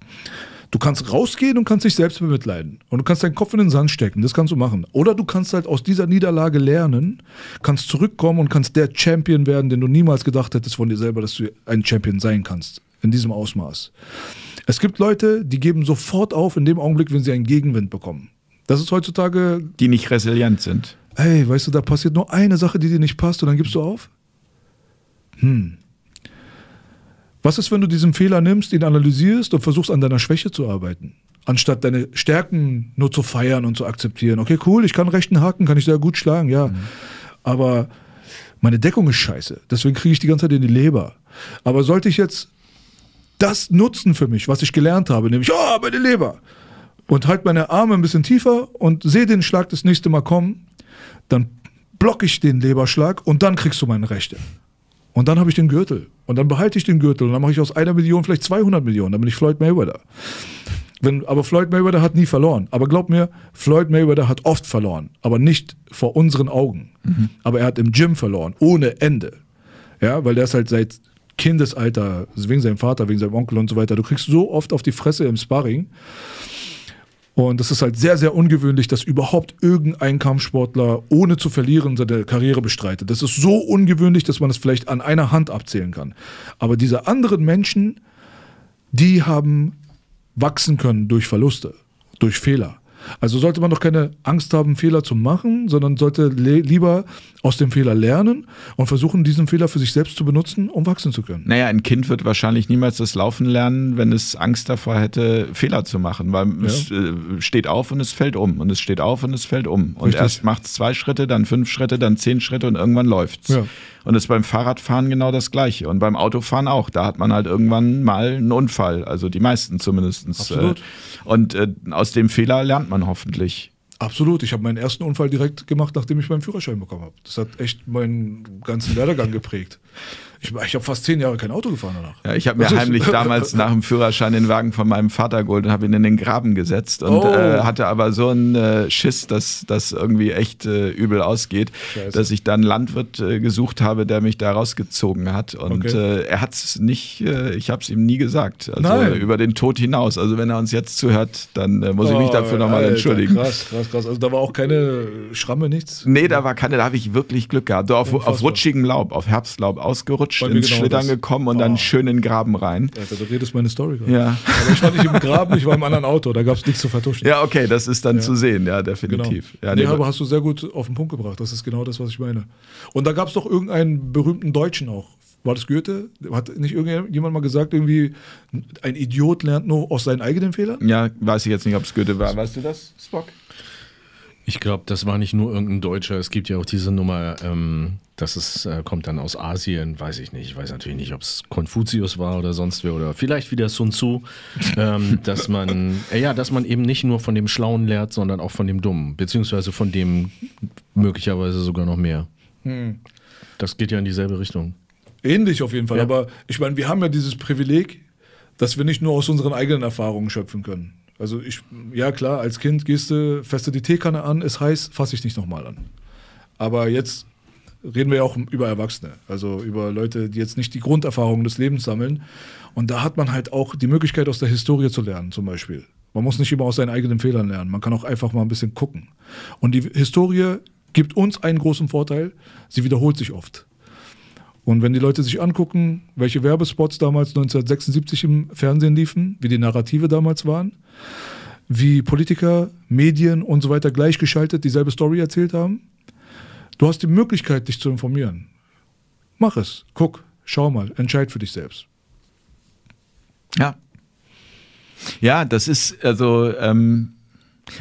Du kannst rausgehen und kannst dich selbst bemitleiden. Und du kannst deinen Kopf in den Sand stecken. Das kannst du machen. Oder du kannst halt aus dieser Niederlage lernen, kannst zurückkommen und kannst der Champion werden, den du niemals gedacht hättest von dir selber, dass du ein Champion sein kannst. In diesem Ausmaß. Es gibt Leute, die geben sofort auf in dem Augenblick, wenn sie einen Gegenwind bekommen. Das ist heutzutage, Die nicht resilient sind. hey, weißt du, da passiert nur eine Sache, die dir nicht passt und dann gibst du auf? Hm. Was ist, wenn du diesen Fehler nimmst, ihn analysierst und versuchst an deiner Schwäche zu arbeiten? Anstatt deine Stärken nur zu feiern und zu akzeptieren. Okay, cool, ich kann rechten Haken, kann ich sehr gut schlagen, ja. Aber meine Deckung ist scheiße. Deswegen kriege ich die ganze Zeit in die Leber. Aber sollte ich jetzt das nutzen für mich, was ich gelernt habe, nämlich, oh, meine Leber, und halt meine Arme ein bisschen tiefer und sehe den Schlag das nächste Mal kommen, dann blocke ich den Leberschlag und dann kriegst du meine Rechte. Und dann habe ich den Gürtel. Und dann behalte ich den Gürtel. Und dann mache ich aus einer Million vielleicht 200 Millionen. Dann bin ich Floyd Mayweather. Wenn, aber Floyd Mayweather hat nie verloren. Aber glaub mir, Floyd Mayweather hat oft verloren. Aber nicht vor unseren Augen. Aber er hat im Gym verloren. Ohne Ende. Ja, weil der ist halt seit Kindesalter, wegen seinem Vater, wegen seinem Onkel und so weiter. Du kriegst so oft auf die Fresse im Sparring. Und das ist halt sehr, sehr ungewöhnlich, dass überhaupt irgendein Kampfsportler ohne zu verlieren seine Karriere bestreitet. Das ist so ungewöhnlich, dass man es vielleicht an einer Hand abzählen kann. Aber diese anderen Menschen, die haben wachsen können durch Verluste, durch Fehler. Also sollte man doch keine Angst haben, Fehler zu machen, sondern sollte lieber aus dem Fehler lernen und versuchen, diesen Fehler für sich selbst zu benutzen, um wachsen zu können. Naja, ein Kind wird wahrscheinlich niemals das Laufen lernen, wenn es Angst davor hätte, Fehler zu machen, weil es äh, steht auf und es fällt um und es steht auf und es fällt um. Und Richtig. erst macht es zwei Schritte, dann fünf Schritte, dann zehn Schritte und irgendwann läuft's. Ja. Und es ist beim Fahrradfahren genau das Gleiche. Und beim Autofahren auch. Da hat man halt irgendwann mal einen Unfall. Also die meisten zumindest. Absolut. Äh, und äh, aus dem Fehler lernt man hoffentlich. Absolut. Ich habe meinen ersten Unfall direkt gemacht, nachdem ich meinen Führerschein bekommen habe. Das hat echt meinen ganzen Werdegang geprägt. Ich, ich habe fast zehn Jahre kein Auto gefahren danach. Ja, ich habe mir ist- heimlich (laughs) damals nach dem Führerschein den Wagen von meinem Vater geholt und habe ihn in den Graben gesetzt und Oh. äh, hatte aber so einen äh, Schiss, dass das irgendwie echt äh, übel ausgeht, Scheiße. dass ich dann einen Landwirt äh, gesucht habe, der mich da rausgezogen hat. Und Okay. äh, er hat es nicht, äh, ich habe es ihm nie gesagt. Also Nein. über den Tod hinaus. Also wenn er uns jetzt zuhört, dann muss ich mich dafür nochmal Oh, entschuldigen. Krass, krass, krass. Also da war auch keine Schramme, nichts. Nee, da war keine, da habe ich wirklich Glück gehabt. So auf, auf rutschigem Laub, auf Herbstlaub ausgerutscht, Bei ins genau Schlittern das. gekommen und Oh. dann schön in den Graben rein. Alter, du redest meine Story gerade. Ja. Aber ich war nicht im Graben, ich war im anderen Auto. Da gab es nichts zu vertuschen. Ja, okay, das ist dann Ja. zu sehen, ja, Genau. definitiv. Ja, nee, nee, aber hast du sehr gut auf den Punkt gebracht. Das ist genau das, was ich meine. Und da gab es doch irgendeinen berühmten Deutschen auch. War das Goethe? Hat nicht irgendjemand mal gesagt, irgendwie, ein Idiot lernt nur aus seinen eigenen Fehlern? ja, weiß ich jetzt nicht, ob es Goethe war. Weißt du das, Spock? Ich glaube, das war nicht nur irgendein Deutscher. Es gibt ja auch diese Nummer, ähm, das ist, äh, kommt dann aus Asien, weiß ich nicht. Ich weiß natürlich nicht, ob es Konfuzius war oder sonst wer oder vielleicht wieder Sun Tzu, (laughs) ähm, dass man, äh, ja, dass man eben nicht nur von dem Schlauen lernt, sondern auch von dem Dummen, beziehungsweise von dem möglicherweise sogar noch mehr. Das geht ja in dieselbe Richtung. Ähnlich auf jeden Fall. Ja. Aber ich meine, wir haben ja dieses Privileg, dass wir nicht nur aus unseren eigenen Erfahrungen schöpfen können. Also ich, ja klar, als Kind gehst du, du die Teekanne an, ist heiß, fasse ich nicht nochmal an. Aber jetzt reden wir ja auch über Erwachsene, also über Leute, die jetzt nicht die Grunderfahrungen des Lebens sammeln. Und da hat man halt auch die Möglichkeit, aus der Historie zu lernen, zum Beispiel. Man muss nicht immer aus seinen eigenen Fehlern lernen. Man kann auch einfach mal ein bisschen gucken. Und die Historie gibt uns einen großen Vorteil, sie wiederholt sich oft. Und wenn die Leute sich angucken, welche Werbespots damals 1976 im Fernsehen liefen, wie die Narrative damals waren, wie Politiker, Medien und so weiter gleichgeschaltet dieselbe Story erzählt haben, du hast die Möglichkeit, dich zu informieren. Mach es, guck, schau mal, entscheid für dich selbst. Ja, Ja, das ist, also, ähm,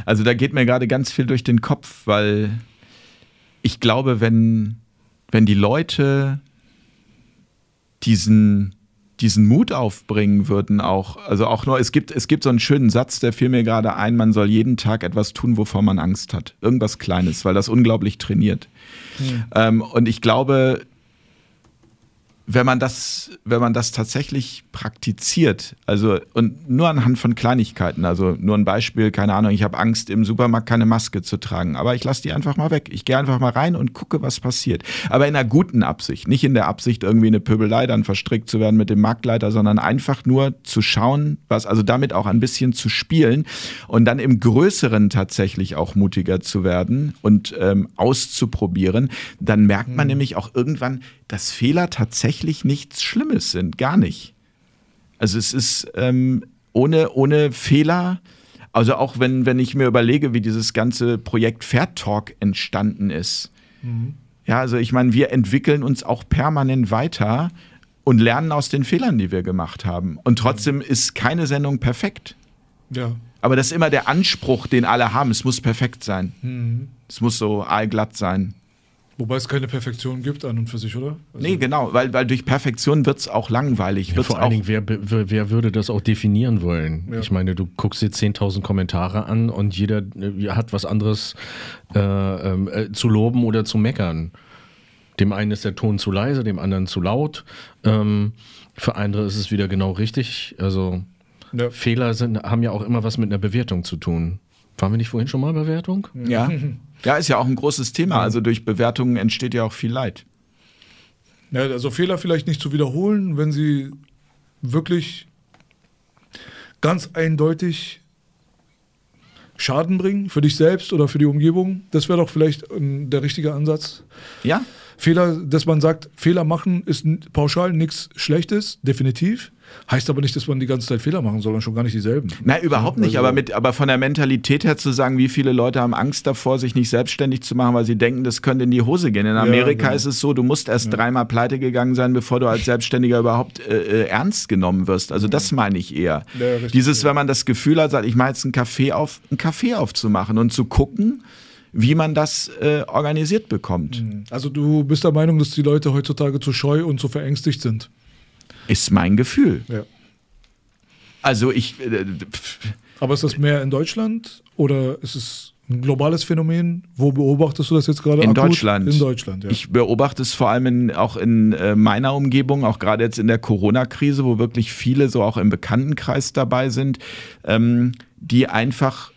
also da geht mir gerade ganz viel durch den Kopf, weil ich glaube, wenn, wenn die Leute diesen, diesen Mut aufbringen würden, auch, also auch nur, es gibt, es gibt so einen schönen Satz, der fiel mir gerade ein, man soll jeden Tag etwas tun, wovor man Angst hat. Irgendwas Kleines, weil das unglaublich trainiert. Mhm. Ähm, und ich glaube, wenn man das, wenn man das tatsächlich praktiziert, also und nur anhand von Kleinigkeiten, also nur ein Beispiel, keine Ahnung, ich habe Angst im Supermarkt keine Maske zu tragen, aber ich lasse die einfach mal weg. Ich gehe einfach mal rein und gucke, was passiert. Aber in einer guten Absicht, nicht in der Absicht irgendwie eine Pöbelei dann verstrickt zu werden mit dem Marktleiter, sondern einfach nur zu schauen, was also damit auch ein bisschen zu spielen und dann im Größeren tatsächlich auch mutiger zu werden und ähm, auszuprobieren, dann merkt man mhm. nämlich auch irgendwann, dass Fehler tatsächlich nichts Schlimmes sind, gar nicht. Also es ist ähm, ohne, ohne Fehler, also auch wenn, wenn ich mir überlege, wie dieses ganze Projekt Fair Talk entstanden ist. Mhm. Ja, also ich meine, wir entwickeln uns auch permanent weiter und lernen aus den Fehlern, die wir gemacht haben. Und trotzdem ist keine Sendung perfekt. Ja. Aber das ist immer der Anspruch, den alle haben. Es muss perfekt sein. Mhm. Es muss so allglatt sein. Wobei es keine Perfektion gibt an und für sich, oder? Also nee, genau, weil, weil durch Perfektion wird es auch langweilig. Ja, vor allen Dingen, wer, wer würde das auch definieren wollen? Ja. Ich meine, du guckst dir 10.000 Kommentare an und jeder äh, hat was anderes äh, äh, zu loben oder zu meckern. Dem einen ist der Ton zu leise, dem anderen zu laut. Ähm, für andere ist es wieder genau richtig. Also ja. Fehler sind, haben ja auch immer was mit einer Bewertung zu tun. Waren wir nicht vorhin schon mal Bewertung? Ja. (laughs) Ja, ist ja auch ein großes Thema. Also durch Bewertungen entsteht ja auch viel Leid. Ja, also Fehler vielleicht nicht zu wiederholen, wenn sie wirklich ganz eindeutig Schaden bringen für dich selbst oder für die Umgebung. Das wäre doch vielleicht der richtige Ansatz. Ja. Fehler, dass man sagt, Fehler machen ist pauschal nichts Schlechtes, definitiv. Heißt aber nicht, dass man die ganze Zeit Fehler machen soll und schon gar nicht dieselben. Nein, überhaupt nicht. Also, aber, mit, aber von der Mentalität her zu sagen, wie viele Leute haben Angst davor, sich nicht selbstständig zu machen, weil sie denken, das könnte in die Hose gehen. In Amerika ja, genau. ist es so, du musst erst ja. dreimal pleite gegangen sein, bevor du als Selbstständiger überhaupt äh, äh ernst genommen wirst. Also das meine ich eher. Ja, richtig, Dieses, wenn man das Gefühl hat, sagt, ich mache jetzt einen Kaffee auf, einen Kaffee aufzumachen und zu gucken, wie man das äh, organisiert bekommt. Mhm. Also du bist der Meinung, dass die Leute heutzutage zu scheu und zu verängstigt sind? Ist mein Gefühl. Ja. Also ich. Äh, Aber ist das mehr in Deutschland oder ist es ein globales Phänomen? Wo beobachtest du das jetzt gerade? In akut? Deutschland. In Deutschland, ja. Ich beobachte es vor allem in, auch in äh, meiner Umgebung, auch gerade jetzt in der Corona-Krise, wo wirklich viele so auch im Bekanntenkreis dabei sind, ähm, die einfach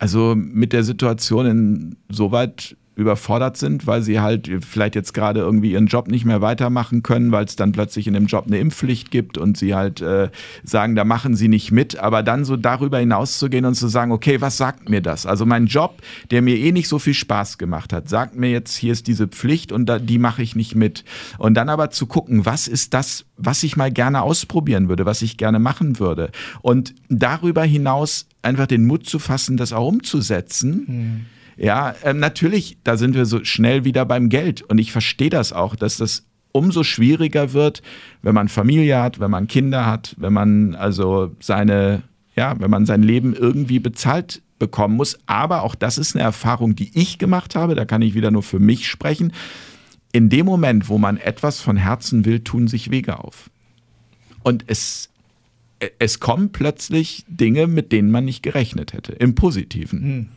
also mit der Situation insoweit überfordert sind, weil sie halt vielleicht jetzt gerade irgendwie ihren Job nicht mehr weitermachen können, weil es dann plötzlich in dem Job eine Impfpflicht gibt und sie halt äh, sagen, da machen sie nicht mit, aber dann so darüber hinaus zu gehen und zu sagen, okay, was sagt mir das? Also mein Job, der mir eh nicht so viel Spaß gemacht hat, sagt mir jetzt, hier ist diese Pflicht und da, die mache ich nicht mit. Und dann aber zu gucken, was ist das, was ich mal gerne ausprobieren würde, was ich gerne machen würde. Und darüber hinaus einfach den Mut zu fassen, das auch umzusetzen. Mhm ja, ähm, natürlich, da sind wir so schnell wieder beim Geld. Und ich verstehe das auch, dass das umso schwieriger wird, wenn man Familie hat, wenn man Kinder hat, wenn man also seine, ja, wenn man sein Leben irgendwie bezahlt bekommen muss. Aber auch das ist eine Erfahrung, die ich gemacht habe. Da kann ich wieder nur für mich sprechen. In dem Moment, wo man etwas von Herzen will, tun sich Wege auf. Und es, es kommen plötzlich Dinge, mit denen man nicht gerechnet hätte, im Positiven. Hm.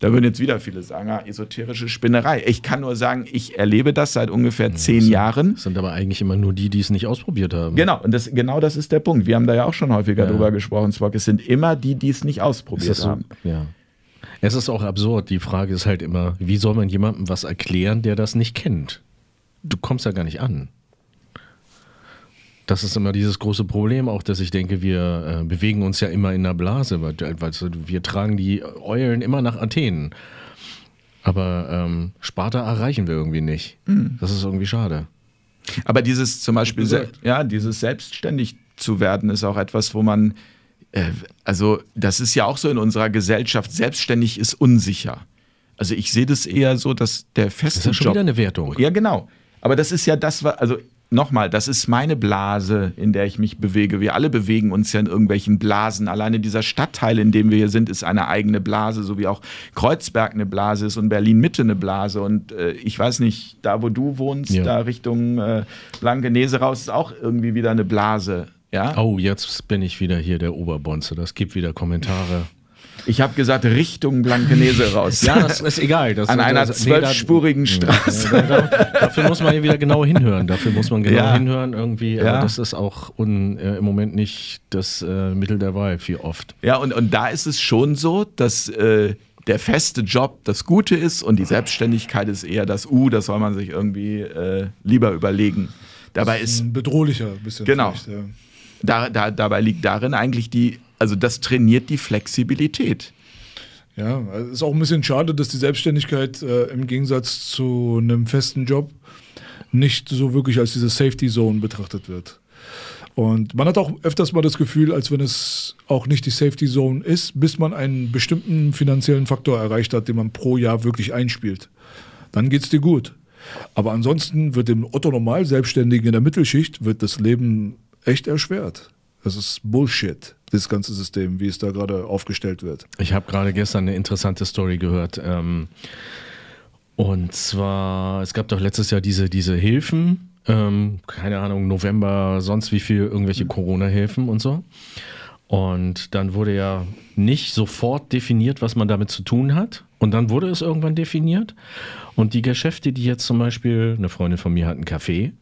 Da würden jetzt wieder viele sagen, ah, esoterische Spinnerei. Ich kann nur sagen, ich erlebe das seit ungefähr zehn das Jahren. Das sind aber eigentlich immer nur die, die es nicht ausprobiert haben. Genau, und das, genau das ist der Punkt. Wir haben da ja auch schon häufiger ja. drüber gesprochen, Spock. Es sind immer die, die es nicht ausprobiert so? haben. Ja. Es ist auch absurd. Die Frage ist halt immer, wie soll man jemandem was erklären, der das nicht kennt? Du kommst ja gar nicht an. Das ist immer dieses große Problem, auch dass ich denke, wir äh, bewegen uns ja immer in einer Blase, weil, weil wir tragen die Eulen immer nach Athen. Aber ähm, Sparta erreichen wir irgendwie nicht. Mhm. Das ist irgendwie schade. Aber dieses zum Beispiel, ja, dieses selbstständig zu werden, ist auch etwas, wo man, äh, also das ist ja auch so in unserer Gesellschaft, selbstständig ist unsicher. Also ich sehe das eher so, dass der feste Das ist ja schon Job, wieder eine Wertung. Ja, genau. Aber das ist ja das, was, also nochmal, das ist meine Blase, in der ich mich bewege. Wir alle bewegen uns ja in irgendwelchen Blasen. Alleine dieser Stadtteil, in dem wir hier sind, ist eine eigene Blase, so wie auch Kreuzberg eine Blase ist und Berlin Mitte eine Blase. Und äh, ich weiß nicht, da wo du wohnst, Ja. da Richtung äh, Blankenese raus, ist auch irgendwie wieder eine Blase. Ja? Oh, jetzt bin ich wieder hier der Oberbonze. Das gibt wieder Kommentare. Ich habe gesagt, Richtung Blankenese raus. (laughs) Ja, das ist egal. Das, An einer das, nee, zwölfspurigen Straße. Ja, da, dafür muss man hier wieder genau hinhören. Dafür muss man genau Ja. hinhören irgendwie. Ja. Aber das ist auch un, äh, im Moment nicht das äh, Mittel der Wahl, viel oft. Ja, und, und da ist es schon so, dass äh, der feste Job das Gute ist und die Selbstständigkeit ist eher das U, das soll man sich irgendwie äh, lieber überlegen. Dabei ist, Ein bedrohlicher ein bisschen. Genau. Ja. da, da, dabei liegt darin eigentlich die, also das trainiert die Flexibilität. Ja, also ist auch ein bisschen schade, dass die Selbstständigkeit äh, im Gegensatz zu einem festen Job nicht so wirklich als diese Safety Zone betrachtet wird. Und man hat auch öfters mal das Gefühl, als wenn es auch nicht die Safety Zone ist, bis man einen bestimmten finanziellen Faktor erreicht hat, den man pro Jahr wirklich einspielt. Dann geht's dir gut. Aber ansonsten wird dem Otto Normal Selbstständigen in der Mittelschicht wird das Leben echt erschwert. Das ist Bullshit, das ganze System, wie es da gerade aufgestellt wird. Ich habe gerade gestern eine interessante Story gehört. Ähm, und zwar, es gab doch letztes Jahr diese, diese Hilfen, ähm, keine Ahnung, November, sonst wie viel, irgendwelche Corona-Hilfen und so. Und dann wurde ja nicht sofort definiert, was man damit zu tun hat. Und dann wurde es irgendwann definiert. Und die Geschäfte, die jetzt zum Beispiel, eine Freundin von mir hat einen Café,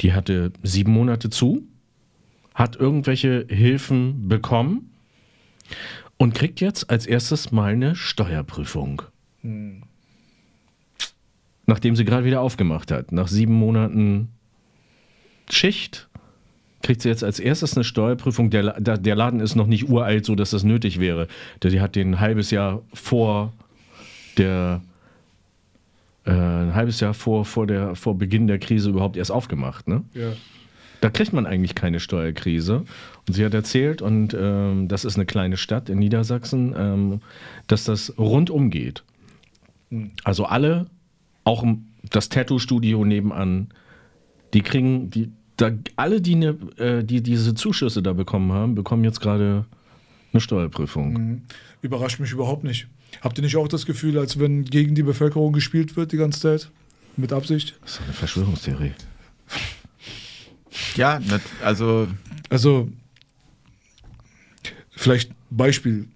die hatte sieben Monate zu, hat irgendwelche Hilfen bekommen und kriegt jetzt als erstes mal eine Steuerprüfung. Nachdem sie gerade wieder aufgemacht hat. Nach sieben Monaten Schicht kriegt sie jetzt als erstes eine Steuerprüfung. Der, der der Laden ist noch nicht uralt, so dass das nötig wäre. Die hat den ein halbes Jahr vor der äh, ein halbes Jahr vor, vor, der, vor Beginn der Krise überhaupt erst aufgemacht. Ne? Ja. Da kriegt man eigentlich keine Steuerkrise. Und sie hat erzählt, und ähm, das ist eine kleine Stadt in Niedersachsen, ähm, dass das rundum geht. Also alle, auch das Tattoo-Studio nebenan, die kriegen, die, da, alle, die, ne, äh, die diese Zuschüsse da bekommen haben, bekommen jetzt gerade eine Steuerprüfung. Überrascht mich überhaupt nicht. Habt ihr nicht auch das Gefühl, als wenn gegen die Bevölkerung gespielt wird die ganze Zeit? Mit Absicht? Das ist eine Verschwörungstheorie. Ja, also Also, vielleicht Beispiel,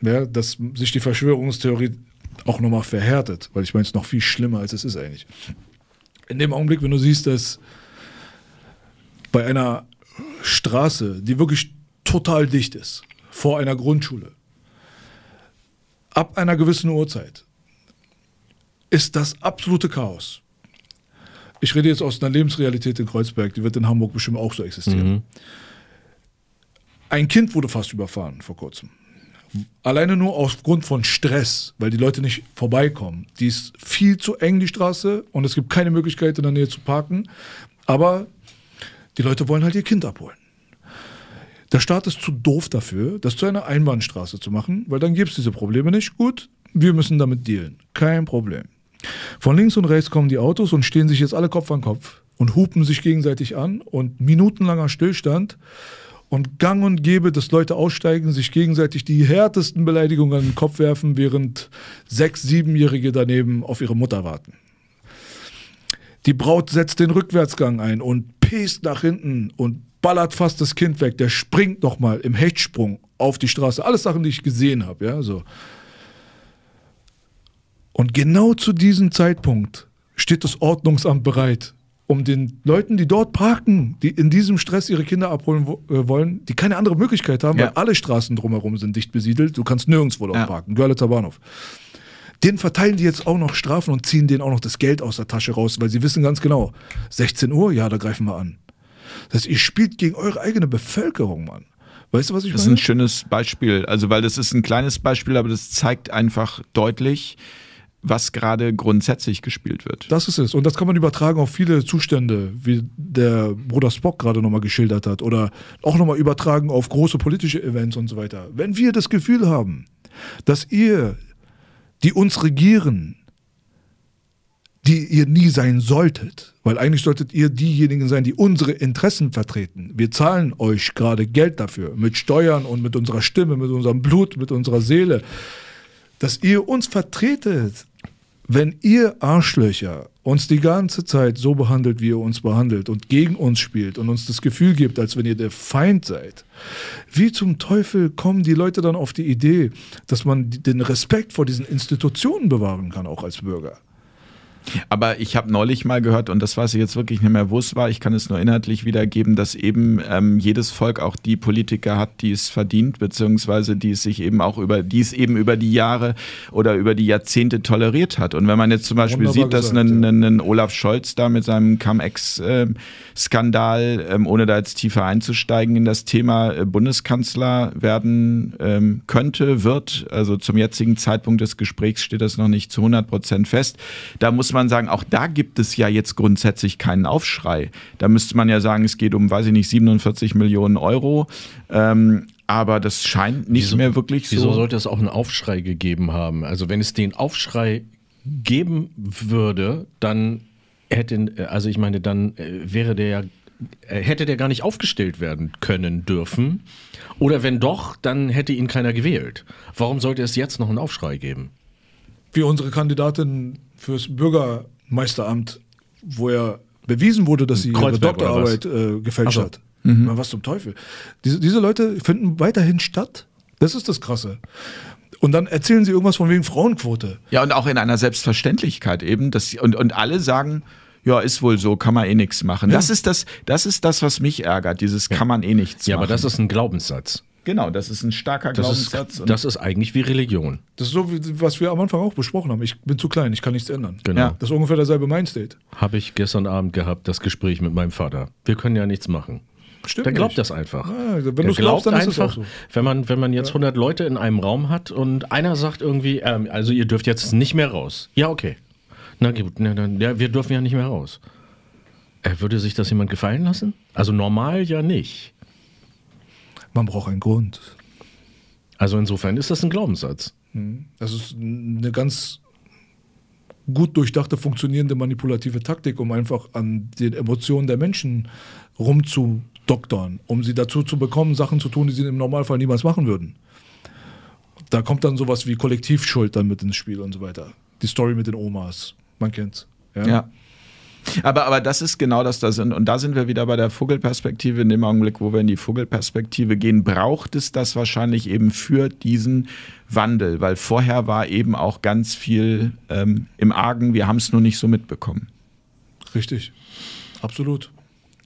ja, dass sich die Verschwörungstheorie auch nochmal verhärtet, weil ich meine, es ist noch viel schlimmer, als es ist eigentlich. In dem Augenblick, wenn du siehst, dass bei einer Straße, die wirklich total dicht ist, vor einer Grundschule, ab einer gewissen Uhrzeit, ist das absolute Chaos. Ich rede jetzt aus einer Lebensrealität in Kreuzberg, die wird in Hamburg bestimmt auch so existieren. Ein Kind wurde fast überfahren vor kurzem. Alleine nur aufgrund von Stress, weil die Leute nicht vorbeikommen. Die ist viel zu eng, die Straße, und es gibt keine Möglichkeit, in der Nähe zu parken. Aber die Leute wollen halt ihr Kind abholen. Der Staat ist zu doof dafür, das zu einer Einbahnstraße zu machen, weil dann gibt es diese Probleme nicht. Gut, wir müssen damit dealen. Kein Problem. Von links und rechts kommen die Autos und stehen sich jetzt alle Kopf an Kopf und hupen sich gegenseitig an und minutenlanger Stillstand und gang und gäbe, dass Leute aussteigen, sich gegenseitig die härtesten Beleidigungen an den Kopf werfen, während sechs-, siebenjährige daneben auf ihre Mutter warten. Die Braut setzt den Rückwärtsgang ein und pest nach hinten und ballert fast das Kind weg. Der springt nochmal im Hechtsprung auf die Straße. Alles Sachen, die ich gesehen habe, ja, so. Und genau zu diesem Zeitpunkt steht das Ordnungsamt bereit, um den Leuten, die dort parken, die in diesem Stress ihre Kinder abholen äh, wollen, die keine andere Möglichkeit haben, Ja. weil alle Straßen drumherum sind dicht besiedelt. Du kannst nirgendwo dort Ja. parken. Görlitzer Bahnhof. Den verteilen die jetzt auch noch Strafen und ziehen denen auch noch das Geld aus der Tasche raus, weil sie wissen ganz genau, 16 Uhr, ja, da greifen wir an. Das heißt, ihr spielt gegen eure eigene Bevölkerung, Mann. Weißt du, was ich Das ist meine? ein schönes Beispiel. Also, weil das ist ein kleines Beispiel, aber das zeigt einfach deutlich, was gerade grundsätzlich gespielt wird. Das ist es. Und das kann man übertragen auf viele Zustände, wie der Bruder Spock gerade nochmal geschildert hat. Oder auch nochmal übertragen auf große politische Events und so weiter. Wenn wir das Gefühl haben, dass ihr, die uns regieren, die ihr nie sein solltet. Weil eigentlich solltet ihr diejenigen sein, die unsere Interessen vertreten. Wir zahlen euch gerade Geld dafür, mit Steuern und mit unserer Stimme, mit unserem Blut, mit unserer Seele, dass ihr uns vertretet. Wenn ihr Arschlöcher uns die ganze Zeit so behandelt, wie ihr uns behandelt und gegen uns spielt und uns das Gefühl gibt, als wenn ihr der Feind seid, wie zum Teufel kommen die Leute dann auf die Idee, dass man den Respekt vor diesen Institutionen bewahren kann, auch als Bürger? Aber ich habe neulich mal gehört, und das weiß ich jetzt wirklich nicht mehr, wo es war, ich kann es nur inhaltlich wiedergeben, dass eben ähm, jedes Volk auch die Politiker hat, die es verdient, beziehungsweise die es sich eben auch über, die es eben über die Jahre oder über die Jahrzehnte toleriert hat. Und wenn man jetzt zum Beispiel Wunderbar sieht, dass gesagt, ein, ja. ein, ein, Olaf Scholz da mit seinem Cum-Ex-Skandal, ähm, ohne da jetzt tiefer einzusteigen in das Thema äh, Bundeskanzler werden ähm, könnte, wird, also zum jetzigen Zeitpunkt des Gesprächs steht das noch nicht zu 100 Prozent fest, da muss man sagen, auch da gibt es ja jetzt grundsätzlich keinen Aufschrei. Da müsste man ja sagen, es geht um, weiß ich nicht, 47 Millionen Euro. Ähm, aber das scheint nicht wieso, mehr wirklich so. Wieso sollte es auch einen Aufschrei gegeben haben? Also wenn es den Aufschrei geben würde, dann hätte, also ich meine, dann äh, wäre der ja äh, hätte der gar nicht aufgestellt werden können dürfen. Oder wenn doch, dann hätte ihn keiner gewählt. Warum sollte es jetzt noch einen Aufschrei geben? Wie unsere Kandidatin fürs Bürgermeisteramt, wo ja bewiesen wurde, dass sie ihre Doktorarbeit äh, gefälscht also. hat. Mhm. Was zum Teufel. Diese, diese Leute finden weiterhin statt. Das ist das Krasse. Und dann erzählen sie irgendwas von wegen Frauenquote. Ja, und auch in einer Selbstverständlichkeit eben. Dass, und, und alle sagen, ja, ist wohl so, kann man eh nichts machen. Ja. Das, ist das, das ist das, was mich ärgert, dieses ja. kann man eh nichts ja, machen. Ja, aber das ist ein Glaubenssatz. Genau, das ist ein starker das Glaubenssatz. Ist, das ist eigentlich wie Religion. Das ist so, wie, was wir am Anfang auch besprochen haben. Ich bin zu klein, ich kann nichts ändern. Genau. Ja. Das ist ungefähr derselbe Mindstate. Habe ich gestern Abend gehabt, das Gespräch mit meinem Vater. Wir können ja nichts machen. Stimmt. Der glaubt nicht. das einfach. Ja, wenn du glaubst, dann ist einfach, so. wenn man wenn man jetzt ja. 100 Leute in einem Raum hat und einer sagt irgendwie, ähm, also ihr dürft jetzt nicht mehr raus. Ja, okay. Na gut, na, dann, ja, wir dürfen ja nicht mehr raus. Äh, würde sich das jemand gefallen lassen? Also normal ja nicht. Man braucht einen Grund. Also insofern ist das ein Glaubenssatz. Hm. Das ist eine ganz gut durchdachte, funktionierende manipulative Taktik, um einfach an den Emotionen der Menschen rumzudoktern, um sie dazu zu bekommen, Sachen zu tun, die sie im Normalfall niemals machen würden. Da kommt dann sowas wie Kollektivschuld dann mit ins Spiel und so weiter. Die Story mit den Omas, man kennt's. ja. ja. Aber, aber das ist genau das da sind. Und da sind wir wieder bei der Vogelperspektive. In dem Augenblick, wo wir in die Vogelperspektive gehen, braucht es das wahrscheinlich eben für diesen Wandel, weil vorher war eben auch ganz viel ähm, im Argen. Wir haben es nur nicht so mitbekommen. Richtig. Absolut.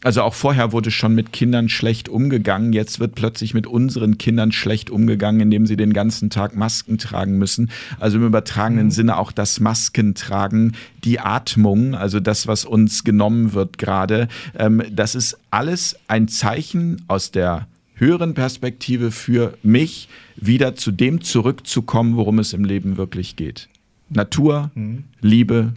Also auch vorher wurde schon mit Kindern schlecht umgegangen. Jetzt wird plötzlich mit unseren Kindern schlecht umgegangen, indem sie den ganzen Tag Masken tragen müssen. Also im übertragenen mhm. Sinne auch das Maskentragen, die Atmung, also das, was uns genommen wird gerade. Ähm, das ist alles ein Zeichen aus der höheren Perspektive für mich, wieder zu dem zurückzukommen, worum es im Leben wirklich geht. Natur, mhm. Liebe,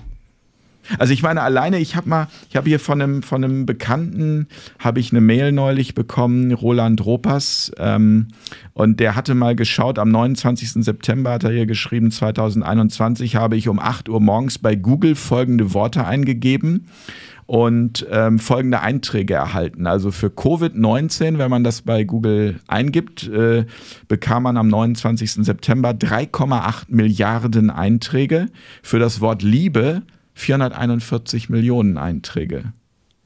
also ich meine, alleine, ich habe mal, ich habe hier von einem, von einem Bekannten, habe ich eine Mail neulich bekommen, Roland Ropas, ähm, und der hatte mal geschaut, am 29. September hat er hier geschrieben, 2021 habe ich um 8 Uhr morgens bei Google folgende Worte eingegeben und ähm, folgende Einträge erhalten. Also für Covid-19, wenn man das bei Google eingibt, äh, bekam man am 29. September 3,8 Milliarden Einträge. Für das Wort Liebe 441 Millionen Einträge.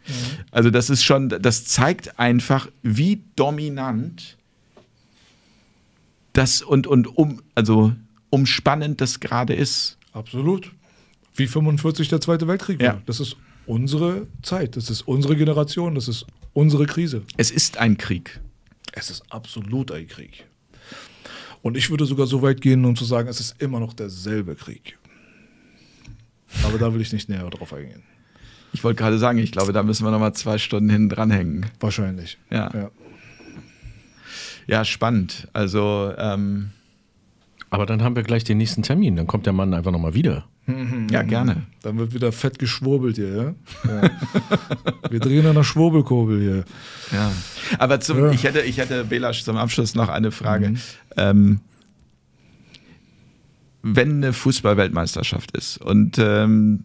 Mhm. Also das ist schon, das zeigt einfach, wie dominant das und, und um, also umspannend das gerade ist. Absolut. Wie 45 der Zweite Weltkrieg ja. war. Das ist unsere Zeit, das ist unsere Generation, das ist unsere Krise. Es ist ein Krieg. Es ist absolut ein Krieg. Und ich würde sogar so weit gehen, um zu sagen, es ist immer noch derselbe Krieg. Aber da will ich nicht näher drauf eingehen. Ich wollte gerade sagen, ich glaube, da müssen wir nochmal zwei Stunden hinten dranhängen. Wahrscheinlich. Ja. Ja, ja spannend. Also. Ähm aber dann haben wir gleich den nächsten Termin. Dann kommt der Mann einfach nochmal wieder. Ja, gerne. Dann wird wieder fett geschwurbelt hier, ja? ja. wir drehen an der Schwurbelkurbel hier. Ja. Aber zum, ja. ich hätte, ich hätte, Belasch, zum Abschluss noch eine Frage. Mhm. Ähm, wenn eine Fußballweltmeisterschaft ist und ähm,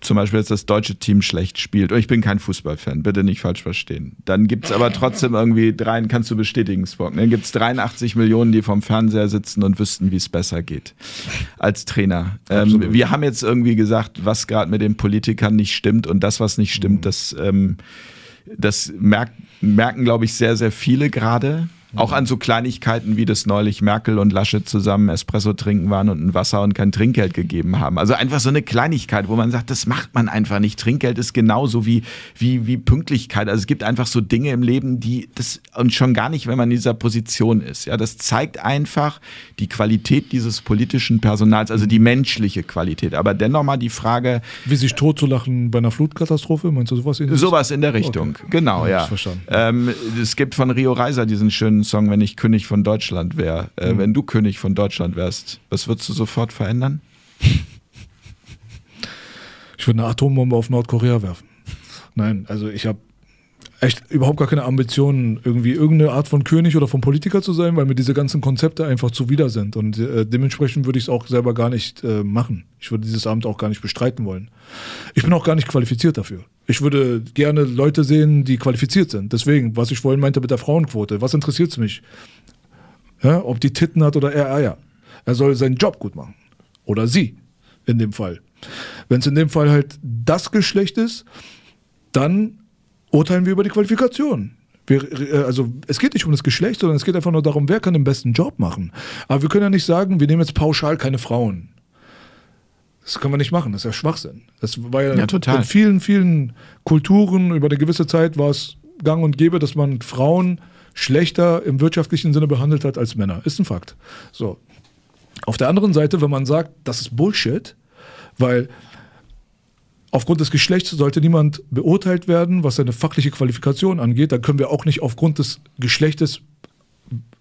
zum Beispiel jetzt das deutsche Team schlecht spielt, und ich bin kein Fußballfan, bitte nicht falsch verstehen, dann gibt es aber trotzdem irgendwie drei, kannst du bestätigen, Spock, dann gibt es 83 Millionen, die vom Fernseher sitzen und wüssten, wie es besser geht als Trainer. Ähm, wir haben jetzt irgendwie gesagt, was gerade mit den Politikern nicht stimmt und das, was nicht stimmt, mhm. das, ähm, das merk, merken, glaube ich, sehr, sehr viele gerade. Auch an so Kleinigkeiten wie das neulich Merkel und Laschet zusammen Espresso trinken waren und ein Wasser und kein Trinkgeld gegeben haben. Also einfach so eine Kleinigkeit, wo man sagt, das macht man einfach nicht. Trinkgeld ist genauso wie, wie, wie Pünktlichkeit. Also es gibt einfach so Dinge im Leben, die das, und schon gar nicht, wenn man in dieser Position ist. Ja, das zeigt einfach die Qualität dieses politischen Personals, also die menschliche Qualität. Aber dennoch mal die Frage. Wie sich totzulachen bei einer Flutkatastrophe, meinst du sowas in Sowas in der Richtung, okay. genau, ja. ja. Verstanden. Ähm, es gibt von Rio Reiser diesen schönen schönen Song, wenn ich König von Deutschland wäre. Äh, mhm. Wenn du König von Deutschland wärst, was würdest du sofort verändern? Ich würde eine Atombombe auf Nordkorea werfen. Nein, also ich habe echt überhaupt gar keine Ambitionen, irgendwie irgendeine Art von König oder von Politiker zu sein, weil mir diese ganzen Konzepte einfach zuwider sind. Und äh, dementsprechend würde ich es auch selber gar nicht äh, machen. Ich würde dieses Amt auch gar nicht bestreiten wollen. Ich bin auch gar nicht qualifiziert dafür. Ich würde gerne Leute sehen, die qualifiziert sind. Deswegen, was ich vorhin meinte mit der Frauenquote, was interessiert es mich? Ja, ob die Titten hat oder er Eier. Er soll seinen Job gut machen. Oder sie, in dem Fall. Wenn es in dem Fall halt das Geschlecht ist, dann urteilen wir über die Qualifikation. Wir, äh, also es geht nicht um das Geschlecht, sondern es geht einfach nur darum, wer kann den besten Job machen. Aber wir können ja nicht sagen, wir nehmen jetzt pauschal keine Frauen. Das können wir nicht machen, das ist ja Schwachsinn. Das war ja, ja in vielen, vielen Kulturen über eine gewisse Zeit war es gang und gäbe, dass man Frauen schlechter im wirtschaftlichen Sinne behandelt hat als Männer. Ist ein Fakt. So. Auf der anderen Seite, wenn man sagt, das ist Bullshit, weil aufgrund des Geschlechts sollte niemand beurteilt werden, was seine fachliche Qualifikation angeht. Dann können wir auch nicht aufgrund des Geschlechtes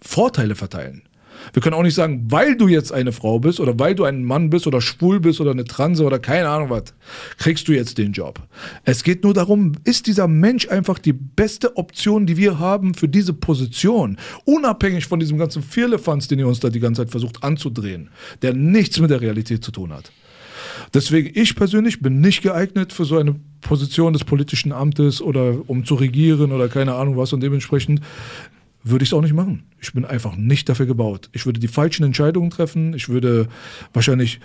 Vorteile verteilen. Wir können auch nicht sagen, weil du jetzt eine Frau bist oder weil du ein Mann bist oder schwul bist oder eine Transe oder keine Ahnung was, kriegst du jetzt den Job. Es geht nur darum, ist dieser Mensch einfach die beste Option, die wir haben für diese Position, unabhängig von diesem ganzen Firlefanz, den ihr uns da die ganze Zeit versucht anzudrehen, der nichts mit der Realität zu tun hat. Deswegen, ich persönlich bin nicht geeignet für so eine Position des politischen Amtes oder um zu regieren oder keine Ahnung was und dementsprechend würde ich es auch nicht machen. Ich bin einfach nicht dafür gebaut. Ich würde die falschen Entscheidungen treffen. Ich würde wahrscheinlich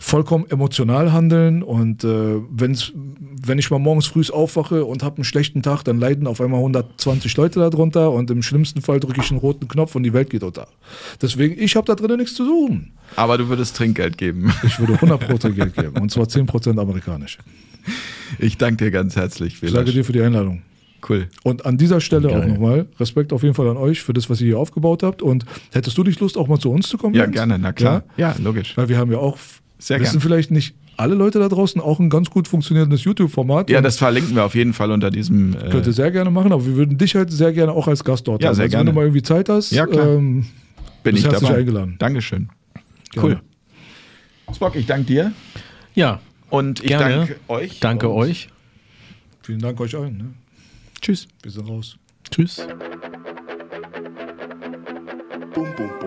vollkommen emotional handeln und äh, wenn's, wenn ich mal morgens früh aufwache und habe einen schlechten Tag, dann leiden auf einmal 120 Leute darunter und im schlimmsten Fall drücke ich einen roten Knopf und die Welt geht unter. Deswegen, ich habe da drinnen nichts zu suchen. Aber du würdest Trinkgeld geben. Ich würde 100 (laughs) Trinkgeld geben und zwar 10% amerikanisch. Ich danke dir ganz herzlich. Ich danke dir für die Einladung. Cool. Und an dieser Stelle Geil. auch nochmal Respekt auf jeden Fall an euch für das, was ihr hier aufgebaut habt. Und hättest du nicht Lust, auch mal zu uns zu kommen? Ja, Jens? gerne, na klar. Ja? ja, logisch. Weil wir haben ja auch, Sehr wissen gern. vielleicht nicht alle Leute da draußen auch ein ganz gut funktionierendes YouTube-Format. Ja, das verlinken wir auf jeden Fall unter diesem. Äh Könnt ihr sehr gerne machen, aber wir würden dich halt sehr gerne auch als Gast dort ja, haben. Sehr also, gerne. Wenn du mal irgendwie Zeit hast, ja, klar. Ähm, bin ich herzlich dabei. eingeladen. Dankeschön. Cool. Spock, ich danke dir. Ja. Und ich gerne. danke euch. Danke euch. Vielen Dank euch allen. Ne? Tschüss. Wir sind raus. Tschüss. Bum, bum.